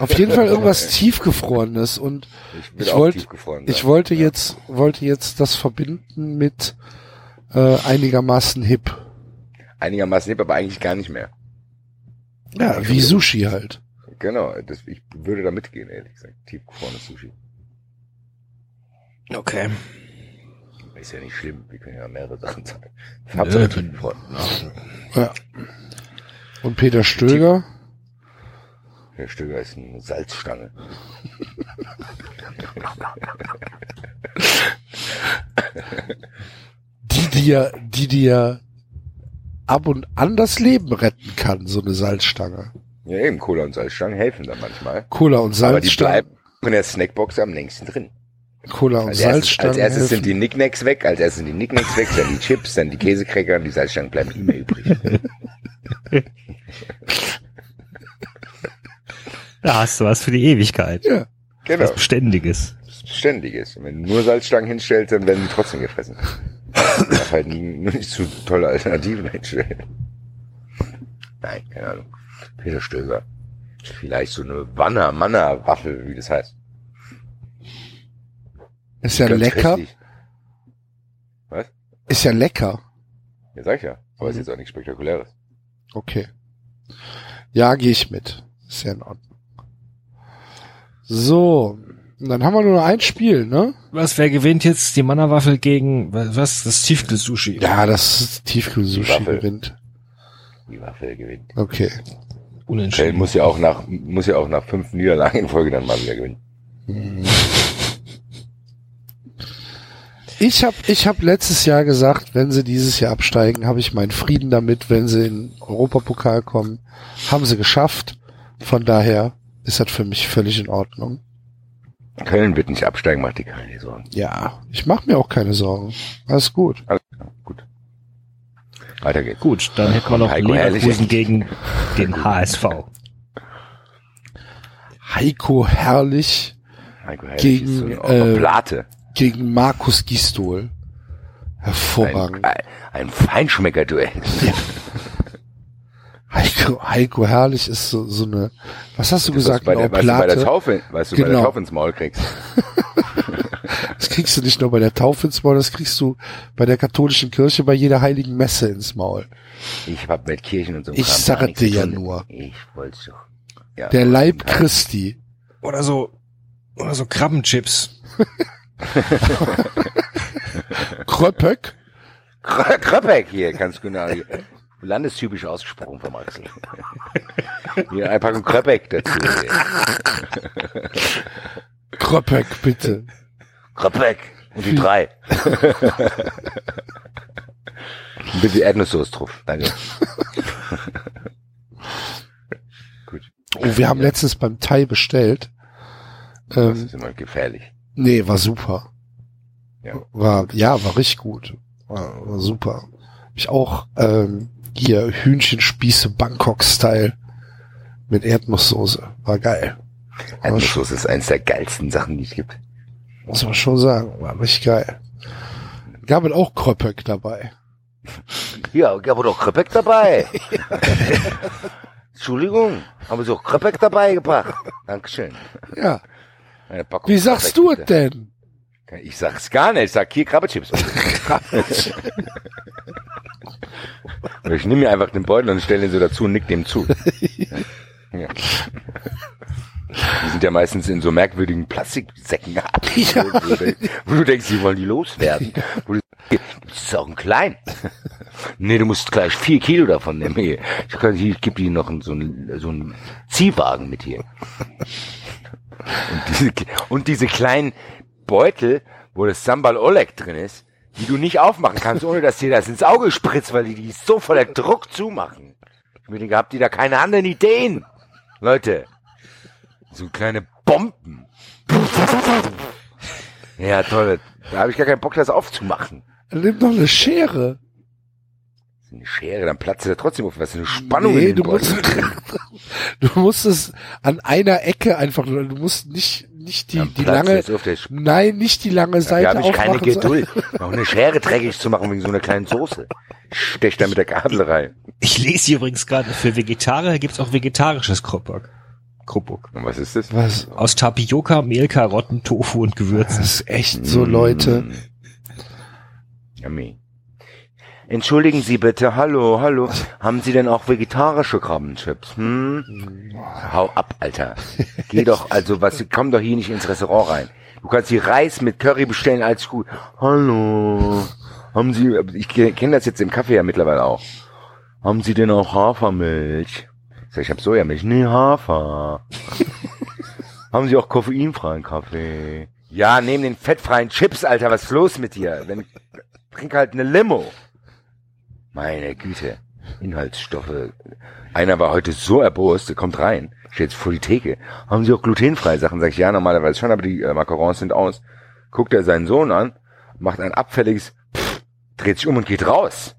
Auf jeden Fall irgendwas tiefgefrorenes und ich, ich auch wollt- tiefgefroren ich wollte Ja. jetzt, wollte jetzt das verbinden mit äh, einigermaßen hip. Einigermaßen hip, aber eigentlich gar nicht mehr. Ja, wie Sushi halt. Genau, das, ich würde da mitgehen, ehrlich gesagt. Tiefgefrorenes Sushi. Okay. Ist ja nicht schlimm, wir können ja mehrere Sachen sagen. Nö, bin-. Ja. Und Peter Stöger? Der Stöger ist eine Salzstange. Die dir, die dir ab und an das Leben retten kann, so eine Salzstange. Ja, eben, Cola und Salzstangen helfen da manchmal. Cola und Aber die bleiben in der Snackbox am längsten drin. Cola und Als erstes, Salzstangen. als erstes sind die helfen. Nicknacks weg, als erstes sind die Nicknacks weg, dann die Chips, dann die Käsekräcker und die Salzstangen bleiben immer übrig. Da hast du was für die Ewigkeit. Ja. Genau. Was Beständiges. Ständiges. Und wenn du nur Salzstangen hinstellst, dann werden die trotzdem gefressen. Das halt nur nicht zu tolle Alternativen hinstellen. Nein, keine Ahnung. Peter Stöger. Vielleicht so eine Wanner, Manner Waffel, wie das heißt. Ist ja Ganz lecker. köstlich. Was? Ist ja lecker. Ja, sag ich ja. Aber Mhm. ist jetzt auch nichts Spektakuläres. Okay. Ja, gehe ich mit. Ist ja in Ordnung. So, und dann haben wir nur noch ein Spiel, ne? Was, wer gewinnt jetzt die Mannerwaffel gegen, wa- was, das Tiefkühl-Sushi? Ja, das Tiefkühlsushi gewinnt. Die Waffel gewinnt. Okay. Köln Unentschieden. muss ja auch nach, muss ja auch nach fünf Niederlagen in Folge dann mal wieder gewinnen. Ich habe ich hab letztes Jahr gesagt, wenn sie dieses Jahr absteigen, habe ich meinen Frieden damit. Wenn sie in Europapokal kommen, haben sie geschafft. Von daher ist das für mich völlig in Ordnung. Köln wird nicht absteigen, macht die keine Sorgen. Ja, ich mache mir auch keine Sorgen. Alles gut. Alles klar, gut. Weiter geht's. Gut, dann hätten wir noch Heiko Herrlich. Leverkusen gegen den HSV. Heiko Herrlich Heiko Herrlich Gegen, so äh, Plate. gegen Markus Gistol. Hervorragend. Ein, ein Feinschmecker-Duell. Heiko, Heiko Herrlich ist so, so eine, was hast du gesagt, bei der, was du bei der? Taufe, was du bei der Genau. Taufe ins Maul kriegst. Das kriegst du nicht nur bei der Taufe ins Maul, das kriegst du bei der katholischen Kirche bei jeder heiligen Messe ins Maul. Ich hab mit Kirchen und so Ich sage dir ja nur. Ich wollte doch. Ja, Der Leib Christ. Christi. Oder so, oder so Krabbenchips. Kröpöck. Krö- Kröppeck hier, ganz genau. Landestypisch ausgesprochen vom Axel. Hier eine Packung Kröppeck dazu. Kröpöck, bitte. Kröppeck. Und die drei. Und bitte Erdnusssoße drauf. Danke. Gut. Oh, wir haben letztens beim Thai bestellt. Das Ähm, ist immer gefährlich. nee, war super. Ja. War, ja, war richtig gut. War, war super. Ich auch, ähm, hier Hühnchenspieße Bangkok-Style mit Erdnusssoße. War geil. Erdnusssoße ist eines der geilsten Sachen, die es gibt. Muss man schon sagen. War richtig geil. Gab es auch Kröpöck dabei. Ja, aber doch Kröpek dabei. Entschuldigung, haben Sie auch Kröpek dabei gebracht? Dankeschön. Ja. Wie sagst Kröpek, du es denn? Ich sag's gar nicht, ich sag hier Krabbechips. Ich nehme mir einfach den Beutel und stelle ihn so dazu und nick dem zu. Ja. Die sind ja meistens in so merkwürdigen Plastiksäcken ab, Ja. wo, du, wo du denkst, die wollen die loswerden. Wo du, das ist auch ein klein. Nee, du musst gleich vier Kilo davon nehmen. Hier, ich, kann, ich gebe dir noch so einen, so einen Ziehwagen mit hier. Und diese, und diese kleinen Beutel, wo das Sambal Oleg drin ist, die du nicht aufmachen kannst, ohne dass dir das ins Auge spritzt, weil die die so voller Druck zumachen. Ich mir denke, habt ihr da keine anderen Ideen? Leute, so kleine Bomben. Ja, toll. Da habe ich gar keinen Bock, das aufzumachen. Nimm doch eine Schere. Eine Schere, dann platzt er trotzdem auf. Was ist eine Spannung Nee, in du den musst, du musst es an einer Ecke einfach, nur- du musst nicht, nicht die, Dann die lange, nein, nicht die lange Seite Da habe ich keine aufmachen, Geduld, noch eine Schere dreckig zu machen wegen so einer kleinen Soße. Ich stech da mit der Gabel rein. Ich lese hier übrigens gerade, für Vegetarier gibt's auch vegetarisches Krupuk. Krupuk. Und was ist das? Was? Aus Tapioca, Mehl, Karotten, Tofu und Das Gewürzen. ist echt so, Leute. Mm. Yummy. Entschuldigen Sie bitte, hallo, hallo. Haben Sie denn auch vegetarische Krabbenchips? Hm? Hau ab, Alter. Geh doch, also was, komm doch hier nicht ins Restaurant rein. Du kannst hier Reis mit Curry bestellen, alles gut. Hallo. Haben Sie, ich kenne das jetzt im Kaffee ja mittlerweile auch. Haben Sie denn auch Hafermilch? Ich sag, ich hab Sojamilch. Nee, Hafer. Haben Sie auch koffeinfreien Kaffee? Ja, neben den fettfreien Chips, Alter, was ist los mit dir? Wenn, trink halt eine Limo. Meine Güte. Inhaltsstoffe. Einer war heute so erbost, der kommt rein, steht jetzt vor die Theke. Haben Sie auch glutenfreie Sachen? Sag ich, ja, normalerweise schon, aber die äh, Macarons sind aus. Guckt er seinen Sohn an, macht ein abfälliges, pff, dreht sich um und geht raus.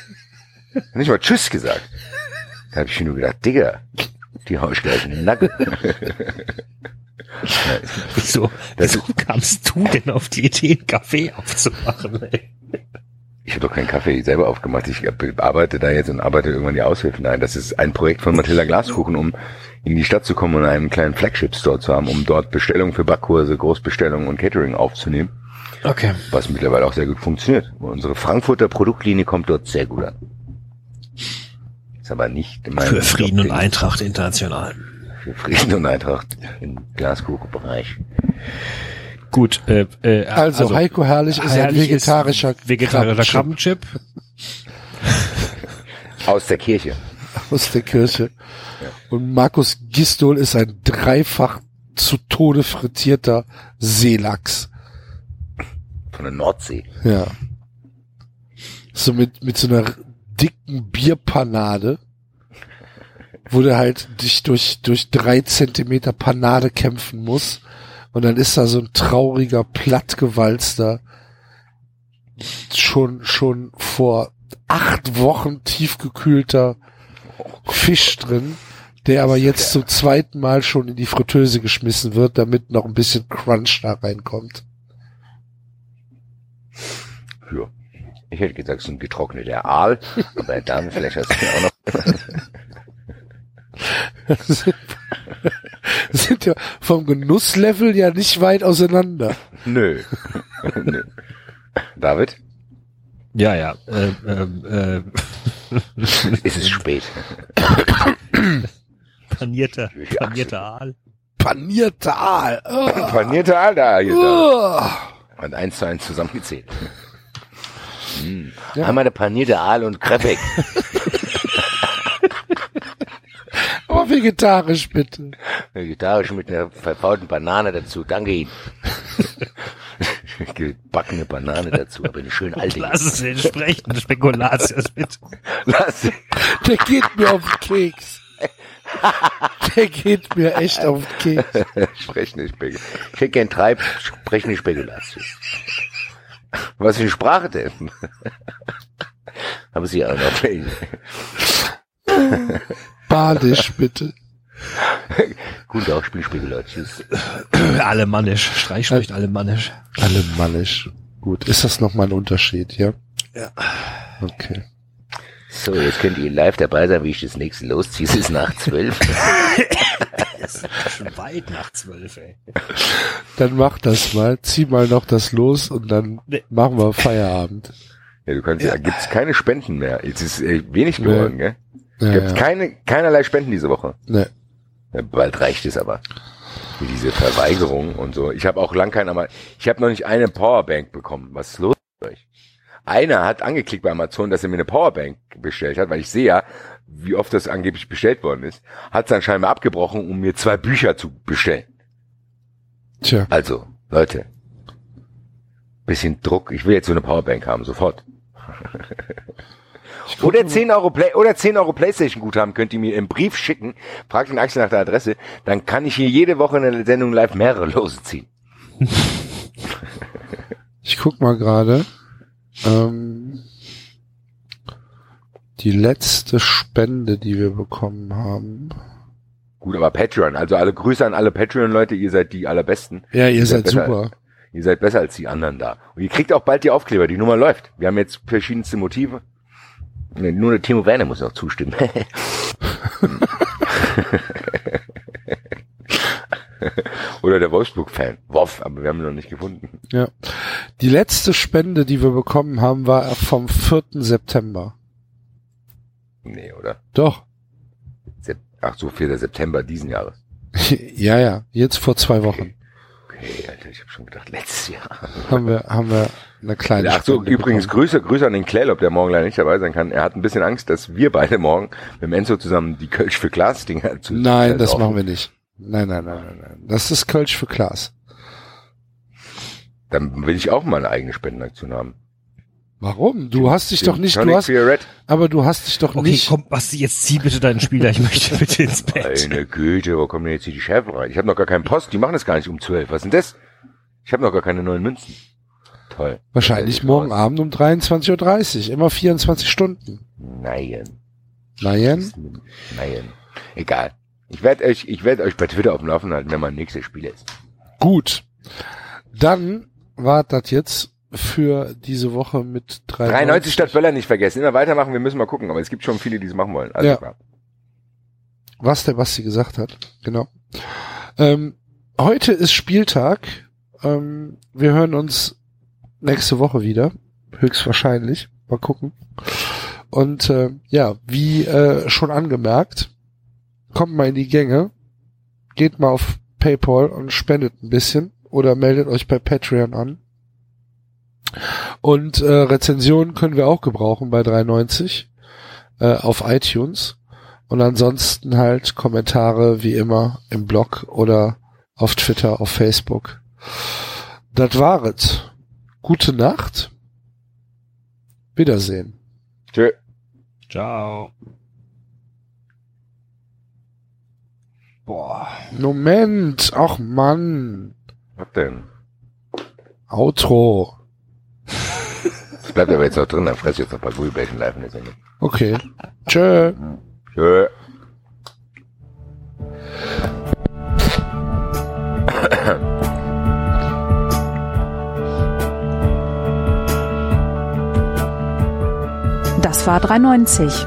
Nicht mal Tschüss gesagt. Da hab ich nur gedacht, Digga, die hau ich gleich in den Nacken. Wieso, wieso kamst du denn auf die Idee, einen Kaffee aufzumachen? Ey? Ich habe doch keinen Kaffee selber aufgemacht. Ich arbeite da jetzt und arbeite irgendwann die Aushilfen ein. Das ist ein Projekt von Matilda Glaskuchen, um in die Stadt zu kommen und einen kleinen Flagship-Store zu haben, um dort Bestellungen für Backkurse, Großbestellungen und Catering aufzunehmen, Okay. was mittlerweile auch sehr gut funktioniert. Unsere Frankfurter Produktlinie kommt dort sehr gut an. Ist aber nicht mein Für Frieden Job, und Eintracht international. Für Frieden und Eintracht im Glaskuchenbereich. Gut, äh, äh, Also, Heiko Herrlich ist ein Herrlich vegetarischer ist vegetarischer Krabbenchip. Krabbenchip. Aus der Kirche. aus der Kirche. Und Markus Gistol ist ein dreifach zu Tode frittierter Seelachs. Von der Nordsee. Ja. So mit, mit so einer dicken Bierpanade, wo du halt dich durch, durch drei Zentimeter Panade kämpfen muss. Und dann ist da so ein trauriger, plattgewalzter, schon, schon vor acht Wochen tiefgekühlter Fisch drin, der aber jetzt zum zweiten Mal schon in die Fritteuse geschmissen wird, damit noch ein bisschen Crunch da reinkommt. Ja. Ich hätte gesagt, so ein getrockneter Aal, aber dann vielleicht hast du auch noch sind ja vom Genusslevel ja nicht weit auseinander. Nö. Nö. David, Ja, ja. Äh, äh, äh, ist es spät. panierter, panierter Aal. Panierter Aal. Oh. Panierte Alter. Hier da. Oh. Und eins zu eins zusammengezählt. Hm. Ja. Einmal eine panierte Aal und Kreppig. Aber vegetarisch bitte. Vegetarisch mit einer verfaulten Banane dazu. Danke Ihnen. Gebackene Banane dazu, aber eine schön alte. Lass es entsprechende Spekulatius bitte. Lass Der geht mir auf den Keks. Der geht mir echt auf den Keks. Sprechende Spekulation. Ich hätte gern drei sprechende Spekulation. Was für eine Sprache denn? Haben Sie auch noch welche? Badisch bitte. Guten Tag, Spielspiegeler. Tschüss. Alemannisch. Streich spricht Alemannisch. Alemannisch. Gut, ist das nochmal ein Unterschied, ja? Ja. Okay. So, jetzt könnt ihr live dabei sein, wie ich das nächste losziehe. Es ist nach zwölf. Das ist schon weit nach zwölf, ey. Dann mach das mal, zieh mal noch das los und dann Nee. machen wir Feierabend. Ja, du kannst, ja. gibt's keine Spenden mehr. Jetzt ist äh, wenig geworden, gell? Ja, Gibt's ja. keine, keinerlei Spenden diese Woche. Ne. Ja, bald reicht es aber. Diese Verweigerung und so. Ich habe auch lang keiner mal, ich habe noch nicht eine Powerbank bekommen. Was ist los? Einer hat angeklickt bei Amazon, dass er mir eine Powerbank bestellt hat, weil ich sehe ja, wie oft das angeblich bestellt worden ist. Hat es dann scheinbar abgebrochen, um mir zwei Bücher zu bestellen. Tja, Also, Leute, bisschen Druck. Ich will jetzt so eine Powerbank haben, sofort. Oder 10 Euro Play oder 10 Euro Playstation Guthaben könnt ihr mir im Brief schicken. Fragt den Axel nach der Adresse. Dann kann ich hier jede Woche in der Sendung live mehrere Lose ziehen. ich guck mal gerade. Ähm, die letzte Spende, die wir bekommen haben. Gut, aber Patreon, also alle Grüße an alle Patreon-Leute, ihr seid die allerbesten. Ja, ihr seid besser. super. Ihr seid besser als die anderen da. Und ihr kriegt auch bald die Aufkleber, die Nummer läuft. Wir haben jetzt verschiedenste Motive. Nee, nur der Timo Werner muss noch zustimmen. Oder der Wolfsburg-Fan. Woff, aber wir haben ihn noch nicht gefunden. Ja. Die letzte Spende, die wir bekommen haben, war vom 4. September. Nee, oder? Doch. Ach so, 4. September diesen Jahres. ja, ja. Jetzt vor zwei Wochen Okay, Alter, ich habe schon gedacht, letztes Jahr. haben wir, haben wir eine kleine Ach so, Spende übrigens bekommen. Grüße, Grüße an den Klärlob, der morgen leider nicht dabei sein kann. Er hat ein bisschen Angst, dass wir beide morgen mit dem Enzo zusammen die Kölsch für Glas Dinger zu Nein, das machen wir nicht. Nein, nein, nein, nein, nein. Das ist Kölsch für Klaas. Dann will ich auch mal eine eigene Spendenaktion haben. Warum? Du hast dich Den doch nicht, Tonic du hast, Red. aber du hast dich doch Okay, nicht. komm, Basti, jetzt zieh bitte deinen Spieler, ich möchte bitte ins Bett. Meine Güte, wo kommen denn jetzt hier die Schärfe rein? Ich habe noch gar keinen Post, die machen das gar nicht um 12. Was ist denn das? Ich habe noch gar keine neuen Münzen. Toll. Wahrscheinlich morgen aus. Abend um 23.30 Uhr. Immer 24 Stunden. Nein. Nein. Nein. Egal. Ich werde euch, ich werde euch bei Twitter auf dem Laufen halten, wenn mein nächstes Spiel ist. Gut. Dann war das jetzt für diese Woche mit 93. 93 statt Böller nicht vergessen. Immer weitermachen, wir müssen mal gucken. Aber es gibt schon viele, die es machen wollen. Also Ja. klar. Was der Basti gesagt hat. Genau. Ähm, heute ist Spieltag. Ähm, wir hören uns nächste Woche wieder. Höchstwahrscheinlich. Mal gucken. Und äh, ja, wie äh, schon angemerkt, kommt mal in die Gänge, geht mal auf PayPal und spendet ein bisschen oder meldet euch bei Patreon an. Und äh, Rezensionen können wir auch gebrauchen bei 3,90 äh, auf iTunes. Und ansonsten halt Kommentare wie immer im Blog oder auf Twitter, auf Facebook. Das war es. Gute Nacht. Wiedersehen. Tschö. Ciao. Boah. Moment. Ach Mann. Was denn? Outro. Das bleibt aber jetzt noch drin, dann fress ich jetzt noch ein paar Gummibärchen live in der Sendung. Okay. Tschö. Tschö. Das war 390.